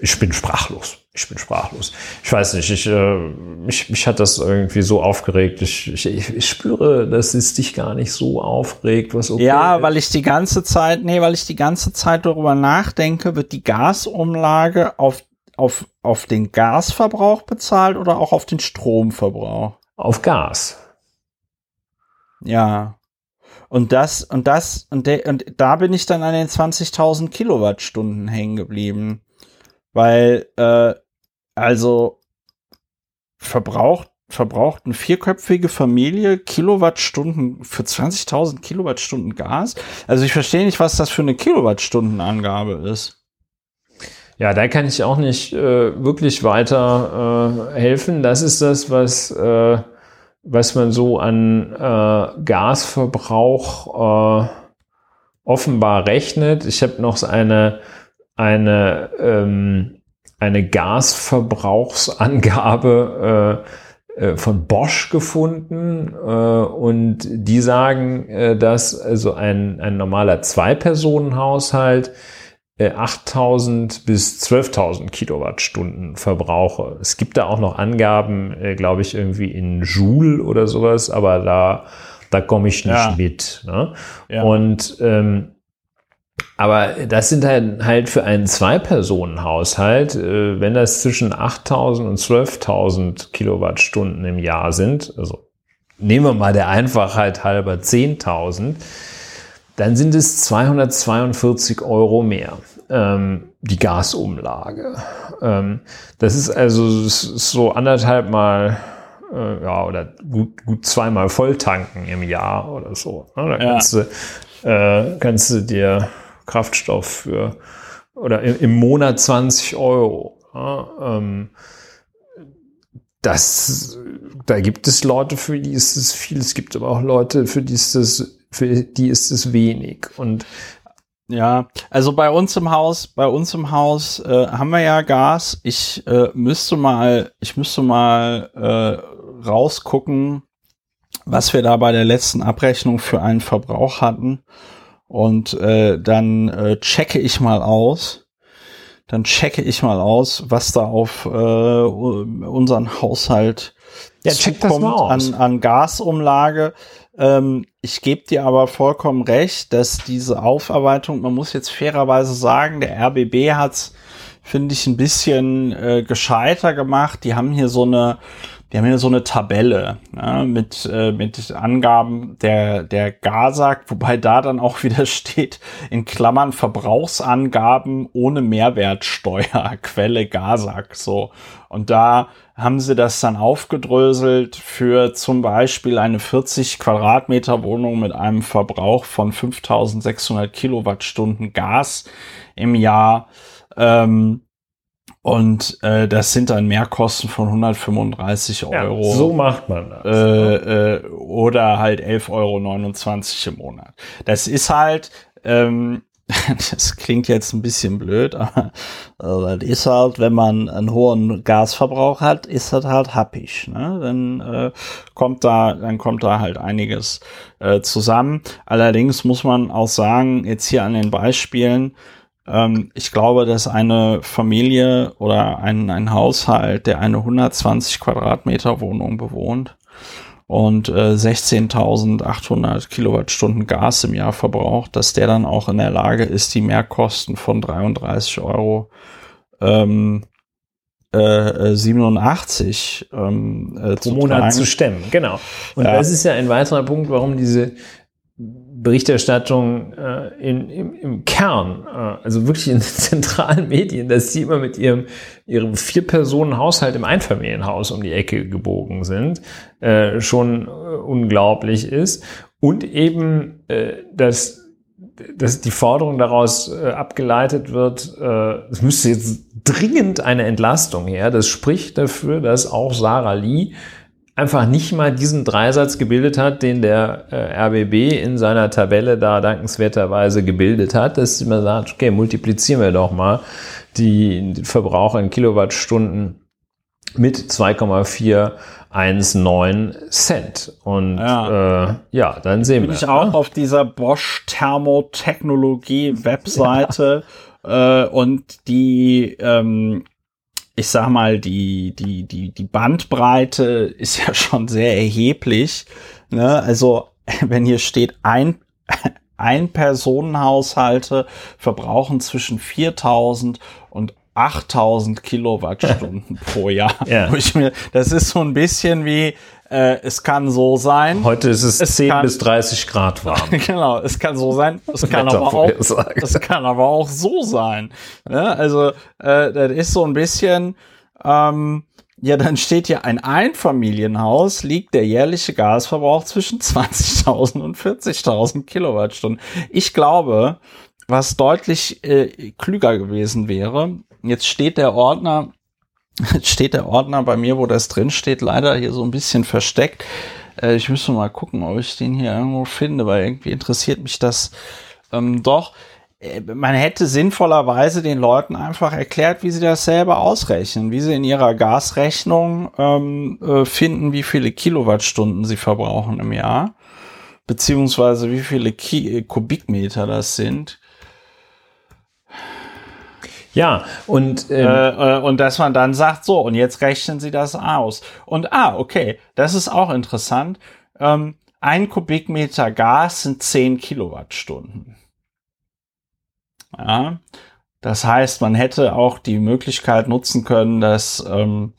ich bin sprachlos ich bin sprachlos. Ich weiß nicht, ich, äh, mich, mich hat das irgendwie so aufgeregt. Ich, ich, ich spüre, dass es dich gar nicht so aufregt, was okay Ja, weil ich die ganze Zeit, nee, weil ich die ganze Zeit darüber nachdenke, wird die Gasumlage auf, auf, auf den Gasverbrauch bezahlt oder auch auf den Stromverbrauch? Auf Gas. Ja. Und das, und das, und, de, und da bin ich dann an den 20.000 Kilowattstunden hängen geblieben. Weil, äh, also verbraucht, verbraucht eine vierköpfige Familie Kilowattstunden für 20.000 Kilowattstunden Gas. Also ich verstehe nicht, was das für eine Kilowattstundenangabe ist. Ja, da kann ich auch nicht äh, wirklich weiter äh, helfen. Das ist das, was äh, was man so an äh, Gasverbrauch äh, offenbar rechnet. Ich habe noch eine, eine, ähm, eine Gasverbrauchsangabe äh, äh, von Bosch gefunden äh, und die sagen, äh, dass also ein, ein normaler Zwei-Personen-Haushalt 8000 äh, bis 12.000 Kilowattstunden verbrauche. Es gibt da auch noch Angaben, äh, glaube ich, irgendwie in Joule oder sowas, aber da, da komme ich nicht ja. mit. Ne? Ja. Und ähm, aber das sind halt, halt für einen Zwei-Personen-Haushalt, äh, wenn das zwischen 8000 und 12.000 Kilowattstunden im Jahr sind, also nehmen wir mal der Einfachheit halber 10.000, dann sind es 242 Euro mehr, ähm, die Gasumlage. Ähm, das ist also das ist so anderthalb Mal äh, ja, oder gut, gut zweimal Volltanken im Jahr oder so. Ne? Da ja. kannst, du, äh, kannst du dir Kraftstoff für oder im, Monat 20 Euro. Ja? Ähm, das, da gibt es Leute, für die ist es viel. Es gibt aber auch Leute, für die ist es für die ist es wenig. Und ja, also bei uns im Haus, bei uns im Haus äh, haben wir ja Gas. Ich äh, müsste mal, ich müsste mal äh, rausgucken, was wir da bei der letzten Abrechnung für einen Verbrauch hatten. Und äh, dann äh, checke ich mal aus. Dann checke ich mal aus, was da auf äh, unseren Haushalt ja, check das mal aus. An, an Gasumlage. Ähm, ich gebe dir aber vollkommen recht, dass diese Aufarbeitung, man muss jetzt fairerweise sagen, der RBB hat's, finde ich, ein bisschen äh, gescheiter gemacht. Die haben hier so eine, die haben hier so eine Tabelle ja, mit, äh, mit Angaben der, der GASAG, wobei da dann auch wieder steht, in Klammern Verbrauchsangaben ohne Mehrwertsteuer, Quelle GASAG, so. Und da haben sie das dann aufgedröselt für zum Beispiel eine 40 Quadratmeter Wohnung mit einem Verbrauch von 5600 Kilowattstunden Gas im Jahr. Ähm, und äh, das sind dann Mehrkosten von 135 Euro. Ja, so macht man das. Äh, äh, oder halt 11,29 Euro im Monat. Das ist halt, ähm, das klingt jetzt ein bisschen blöd, aber äh, das ist halt, wenn man einen hohen Gasverbrauch hat, ist das halt happig. Ne? Dann äh, kommt da, dann kommt da halt einiges äh, zusammen. Allerdings muss man auch sagen, jetzt hier an den Beispielen, ähm, ich glaube, dass eine Familie oder ein, ein Haushalt, der eine 120 Quadratmeter Wohnung bewohnt, und äh, 16.800 Kilowattstunden Gas im Jahr verbraucht, dass der dann auch in der Lage ist, die Mehrkosten von 33 Euro ähm, äh, 87 ähm, äh, pro Monat zu stemmen. Genau. Und ja. das ist ja ein weiterer Punkt, warum diese Berichterstattung äh, in, im, im Kern, äh, also wirklich in den zentralen Medien, dass sie immer mit ihrem, ihrem Vier-Personen-Haushalt im Einfamilienhaus um die Ecke gebogen sind, äh, schon äh, unglaublich ist. Und eben, äh, dass, dass die Forderung daraus äh, abgeleitet wird, es müsste jetzt dringend eine Entlastung her. Das spricht dafür, dass auch Sarah Lee einfach nicht mal diesen Dreisatz gebildet hat, den der äh, RBB in seiner Tabelle da dankenswerterweise gebildet hat, dass man sagt, okay, multiplizieren wir doch mal die Verbraucher in Kilowattstunden mit 2,419 Cent. Und ja, äh, ja dann sehen Bin wir. Ich auch ne? auf dieser Bosch Thermotechnologie Webseite ja. äh, und die ähm, ich sag mal, die, die, die, die Bandbreite ist ja schon sehr erheblich. Ne? Also, wenn hier steht, ein, ein Personenhaushalte verbrauchen zwischen 4000 und 8000 Kilowattstunden pro Jahr. Ja. Das ist so ein bisschen wie, äh, es kann so sein. Heute ist es, es 10 kann, bis 30 Grad warm. genau, es kann so sein. Es kann, aber auch, es kann aber auch so sein. Ne? Also, äh, das ist so ein bisschen, ähm, ja, dann steht hier ein Einfamilienhaus, liegt der jährliche Gasverbrauch zwischen 20.000 und 40.000 Kilowattstunden. Ich glaube, was deutlich äh, klüger gewesen wäre, jetzt steht der Ordner Jetzt steht der Ordner bei mir, wo das drin steht, leider hier so ein bisschen versteckt. Äh, ich müsste mal gucken, ob ich den hier irgendwo finde, weil irgendwie interessiert mich das ähm, doch. Äh, man hätte sinnvollerweise den Leuten einfach erklärt, wie sie das selber ausrechnen, wie sie in ihrer Gasrechnung ähm, äh, finden, wie viele Kilowattstunden sie verbrauchen im Jahr, beziehungsweise wie viele Ki Kubikmeter das sind. Ja, und, ähm, äh, äh, und dass man dann sagt, so, und jetzt rechnen Sie das aus. Und ah, okay, das ist auch interessant. Ähm, ein Kubikmeter Gas sind 10 Kilowattstunden. Ja, das heißt, man hätte auch die Möglichkeit nutzen können, das ähm,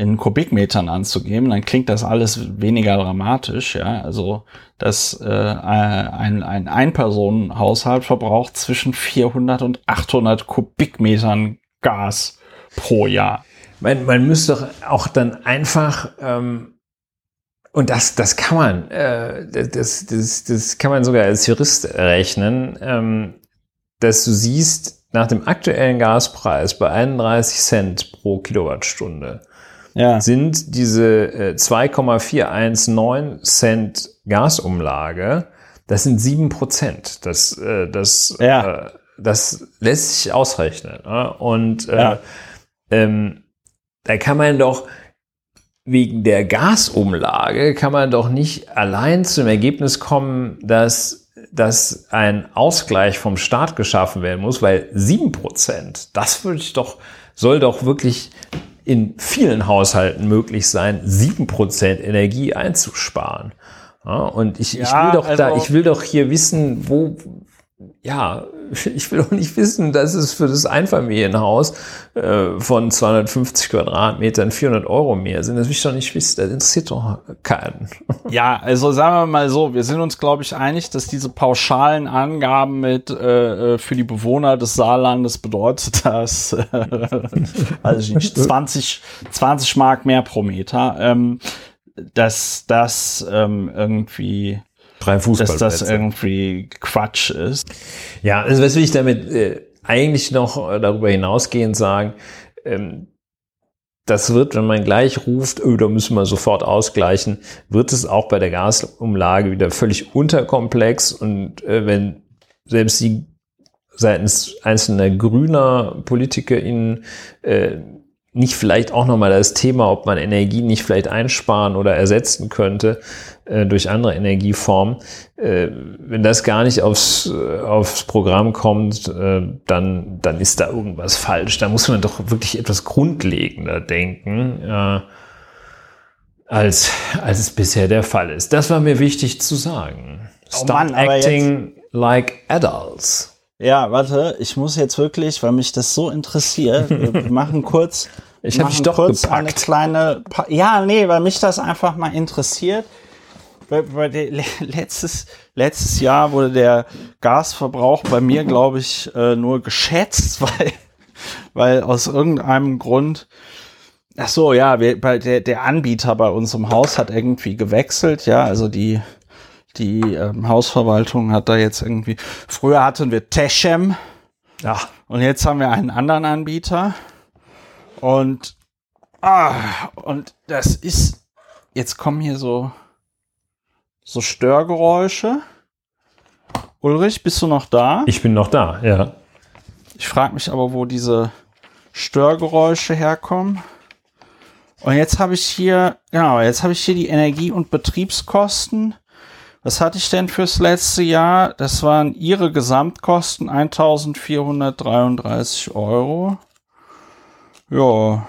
in Kubikmetern anzugeben. Dann klingt das alles weniger dramatisch. Ja, also dass äh, ein, ein Ein-Personen-Haushalt verbraucht zwischen 400 und 800 Kubikmetern Gas pro Jahr. Man, man müsste doch auch dann einfach ähm und das, das kann man, äh, das, das, das kann man sogar als Jurist rechnen. Ähm, dass du siehst, nach dem aktuellen Gaspreis bei 31 Cent pro Kilowattstunde ja. sind diese äh, 2,419 Cent Gasumlage, das sind sieben Prozent. Das, äh, das, ja. äh, das lässt sich ausrechnen. Ne? Und äh, ja. ähm, da kann man doch wegen der Gasumlage kann man doch nicht allein zum Ergebnis kommen, dass dass ein Ausgleich vom Staat geschaffen werden muss, weil sieben Prozent, das würde ich doch, soll doch wirklich in vielen Haushalten möglich sein, sieben Prozent Energie einzusparen. Ja, und ich, ja, ich will doch also da, ich will doch hier wissen, wo, ja, ich will auch nicht wissen, dass es für das Einfamilienhaus äh, von 250 Quadratmetern 400 Euro mehr sind. Das will ich doch nicht wissen. Das interessiert doch keinen. Ja, also sagen wir mal so, wir sind uns, glaube ich, einig, dass diese pauschalen Angaben mit äh, äh für die Bewohner des Saarlandes bedeutet das, äh, also nicht 20, 20 Mark mehr pro Meter, ähm, dass das ähm, irgendwie Drei Fußballplätze. Dass das irgendwie Quatsch ist. Ja, also was will ich damit äh, eigentlich noch äh, darüber hinausgehend sagen? Ähm, das wird, wenn man gleich ruft, oh, da müssen wir sofort ausgleichen, wird es auch bei der Gasumlage wieder völlig unterkomplex und äh, wenn selbst die seitens einzelner grüner PolitikerInnen äh, nicht vielleicht auch nochmal das Thema, ob man Energie nicht vielleicht einsparen oder ersetzen könnte äh, durch andere Energieformen. Äh, wenn das gar nicht aufs, äh, aufs Programm kommt, äh, dann, dann ist da irgendwas falsch. Da muss man doch wirklich etwas grundlegender denken, äh, als, als es bisher der Fall ist. Das war mir wichtig zu sagen. Stop oh Mann, acting like adults. Ja, warte, ich muss jetzt wirklich, weil mich das so interessiert, wir machen kurz, ich habe dich doch kurz gepackt. eine kleine, pa ja, nee, weil mich das einfach mal interessiert. Letztes, letztes Jahr wurde der Gasverbrauch bei mir, glaube ich, äh, nur geschätzt, weil, weil aus irgendeinem Grund, ach so, ja, wir, bei der, der Anbieter bei uns im Haus hat irgendwie gewechselt, ja, also die, die ähm, Hausverwaltung hat da jetzt irgendwie, früher hatten wir Techem. Ja. Und jetzt haben wir einen anderen Anbieter. Und, ah, und das ist, jetzt kommen hier so, so Störgeräusche. Ulrich, bist du noch da? Ich bin noch da, ja. Ich frage mich aber, wo diese Störgeräusche herkommen. Und jetzt habe ich hier, genau, jetzt habe ich hier die Energie- und Betriebskosten was hatte ich denn fürs letzte Jahr? Das waren ihre Gesamtkosten 1433 Euro. Ja.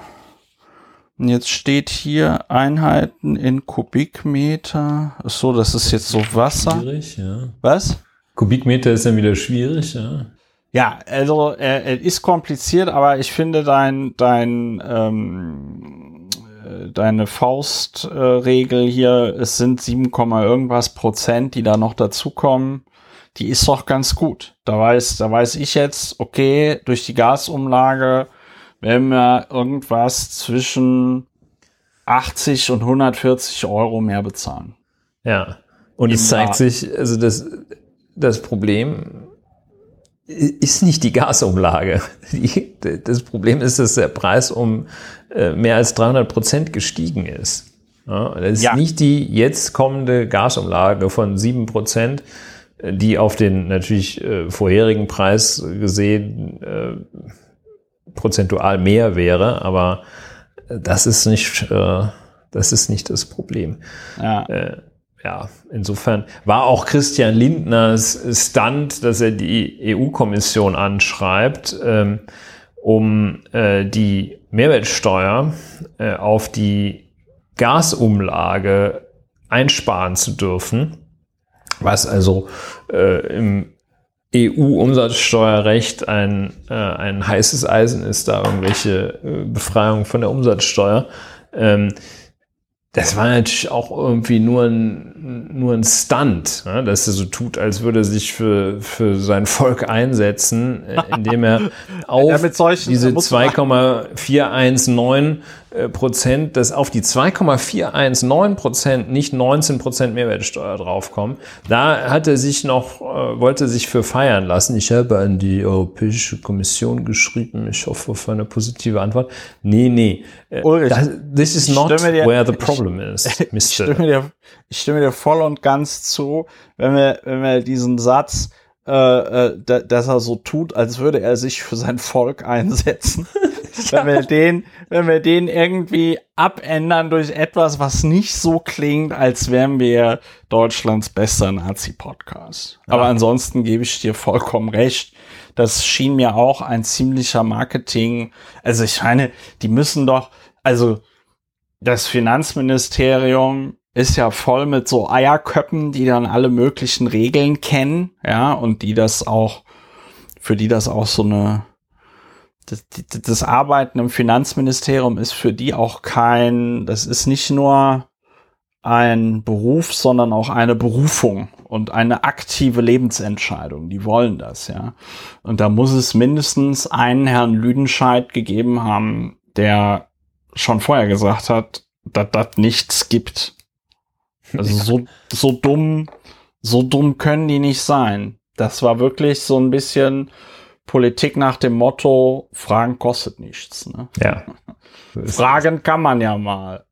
Und jetzt steht hier Einheiten in Kubikmeter. Ach so, das ist jetzt so Wasser. Schwierig, ja. Was? Kubikmeter ist dann wieder schwierig, ja. Ja, also äh, ist kompliziert, aber ich finde dein dein ähm, deine Faustregel äh, hier, es sind 7, irgendwas Prozent, die da noch dazukommen, die ist doch ganz gut. Da weiß, da weiß ich jetzt, okay, durch die Gasumlage werden wir irgendwas zwischen 80 und 140 Euro mehr bezahlen. Ja. Und es zeigt sich, also das, das Problem ist nicht die Gasumlage. Die, das Problem ist, dass der Preis um mehr als 300 Prozent gestiegen ist. Ja, das ist ja. nicht die jetzt kommende Gasumlage von 7 Prozent, die auf den natürlich äh, vorherigen Preis gesehen äh, prozentual mehr wäre, aber das ist nicht, äh, das ist nicht das Problem. Ja. Äh, ja, insofern war auch Christian Lindners Stand, dass er die EU-Kommission anschreibt, ähm, um äh, die Mehrwertsteuer äh, auf die Gasumlage einsparen zu dürfen, was also äh, im EU-Umsatzsteuerrecht ein, äh, ein heißes Eisen ist, da irgendwelche äh, Befreiung von der Umsatzsteuer. Ähm, das war natürlich auch irgendwie nur ein, nur ein Stunt, ne? dass er so tut, als würde er sich für, für sein Volk einsetzen, indem er auf ja, diese 2,419 äh, Prozent, dass auf die 2,419 Prozent nicht 19 Prozent Mehrwertsteuer draufkommen. Da hat er sich noch, äh, wollte sich für feiern lassen. Ich habe an die Europäische Kommission geschrieben. Ich hoffe auf eine positive Antwort. Nee, nee. Äh, Ulrich, das, this is not dir, where the problem is, Mr. Ich stimme, dir, ich stimme dir voll und ganz zu, wenn wir, wenn wir diesen Satz äh, dass er so tut, als würde er sich für sein Volk einsetzen. wenn wir den, wenn wir den irgendwie abändern durch etwas, was nicht so klingt, als wären wir Deutschlands bester Nazi-Podcast. Ja. Aber ansonsten gebe ich dir vollkommen recht. Das schien mir auch ein ziemlicher Marketing. Also ich meine, die müssen doch, also das Finanzministerium ist ja voll mit so Eierköppen, die dann alle möglichen Regeln kennen, ja, und die das auch, für die das auch so eine das, das Arbeiten im Finanzministerium ist für die auch kein, das ist nicht nur ein Beruf, sondern auch eine Berufung und eine aktive Lebensentscheidung. Die wollen das, ja. Und da muss es mindestens einen Herrn Lüdenscheid gegeben haben, der schon vorher gesagt hat, dass das nichts gibt. Also so, so dumm, so dumm können die nicht sein. Das war wirklich so ein bisschen, Politik nach dem Motto, Fragen kostet nichts. Ne? Ja. Fragen kann man ja mal.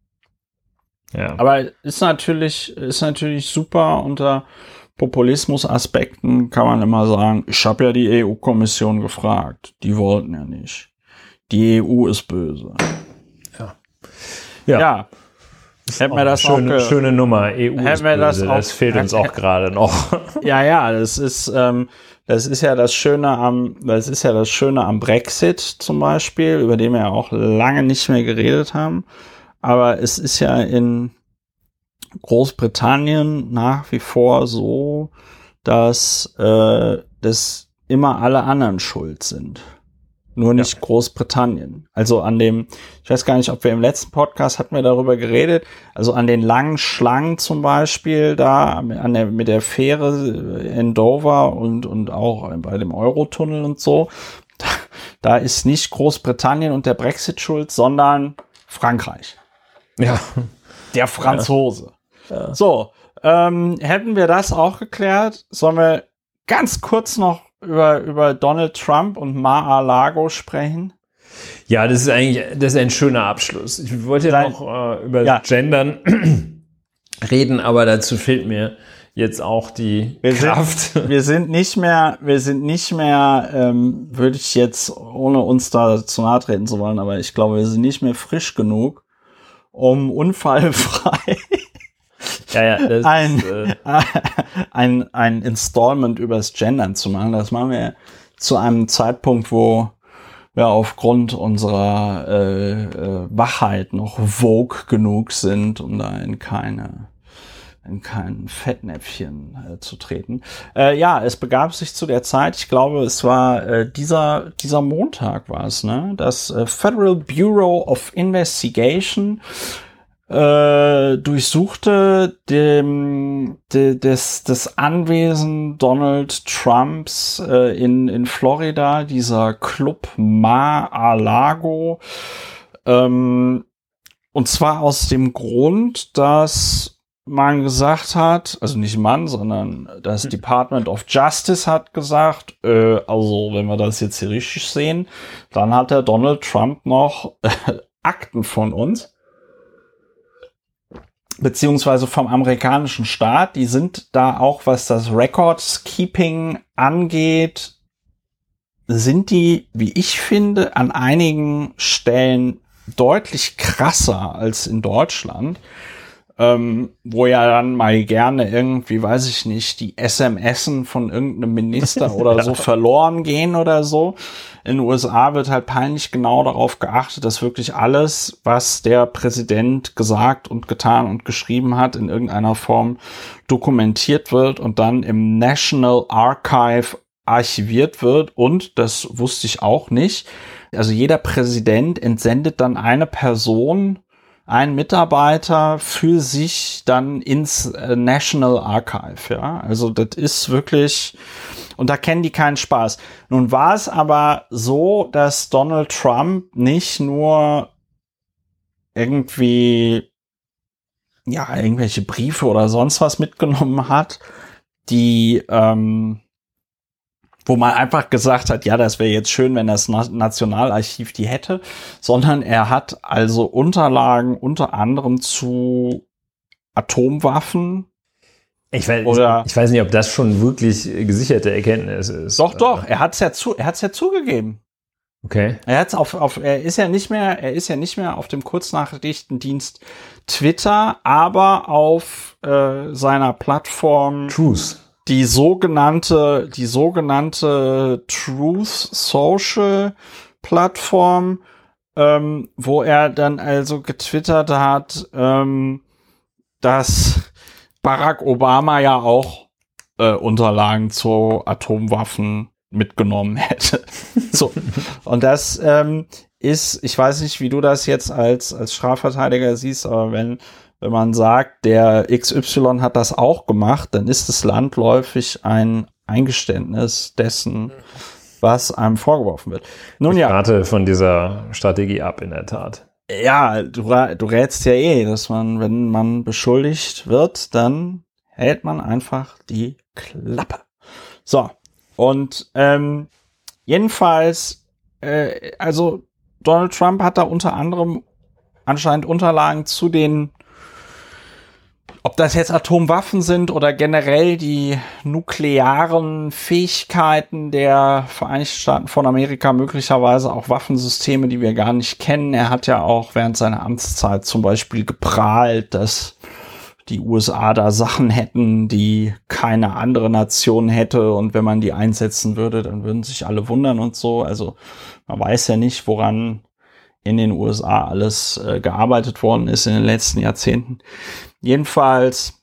Ja. Aber ist natürlich, ist natürlich super unter Populismus-Aspekten kann man immer sagen, ich habe ja die EU-Kommission gefragt. Die wollten ja nicht. Die EU ist böse. Ja. Ja. ja. Hätten wir das schöne, auch schöne Nummer. EU hätten ist böse. Das, auch, das fehlt uns auch gerade noch. Ja, ja, das ist, ähm, das ist ja das Schöne am, das ist ja das Schöne am Brexit zum Beispiel, über den wir ja auch lange nicht mehr geredet haben. Aber es ist ja in Großbritannien nach wie vor so, dass, äh, dass immer alle anderen schuld sind nur nicht ja. Großbritannien. Also an dem, ich weiß gar nicht, ob wir im letzten Podcast hatten wir darüber geredet, also an den langen Schlangen zum Beispiel da an der, mit der Fähre in Dover und, und auch bei dem Eurotunnel und so, da, da ist nicht Großbritannien und der Brexit schuld, sondern Frankreich. Ja. Der Franzose. Ja. Ja. So, ähm, hätten wir das auch geklärt, sollen wir ganz kurz noch über, über Donald Trump und Mar-a-Lago sprechen? Ja, das ist eigentlich, das ist ein schöner Abschluss. Ich wollte ja noch äh, über ja. Gendern reden, aber dazu fehlt mir jetzt auch die wir Kraft. Sind, wir sind nicht mehr, wir sind nicht mehr, ähm, würde ich jetzt, ohne uns da zu nahe treten zu wollen, aber ich glaube, wir sind nicht mehr frisch genug, um unfallfrei ja, ja, das ein, ist, äh ein, ein Installment übers Gendern zu machen. Das machen wir zu einem Zeitpunkt, wo wir aufgrund unserer äh, äh, Wachheit noch vogue genug sind, um da in keine in kein Fettnäpfchen äh, zu treten. Äh, ja, es begab sich zu der Zeit, ich glaube, es war äh, dieser, dieser Montag war es, ne? Das äh, Federal Bureau of Investigation äh, durchsuchte dem, de, des, das Anwesen Donald Trumps äh, in, in Florida, dieser Club Mar-a-Lago. Ähm, und zwar aus dem Grund, dass man gesagt hat, also nicht Mann, sondern das hm. Department of Justice hat gesagt, äh, also wenn wir das jetzt hier richtig sehen, dann hat der Donald Trump noch Akten von uns, beziehungsweise vom amerikanischen Staat. Die sind da auch, was das Records Keeping angeht, sind die, wie ich finde, an einigen Stellen deutlich krasser als in Deutschland ähm, wo ja dann mal gerne irgendwie, weiß ich nicht, die SMSen von irgendeinem Minister oder so verloren gehen oder so. In den USA wird halt peinlich genau darauf geachtet, dass wirklich alles, was der Präsident gesagt und getan und geschrieben hat, in irgendeiner Form dokumentiert wird und dann im National Archive archiviert wird. Und, das wusste ich auch nicht, also jeder Präsident entsendet dann eine Person, ein Mitarbeiter für sich dann ins äh, National Archive, ja. Also das ist wirklich, und da kennen die keinen Spaß. Nun war es aber so, dass Donald Trump nicht nur irgendwie, ja, irgendwelche Briefe oder sonst was mitgenommen hat, die, ähm, wo man einfach gesagt hat, ja, das wäre jetzt schön, wenn das Nationalarchiv die hätte, sondern er hat also Unterlagen unter anderem zu Atomwaffen. Ich weiß, oder, ich weiß nicht, ob das schon wirklich gesicherte Erkenntnis ist. Doch, doch, er hat es ja zu, er hat's ja zugegeben. Okay. Er hat's auf, auf, er ist ja nicht mehr, er ist ja nicht mehr auf dem Kurznachrichtendienst Twitter, aber auf äh, seiner Plattform Truth die sogenannte, die sogenannte Truth Social Plattform, ähm, wo er dann also getwittert hat, ähm, dass Barack Obama ja auch äh, Unterlagen zu Atomwaffen mitgenommen hätte. so. Und das ähm, ist, ich weiß nicht, wie du das jetzt als, als Strafverteidiger siehst, aber wenn wenn man sagt, der XY hat das auch gemacht, dann ist es landläufig ein Eingeständnis dessen, was einem vorgeworfen wird. Nun ich ja. rate von dieser Strategie ab, in der Tat. Ja, du, du rätst ja eh, dass man, wenn man beschuldigt wird, dann hält man einfach die Klappe. So, und ähm, jedenfalls, äh, also Donald Trump hat da unter anderem anscheinend Unterlagen zu den ob das jetzt Atomwaffen sind oder generell die nuklearen Fähigkeiten der Vereinigten Staaten von Amerika, möglicherweise auch Waffensysteme, die wir gar nicht kennen. Er hat ja auch während seiner Amtszeit zum Beispiel geprahlt, dass die USA da Sachen hätten, die keine andere Nation hätte und wenn man die einsetzen würde, dann würden sich alle wundern und so. Also man weiß ja nicht, woran in den USA alles äh, gearbeitet worden ist in den letzten Jahrzehnten. Jedenfalls,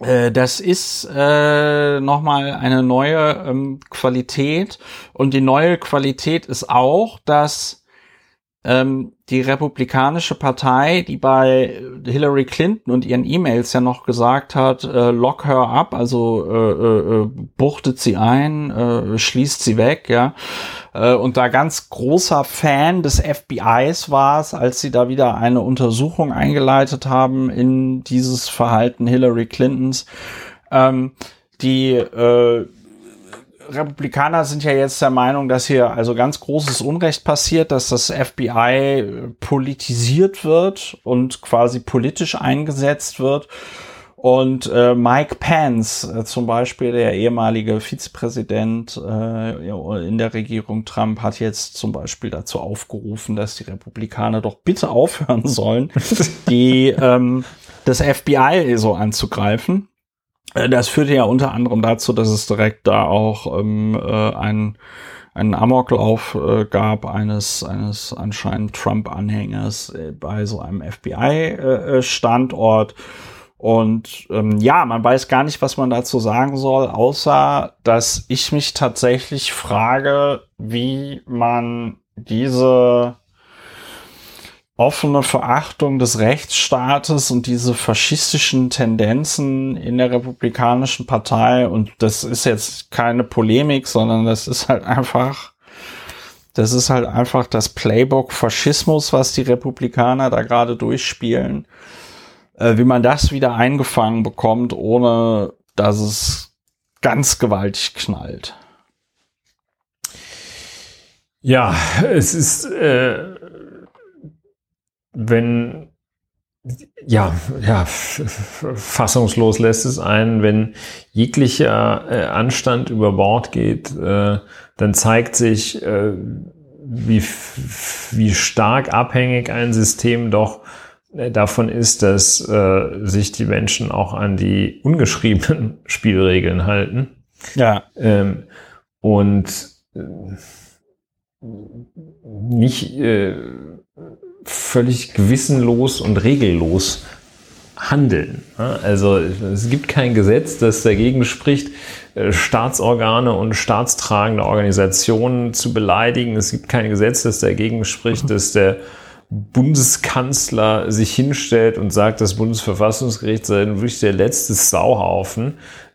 äh, das ist äh, nochmal eine neue ähm, Qualität. Und die neue Qualität ist auch, dass ähm, die Republikanische Partei, die bei Hillary Clinton und ihren E-Mails ja noch gesagt hat, äh, lock her up, also äh, äh, äh, buchtet sie ein, äh, schließt sie weg, ja. Äh, und da ganz großer Fan des FBIs war es, als sie da wieder eine Untersuchung eingeleitet haben in dieses Verhalten Hillary Clintons. Ähm, die äh, Republikaner sind ja jetzt der Meinung, dass hier also ganz großes Unrecht passiert, dass das FBI politisiert wird und quasi politisch eingesetzt wird. Und äh, Mike Pence äh, zum Beispiel, der ehemalige Vizepräsident äh, in der Regierung Trump, hat jetzt zum Beispiel dazu aufgerufen, dass die Republikaner doch bitte aufhören sollen, die ähm, das FBI so anzugreifen. Äh, das führte ja unter anderem dazu, dass es direkt da auch ähm, äh, ein einen Amoklauf äh, gab eines eines anscheinend Trump-Anhängers äh, bei so einem FBI-Standort. Äh, und ähm, ja, man weiß gar nicht, was man dazu sagen soll, außer dass ich mich tatsächlich frage, wie man diese offene Verachtung des Rechtsstaates und diese faschistischen Tendenzen in der Republikanischen Partei, und das ist jetzt keine Polemik, sondern das ist halt einfach, das ist halt einfach das Playbook Faschismus, was die Republikaner da gerade durchspielen. äh, wie man das wieder eingefangen bekommt, ohne dass es ganz gewaltig knallt. Ja, es ist, äh, wenn, ja, ja, fassungslos lässt es ein, wenn jeglicher äh, Anstand über Bord geht, äh, dann zeigt sich, äh, wie, wie stark abhängig ein System doch davon ist, dass sich die Menschen auch an die ungeschriebenen Spielregeln halten. Ja. Ähm, und nicht äh, völlig gewissenlos und regellos handeln. Also es gibt kein Gesetz, das dagegen spricht, äh, Staatsorgane und staatstragende Organisationen zu beleidigen. Es gibt kein Gesetz, das dagegen spricht, dass der Bundeskanzler sich hinstellt und sagt, das Bundesverfassungsgericht sei wirklich der letzte Sauhaufen.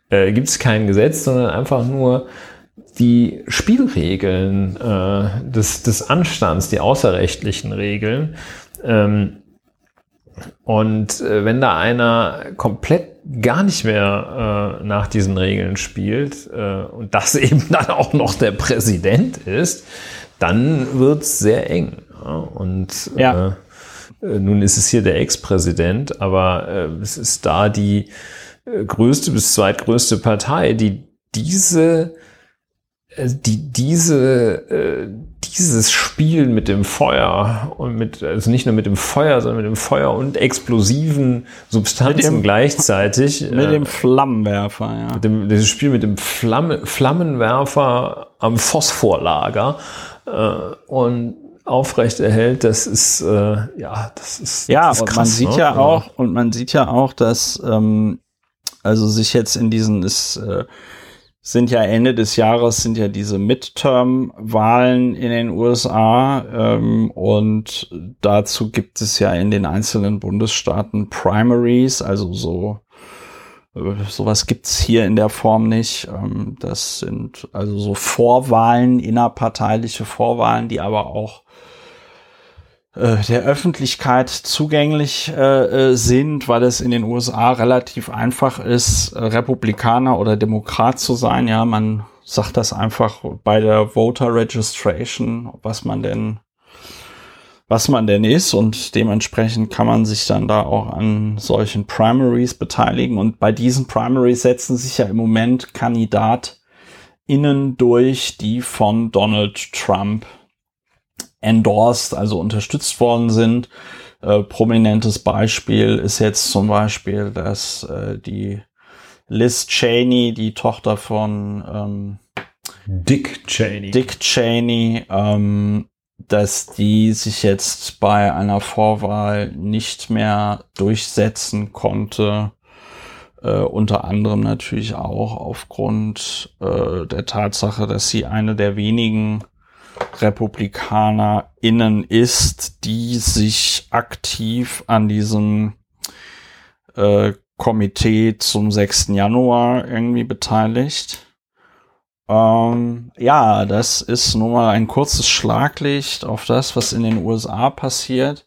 Äh, gibt es kein Gesetz, sondern einfach nur die Spielregeln äh, des, des Anstands, die außerrechtlichen Regeln. Ähm, und äh, wenn da einer komplett gar nicht mehr äh, nach diesen Regeln spielt äh, und das eben dann auch noch der Präsident ist, dann wird's sehr eng. Ja? Und ja. Äh, äh, nun ist es hier der Ex-Präsident, aber äh, es ist da die äh, größte bis zweitgrößte Partei, die diese äh, die diese äh, dieses Spiel mit dem Feuer und mit also nicht nur mit dem Feuer, sondern mit dem Feuer und explosiven Substanzen dem, gleichzeitig mit äh, dem Flammenwerfer, ja. Mit dem, dieses Spiel mit dem Flamme, Flammenwerfer am Phosphorlager äh, und aufrecht erhält, das ist äh, ja, das ist ja das ist krass, und man sieht ne? ja auch und man sieht ja auch, dass ähm, also sich jetzt in diesen ist äh, sind ja Ende des Jahres sind ja diese Midterm-Wahlen in den USA ähm, und dazu gibt es ja in den einzelnen Bundesstaaten Primaries, also so äh, sowas gibt's hier in der Form nicht. Ähm, das sind also so Vorwahlen, innerparteiliche Vorwahlen, die aber auch der Öffentlichkeit zugänglich äh, äh, sind, weil es in den USA relativ einfach ist, äh, Republikaner oder Demokrat zu sein. Ja, man sagt das einfach bei der Voter Registration, was man denn was man denn ist und dementsprechend kann man sich dann da auch an solchen Primaries beteiligen und bei diesen Primaries setzen sich ja im Moment KandidatInnen durch, die von Donald Trump endorsed, also unterstützt worden sind. Äh, prominentes Beispiel ist jetzt zum Beispiel, dass äh, die Liz Cheney, die Tochter von ähm, Dick Cheney, Dick Cheney, ähm, dass die sich jetzt bei einer Vorwahl nicht mehr durchsetzen konnte. Äh, unter anderem natürlich auch aufgrund äh, der Tatsache, dass sie eine der wenigen RepublikanerInnen ist, die sich aktiv an diesem äh, Komitee zum 6. Januar irgendwie beteiligt. Ähm, ja, das ist nun mal ein kurzes Schlaglicht auf das, was in den USA passiert.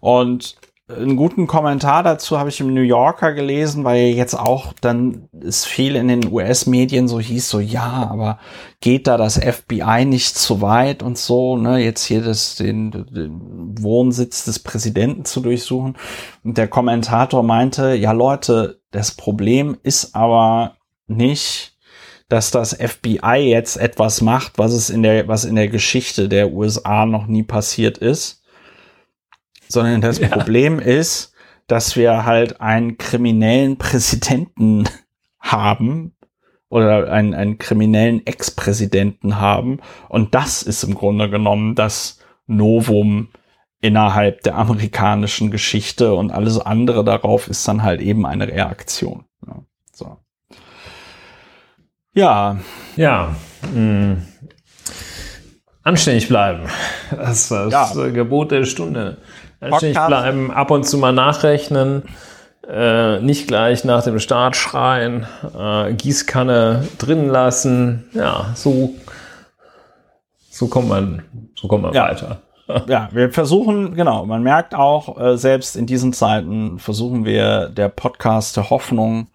Und einen guten Kommentar dazu habe ich im New Yorker gelesen, weil jetzt auch dann ist viel in den US-Medien so hieß, so ja, aber geht da das FBI nicht zu weit und so, ne, jetzt hier das, den, den Wohnsitz des Präsidenten zu durchsuchen. Und der Kommentator meinte, ja Leute, das Problem ist aber nicht, dass das FBI jetzt etwas macht, was es in der, was in der Geschichte der USA noch nie passiert ist sondern das ja. Problem ist, dass wir halt einen kriminellen Präsidenten haben oder einen, einen kriminellen Ex-Präsidenten haben. Und das ist im Grunde genommen das Novum innerhalb der amerikanischen Geschichte und alles andere darauf ist dann halt eben eine Reaktion. Ja, so. ja. ja mh. anständig bleiben. Das ist das ja. Gebot der Stunde. Anständig bleiben, ab und zu mal nachrechnen, äh, nicht gleich nach dem Start schreien, äh, Gießkanne drin lassen. Ja, so, so kommt man, so kommt man ja. weiter. ja, wir versuchen, genau, man merkt auch, äh, selbst in diesen Zeiten versuchen wir der Podcast der Hoffnung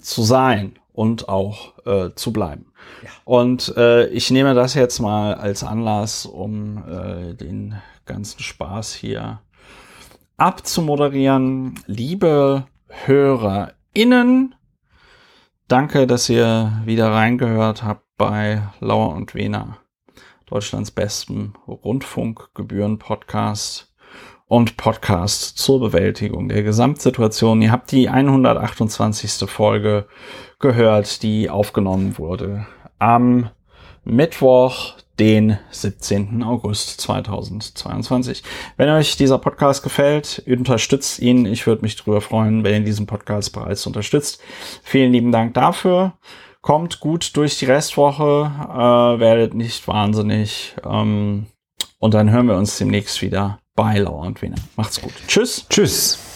zu sein und auch äh, zu bleiben. Ja. Und äh, ich nehme das jetzt mal als Anlass, um äh, den ganzen Spaß hier abzumoderieren. Liebe HörerInnen, danke, dass ihr wieder reingehört habt bei Lauer und Wena, Deutschlands besten Rundfunkgebühren-Podcast und Podcast zur Bewältigung der Gesamtsituation. Ihr habt die 128. Folge gehört, die aufgenommen wurde am Mittwoch, den 17. August 2022. Wenn euch dieser Podcast gefällt, unterstützt ihn. Ich würde mich darüber freuen, wenn ihr diesen Podcast bereits unterstützt. Vielen lieben Dank dafür. Kommt gut durch die Restwoche, äh, werdet nicht wahnsinnig. Ähm, und dann hören wir uns demnächst wieder bei Lauer und Wiener. Macht's gut. Tschüss. Tschüss.